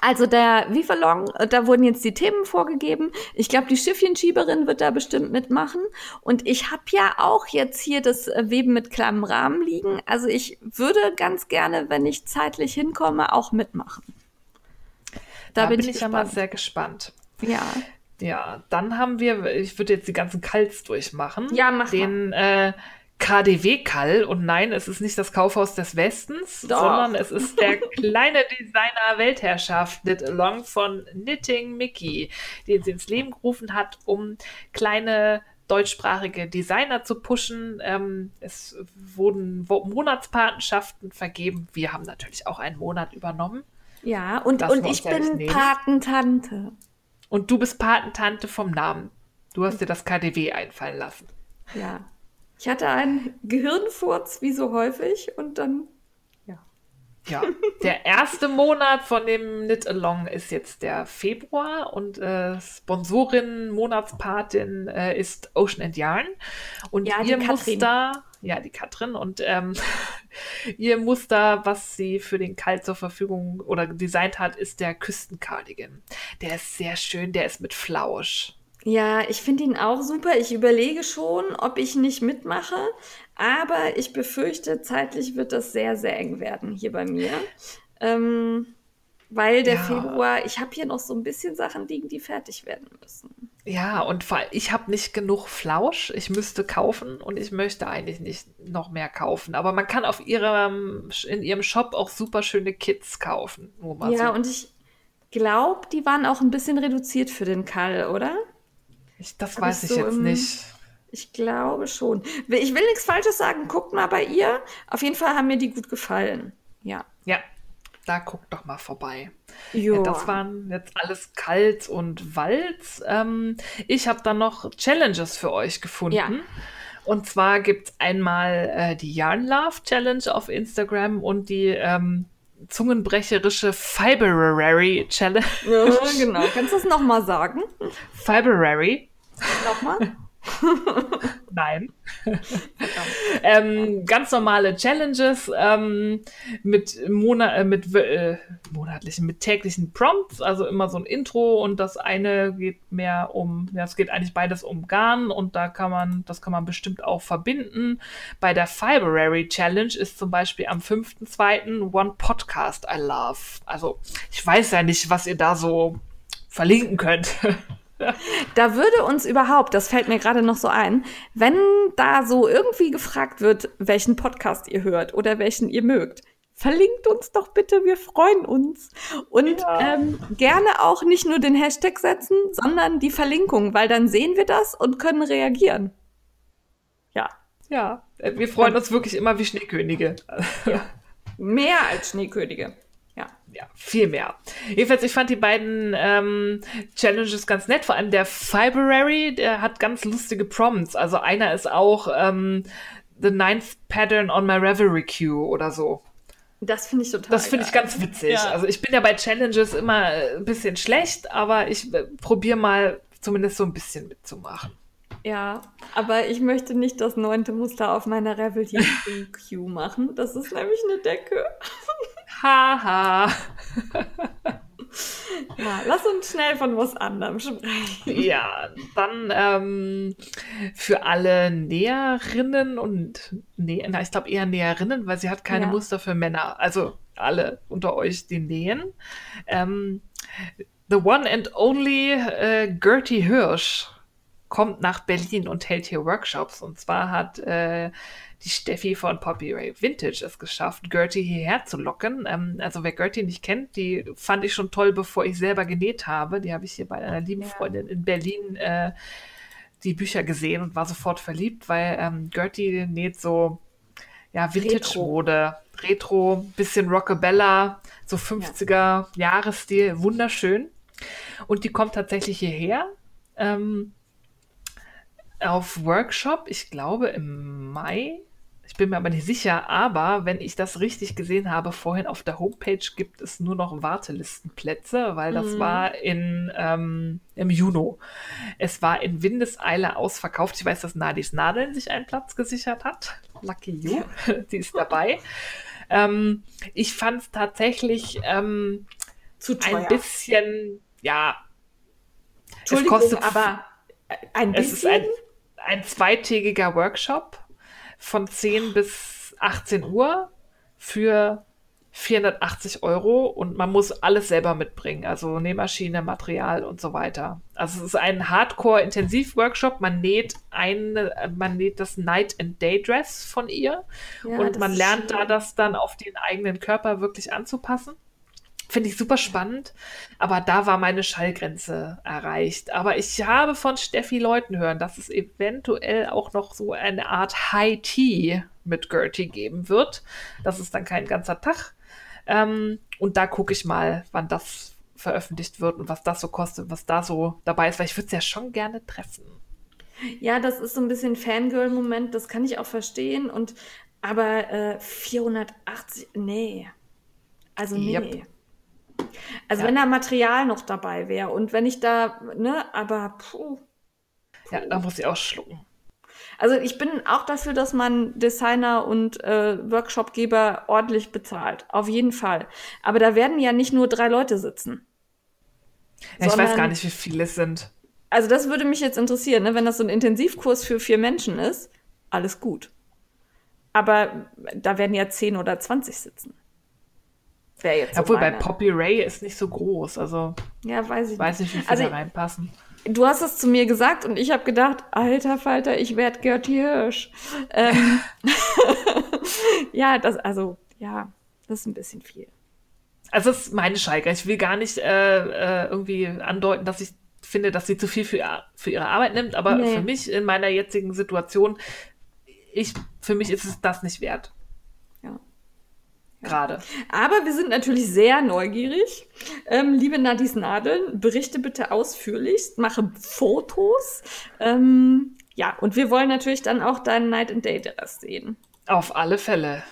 B: also der Vivalong, äh, da wurden jetzt die Themen vorgegeben. Ich glaube, die Schiffchenschieberin wird da bestimmt mitmachen. Und ich habe ja auch jetzt hier das äh, Weben mit kleinem Rahmen liegen. Also ich würde ganz gerne, wenn ich zeitlich hinkomme, auch mitmachen.
A: Da, bin, ich, ja mal sehr gespannt.
B: Ja.
A: Ja, dann haben wir, ich würde jetzt die ganzen Kalls durchmachen.
B: Ja, mach
A: Den äh, KDW-Kall. Und nein, es ist nicht das Kaufhaus des Westens,
B: Doch.
A: sondern es ist der (laughs) kleine Designer Weltherrschaft Knit Along von Knitting Mickey, den sie ins Leben gerufen hat, um kleine deutschsprachige Designer zu pushen. Ähm, es wurden Monatspatenschaften vergeben. Wir haben natürlich auch einen Monat übernommen.
B: Ja, und, und ich bin. Patentante.
A: Und du bist Patentante vom Namen. Du hast dir das KDW einfallen lassen.
B: Ja. Ich hatte einen Gehirnfurz, wie so häufig, und dann, ja.
A: Ja, der erste Monat von dem Knit Along ist jetzt der Februar und äh, Sponsorin, Monatspatin äh, ist Ocean and Yarn. Und
B: Ja,
A: ihr
B: Katrin.
A: Muster, ja, die Katrin, und ähm, (laughs) ihr Muster, was sie für den Kalt zur Verfügung oder designt hat, ist der Küstencardigan. Der ist sehr schön, der ist mit Flausch.
B: Ja, ich finde ihn auch super. Ich überlege schon, ob ich nicht mitmache, aber ich befürchte, zeitlich wird das sehr, sehr eng werden hier bei mir. Ähm, weil der
A: Ja.
B: Februar, ich habe hier noch so ein bisschen Sachen liegen, die fertig werden müssen.
A: Ja, und ich habe nicht genug Flausch. Ich müsste kaufen und ich möchte eigentlich nicht noch mehr kaufen. Aber man kann auf ihrem, in ihrem Shop auch super schöne Kits kaufen.
B: Ja,
A: so.
B: und ich glaube, die waren auch ein bisschen reduziert für den Kall, oder?
A: ich, das
B: hab
A: weiß
B: ich
A: ich
B: so
A: jetzt
B: im-
A: nicht.
B: Ich glaube schon. Ich will nichts Falsches sagen. Guckt mal bei ihr. Auf jeden Fall haben mir die gut gefallen. Ja.
A: Ja, da guckt doch mal vorbei. Ja, das waren jetzt alles Kalt und Walz. Ähm, ich habe dann noch Challenges für euch gefunden.
B: Ja.
A: Und zwar gibt es einmal äh, die Yarn Love Challenge auf Instagram und die ähm, zungenbrecherische Fiberary Challenge.
B: ja, genau. Kannst du das nochmal sagen?
A: Fiberary.
B: Nochmal? (laughs)
A: Nein. (laughs) ähm, ganz normale Challenges ähm, mit, Monat, äh, mit äh, monatlichen, mit täglichen Prompts, also immer so ein Intro und das eine geht mehr um, ja, es geht eigentlich beides um Garn und da kann man, das kann man bestimmt auch verbinden. Bei der Fiberary Challenge ist zum Beispiel am 5.2. One Podcast I Love. Also ich weiß ja nicht, was ihr da so verlinken könnt. (laughs)
B: Da würde uns überhaupt, das fällt mir gerade noch so ein, wenn da so irgendwie gefragt wird, welchen Podcast ihr hört oder welchen ihr mögt, verlinkt uns doch bitte, wir freuen uns. Und ja. ähm, gerne auch nicht nur den Hashtag setzen, sondern die Verlinkung, weil dann sehen wir das und können reagieren.
A: Ja. Ja, wir freuen uns wirklich immer wie Schneekönige.
B: Ja. Mehr als Schneekönige
A: ja, viel mehr. Jedenfalls, ich fand die beiden ähm, Challenges ganz nett. Vor allem der Fiberary, der hat ganz lustige Prompts. Also einer ist auch ähm, The Ninth Pattern on my Reverie Queue oder so.
B: Das finde ich total.
A: Das finde ich ganz witzig. Ja. Also ich bin ja bei Challenges immer ein bisschen schlecht, aber ich äh, probiere mal zumindest so ein bisschen mitzumachen.
B: Ja, aber ich möchte nicht das neunte Muster auf meiner Reverie Queue machen. Das ist nämlich eine Decke. (laughs)
A: Haha.
B: ja, lass uns schnell von was anderem sprechen.
A: Ja, dann ähm, für alle Näherinnen und Nä na, ich glaube eher Näherinnen, weil sie hat keine ja. Muster für Männer. Also alle unter euch, die nähen. Ähm, the one and only äh, Gertie Hirsch kommt nach Berlin und hält hier Workshops. Und zwar hat äh, die Steffi von Poppy Ray Vintage es geschafft, Gertie hierher zu locken. Ähm, also wer Gertie nicht kennt, die fand ich schon toll, bevor ich selber genäht habe. Die habe ich hier bei einer lieben ja. Freundin in Berlin äh, die Bücher gesehen und war sofort verliebt, weil ähm, Gertie näht so ja, Vintage-Mode, Retro. Retro, bisschen Rockabella, so 50er Jahresstil, wunderschön. Und die kommt tatsächlich hierher. Ähm, auf Workshop, ich glaube im Mai bin mir aber nicht sicher, aber wenn ich das richtig gesehen habe, vorhin auf der Homepage gibt es nur noch Wartelistenplätze, weil das mhm. war in, ähm, im Juni. Es war in Windeseile ausverkauft. Ich weiß, dass Nadis Nadeln sich einen Platz gesichert hat. Lucky you, (laughs) die ist dabei. Ähm, ich fand es tatsächlich ähm, zu teuer. ein bisschen, ja.
B: Es kostet, aber
A: ein bisschen. Es ist ein, ein zweitägiger Workshop von 10 bis 18 Uhr für 480 Euro und man muss alles selber mitbringen, also Nähmaschine, Material und so weiter. Also es ist ein Hardcore-Intensiv-Workshop. Man näht eine, man näht das Night and Day Dress von ihr ja, und man lernt da das dann auf den eigenen Körper wirklich anzupassen. Finde ich super spannend, aber da war meine Schallgrenze erreicht. Aber ich habe von Steffi Leuten hören, dass es eventuell auch noch so eine Art High Tea mit Gertie geben wird. Das ist dann kein ganzer Tag. Ähm, und da gucke ich mal, wann das veröffentlicht wird und was das so kostet, was da so dabei ist, weil ich würde es ja schon gerne treffen.
B: Ja, das ist so ein bisschen Fangirl-Moment, das kann ich auch verstehen. Und aber äh, 480, nee. Also nee. Yep. Also ja. wenn da Material noch dabei wäre und wenn ich da, ne, aber puh.
A: Ja, da muss ich auch schlucken.
B: Also ich bin auch dafür, dass man Designer und äh, Workshopgeber ordentlich bezahlt. Auf jeden Fall. Aber da werden ja nicht nur drei Leute sitzen.
A: Ja, ich weiß gar nicht, wie viele es sind.
B: Also das würde mich jetzt interessieren, ne? wenn das so ein Intensivkurs für vier Menschen ist, alles gut. Aber da werden ja zehn oder zwanzig sitzen.
A: Wäre jetzt Obwohl so bei Poppy Ray ist nicht so groß, also
B: ja, weiß ich
A: weiß nicht, wie viele also, da reinpassen.
B: Du hast es zu mir gesagt und ich habe gedacht, alter Falter, ich werde Gertie Hirsch. Ähm, (laughs) (laughs) ja, das, also, ja, das ist ein bisschen viel.
A: Also, das ist meine Schalke. Ich will gar nicht äh, äh, irgendwie andeuten, dass ich finde, dass sie zu viel für, für ihre Arbeit nimmt, aber nee. für mich in meiner jetzigen Situation, ich, für mich ist es das nicht wert gerade.
B: Aber wir sind natürlich sehr neugierig. Ähm, liebe Nadis Nadeln, berichte bitte ausführlichst, mache Fotos. Ähm, ja, und wir wollen natürlich dann auch deinen Night and Day Dress sehen.
A: Auf alle Fälle.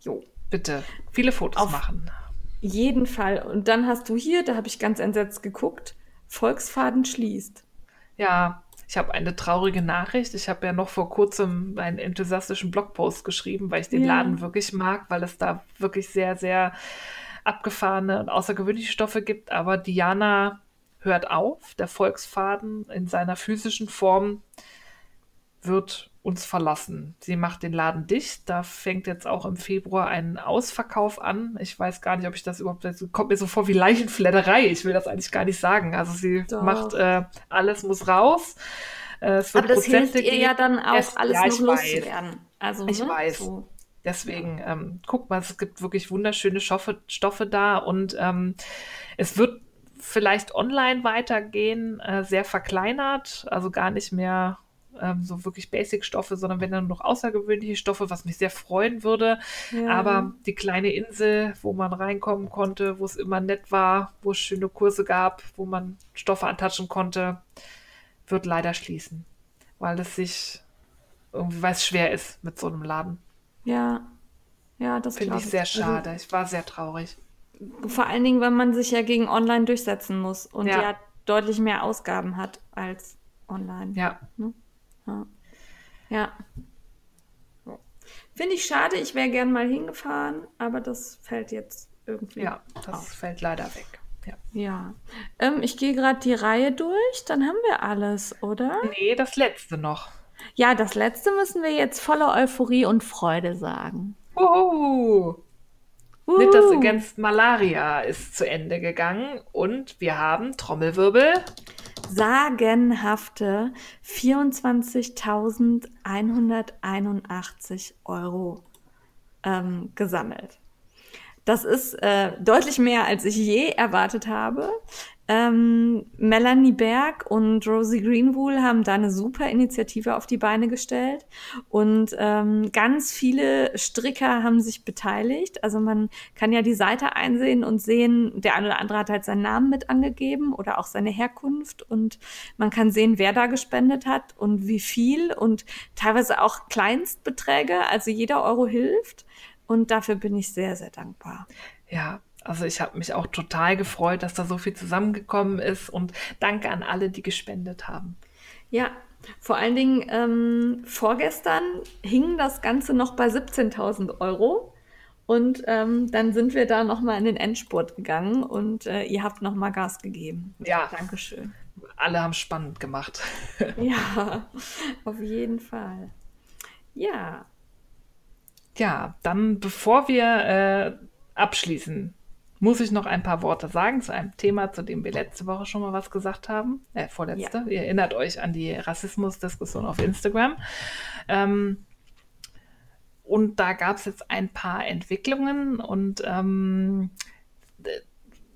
A: Jo. Bitte, viele Fotos Auf machen.
B: Jeden Fall. Und dann hast du hier, da habe ich ganz entsetzt geguckt, Volksfaden schließt.
A: Ja, Ich habe eine traurige Nachricht. Ich habe ja noch vor kurzem einen enthusiastischen Blogpost geschrieben, weil ich den
B: Ja.
A: Laden wirklich mag, weil es da wirklich sehr, sehr abgefahrene und außergewöhnliche Stoffe gibt. Aber Diana hört auf. Der Volksfaden in seiner physischen Form wird uns verlassen. Sie macht den Laden dicht. Da fängt jetzt auch im Februar ein Ausverkauf an. Ich weiß gar nicht, ob ich das überhaupt. Das kommt mir so vor wie Leichenfledderei. Ich will das eigentlich gar nicht sagen. Also sie
B: Doch.
A: macht äh, alles muss raus. Äh, es wird
B: Aber das hilft
A: Prozente
B: ihr ja dann auch,
A: Es-
B: alles
A: ja,
B: noch loszuwerden. Also,
A: Ich
B: ne?
A: weiß.
B: So.
A: Deswegen, ähm, guck mal, es gibt wirklich wunderschöne Stoffe, Stoffe da und ähm, es wird vielleicht online weitergehen, äh, sehr verkleinert, also gar nicht mehr ähm, so wirklich Basic-Stoffe, sondern wenn dann noch außergewöhnliche Stoffe, was mich sehr freuen würde.
B: Ja.
A: Aber die kleine Insel, wo man reinkommen konnte, wo es immer nett war, wo es schöne Kurse gab, wo man Stoffe antatschen konnte, wird leider schließen, weil es sich irgendwie, weil es schwer ist mit so einem Laden.
B: Ja, ja, das
A: Finde ich sehr
B: Also,
A: schade. Ich war sehr traurig.
B: vor allen Dingen, wenn man sich ja gegen online durchsetzen muss und
A: Ja.
B: ja, deutlich mehr Ausgaben hat als online.
A: Ja,
B: Ja. Finde ich schade. Ich wäre gern mal hingefahren, aber das fällt jetzt irgendwie.
A: ja, das
B: auf.
A: fällt leider weg. Ja.
B: Ja. Ähm, ich gehe gerade die Reihe durch. Dann haben wir alles, oder?
A: Nee, das letzte noch.
B: Ja, das letzte müssen wir jetzt voller Euphorie und Freude sagen.
A: Uhu.
B: Uh.
A: Knitters Against Malaria ist zu Ende gegangen und wir haben Trommelwirbel.
B: Sagenhafte 24.181 Euro ähm, gesammelt. Das ist äh, deutlich mehr, als ich je erwartet habe. Ähm, Melanie Berg und Rosie Greenwool haben da eine super Initiative auf die Beine gestellt und ähm, ganz viele Stricker haben sich beteiligt. Also man kann ja die Seite einsehen und sehen, der eine oder andere hat halt seinen Namen mit angegeben oder auch seine Herkunft und man kann sehen, wer da gespendet hat und wie viel und teilweise auch Kleinstbeträge. Also jeder Euro hilft und dafür bin ich sehr, sehr dankbar.
A: Ja, also ich habe mich auch total gefreut, dass da so viel zusammengekommen ist und danke an alle, die gespendet haben.
B: Ja, vor allen Dingen ähm, vorgestern hing das Ganze noch bei 17.000 Euro. Und ähm, dann sind wir da nochmal in den Endspurt gegangen und äh, ihr habt nochmal Gas gegeben.
A: Ja.
B: Dankeschön.
A: Alle haben spannend gemacht. (laughs)
B: Ja, auf jeden Fall. Ja,
A: Ja, dann bevor wir äh, abschließen, muss ich noch ein paar Worte sagen zu einem Thema, zu dem wir letzte Woche schon mal was gesagt haben. Äh, vorletzte. Ihr erinnert euch an die Rassismusdiskussion auf Instagram. Ähm, und da gab es jetzt ein paar Entwicklungen und ähm,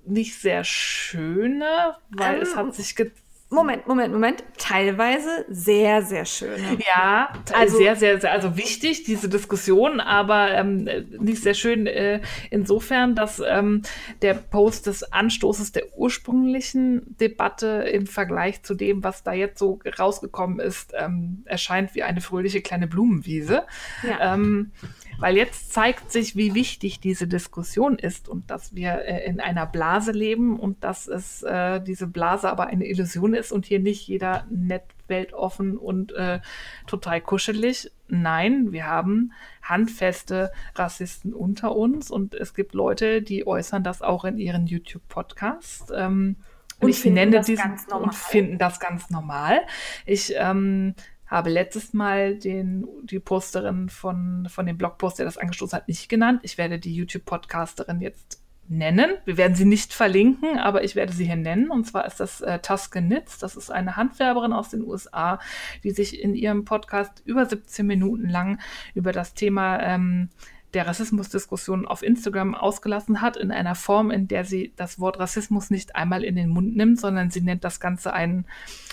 A: nicht sehr schöne, weil
B: Ähm,
A: es hat sich ge
B: Moment, Moment, Moment. Teilweise sehr, sehr schöne.
A: Ja,
B: also
A: sehr, sehr, sehr, also wichtig, diese Diskussion, aber ähm, nicht sehr schön äh, insofern, dass ähm, der Post des Anstoßes der ursprünglichen Debatte im Vergleich zu dem, was da jetzt so rausgekommen ist, ähm, erscheint wie eine fröhliche kleine Blumenwiese.
B: Ja.
A: Ähm, weil jetzt zeigt sich, wie wichtig diese Diskussion ist und dass wir äh, in einer Blase leben und dass es äh, diese Blase aber eine Illusion ist und hier nicht jeder nett, weltoffen und äh, total kuschelig. Nein, wir haben handfeste Rassisten unter uns und es gibt Leute, die äußern das auch in ihren YouTube-Podcasts. Ähm,
B: Und
A: ich nenne
B: das
A: diesen
B: ganz normal.
A: und finden das ganz normal. Ich ähm, habe letztes Mal den, die Posterin von, von dem Blogpost, der das angestoßen hat, nicht genannt. Ich werde die YouTube-Podcasterin jetzt nennen. Wir werden sie nicht verlinken, aber ich werde sie hier nennen. Und zwar ist das äh, Tuscan Knits. Das ist eine Handwerberin aus den USA, die sich in ihrem Podcast über 17 Minuten lang über das Thema ähm, der Rassismusdiskussion auf Instagram ausgelassen hat, in einer Form, in der sie das Wort Rassismus nicht einmal in den Mund nimmt, sondern sie nennt das Ganze ein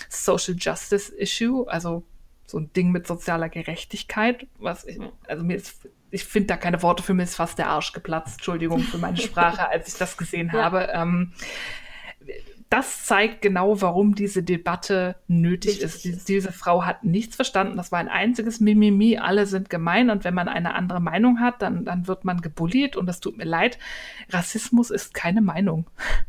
A: Social Justice Issue, also so ein Ding mit sozialer Gerechtigkeit, was ich, also mir ist, ich finde da keine Worte für mir ist fast der Arsch geplatzt. Entschuldigung für meine Sprache, als ich das gesehen (laughs)
B: Ja.
A: habe. Ähm, das zeigt genau, warum diese Debatte nötig ist.
B: Ist.
A: diese Frau hat nichts verstanden. Das war ein einziges Mimimi. Alle sind gemein. Und wenn man eine andere Meinung hat, dann, dann wird man gebullied. Und das tut mir leid. Rassismus ist keine Meinung.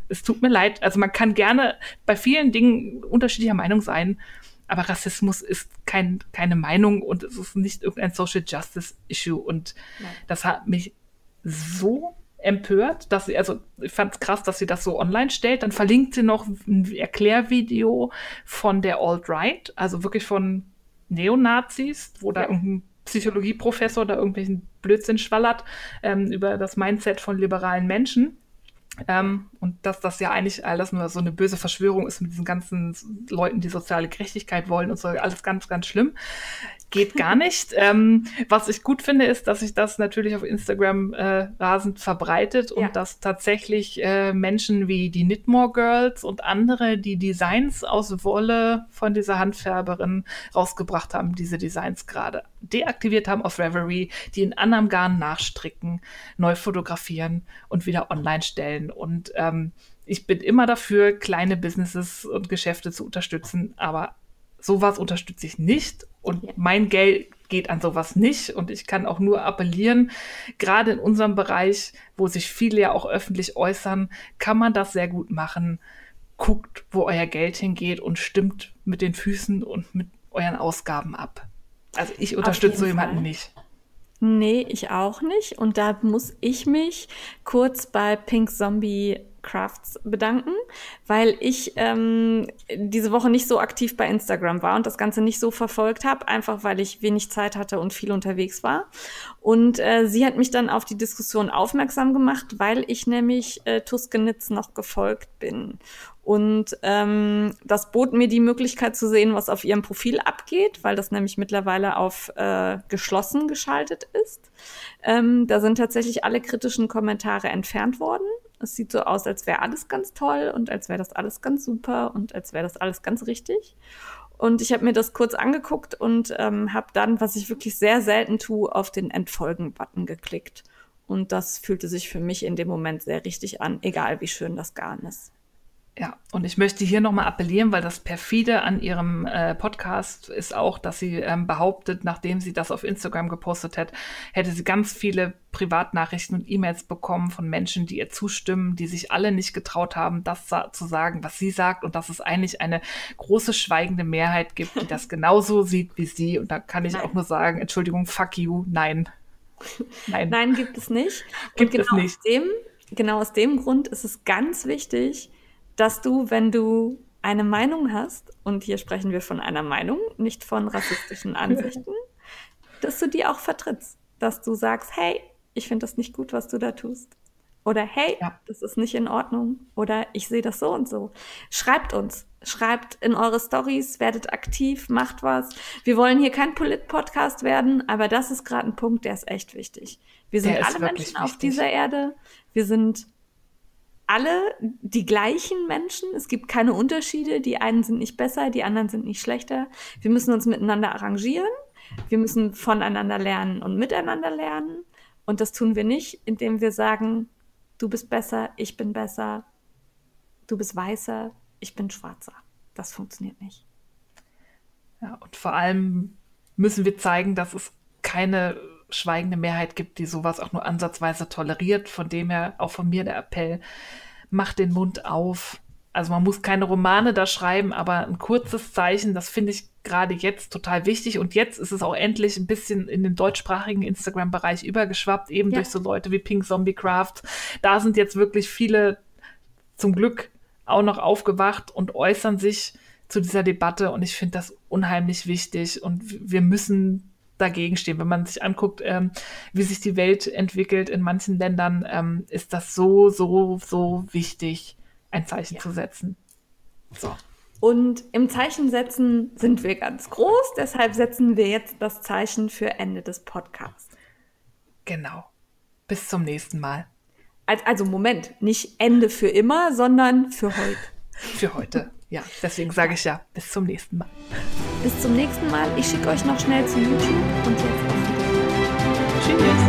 A: Es tut mir leid. Also man kann gerne bei vielen Dingen unterschiedlicher Meinung sein. Aber Rassismus ist kein, keine Meinung und es ist nicht irgendein Social Justice Issue. Und Nein. das hat mich so empört, dass sie, also ich fand es krass, dass sie das so online stellt. Dann verlinkt sie noch ein Erklärvideo von der Alt-Right, also wirklich von Neonazis, wo da irgendein Psychologieprofessor da irgendwelchen Blödsinn schwallert ähm, über das Mindset von liberalen Menschen. Ähm, und dass das ja eigentlich alles nur so eine böse Verschwörung ist mit diesen ganzen Leuten, die soziale Gerechtigkeit wollen und so, alles ganz, ganz schlimm geht gar nicht. ähm, was ich gut finde, ist, dass sich das natürlich auf Instagram äh, rasend verbreitet und ja. dass tatsächlich äh, Menschen wie die Knitmore Girls und andere, die Designs aus Wolle von dieser Handfärberin rausgebracht haben, diese Designs gerade deaktiviert haben auf Reverie, die in anderem Garn nachstricken, neu fotografieren und wieder online stellen. Und ähm, ich bin immer dafür, kleine Businesses und Geschäfte zu unterstützen, aber sowas unterstütze ich nicht und ja. mein Geld geht an sowas nicht. Und ich kann auch nur appellieren, gerade in unserem Bereich, wo sich viele ja auch öffentlich äußern, kann man das sehr gut machen. Guckt, wo euer Geld hingeht und stimmt mit den Füßen und mit euren Ausgaben ab. Also ich unterstütze so jemanden nicht.
B: Nee, ich auch nicht. Und da muss ich mich kurz bei Pink Zombie Crafts bedanken, weil ich ähm, diese Woche nicht so aktiv bei Instagram war und das Ganze nicht so verfolgt habe, einfach weil ich wenig Zeit hatte und viel unterwegs war. Und äh, sie hat mich dann auf die Diskussion aufmerksam gemacht, weil ich nämlich äh, Tuskenitz noch gefolgt bin. Und ähm, das bot mir die Möglichkeit zu sehen, was auf ihrem Profil abgeht, weil das nämlich mittlerweile auf äh, geschlossen geschaltet ist. Ähm, da sind tatsächlich alle kritischen Kommentare entfernt worden. Es sieht so aus, als wäre alles ganz toll und als wäre das alles ganz super und als wäre das alles ganz richtig. Und ich habe mir das kurz angeguckt und ähm, habe dann, was ich wirklich sehr selten tue, auf den Entfolgen-Button geklickt. Und das fühlte sich für mich in dem Moment sehr richtig an, egal wie schön das Garn ist.
A: Ja, und ich möchte hier nochmal appellieren, weil das perfide an ihrem äh, Podcast ist auch, dass sie ähm, behauptet, nachdem sie das auf Instagram gepostet hat, hätte sie ganz viele Privatnachrichten und E-Mails bekommen von Menschen, die ihr zustimmen, die sich alle nicht getraut haben, das sa zu sagen, was sie sagt und dass es eigentlich eine große schweigende Mehrheit gibt, die das (laughs) genauso sieht wie sie. Und da kann ich nein. auch nur sagen, Entschuldigung, fuck you, nein. (laughs)
B: Nein, nein gibt es nicht. Gibt genau es nicht. Aus dem, genau aus dem Grund ist es ganz wichtig, dass du, wenn du eine Meinung hast, und hier sprechen wir von einer Meinung, nicht von rassistischen (laughs) Ansichten, dass du die auch vertrittst. Dass du sagst, hey, ich finde das nicht gut, was du da tust. Oder hey, ja. das ist nicht in Ordnung. Oder ich sehe das so und so. Schreibt uns. Schreibt in eure Stories, werdet aktiv, macht was. Wir wollen hier kein Polit-Podcast werden, aber das ist gerade ein Punkt, der ist echt wichtig. Wir sind alle Menschen wichtig. auf dieser Erde. Wir sind alle die gleichen Menschen. Es gibt keine Unterschiede. Die einen sind nicht besser, die anderen sind nicht schlechter. Wir müssen uns miteinander arrangieren. Wir müssen voneinander lernen und miteinander lernen. Und das tun wir nicht, indem wir sagen, du bist besser, ich bin besser, du bist weißer, ich bin schwarzer. Das funktioniert nicht.
A: Ja, und vor allem müssen wir zeigen, dass es keine schweigende Mehrheit gibt, die sowas auch nur ansatzweise toleriert. Von dem her auch von mir der Appell, macht den Mund auf. Also man muss keine Romane da schreiben, aber ein kurzes Zeichen, das finde ich gerade jetzt total wichtig. Und jetzt ist es auch endlich ein bisschen in den deutschsprachigen Instagram-Bereich übergeschwappt, eben ja. durch so Leute wie Pink Zombie Craft. Da sind jetzt wirklich viele zum Glück auch noch aufgewacht und äußern sich zu dieser Debatte. Und ich finde das unheimlich wichtig. Und wir müssen dagegen stehen. Wenn man sich anguckt, ähm, wie sich die Welt entwickelt in manchen Ländern, ähm, ist das so, so, so wichtig, ein Zeichen ja. zu setzen.
B: So. Und im Zeichen setzen sind wir ganz groß, deshalb setzen wir jetzt das Zeichen für Ende des Podcasts.
A: Genau. Bis zum nächsten Mal.
B: Also Moment, nicht Ende für immer, sondern für heute. (laughs)
A: Für heute. Ja, deswegen sage ich ja, bis zum nächsten Mal.
B: Bis zum nächsten Mal. Ich schicke euch noch schnell zu YouTube und jetzt auf Tschüss.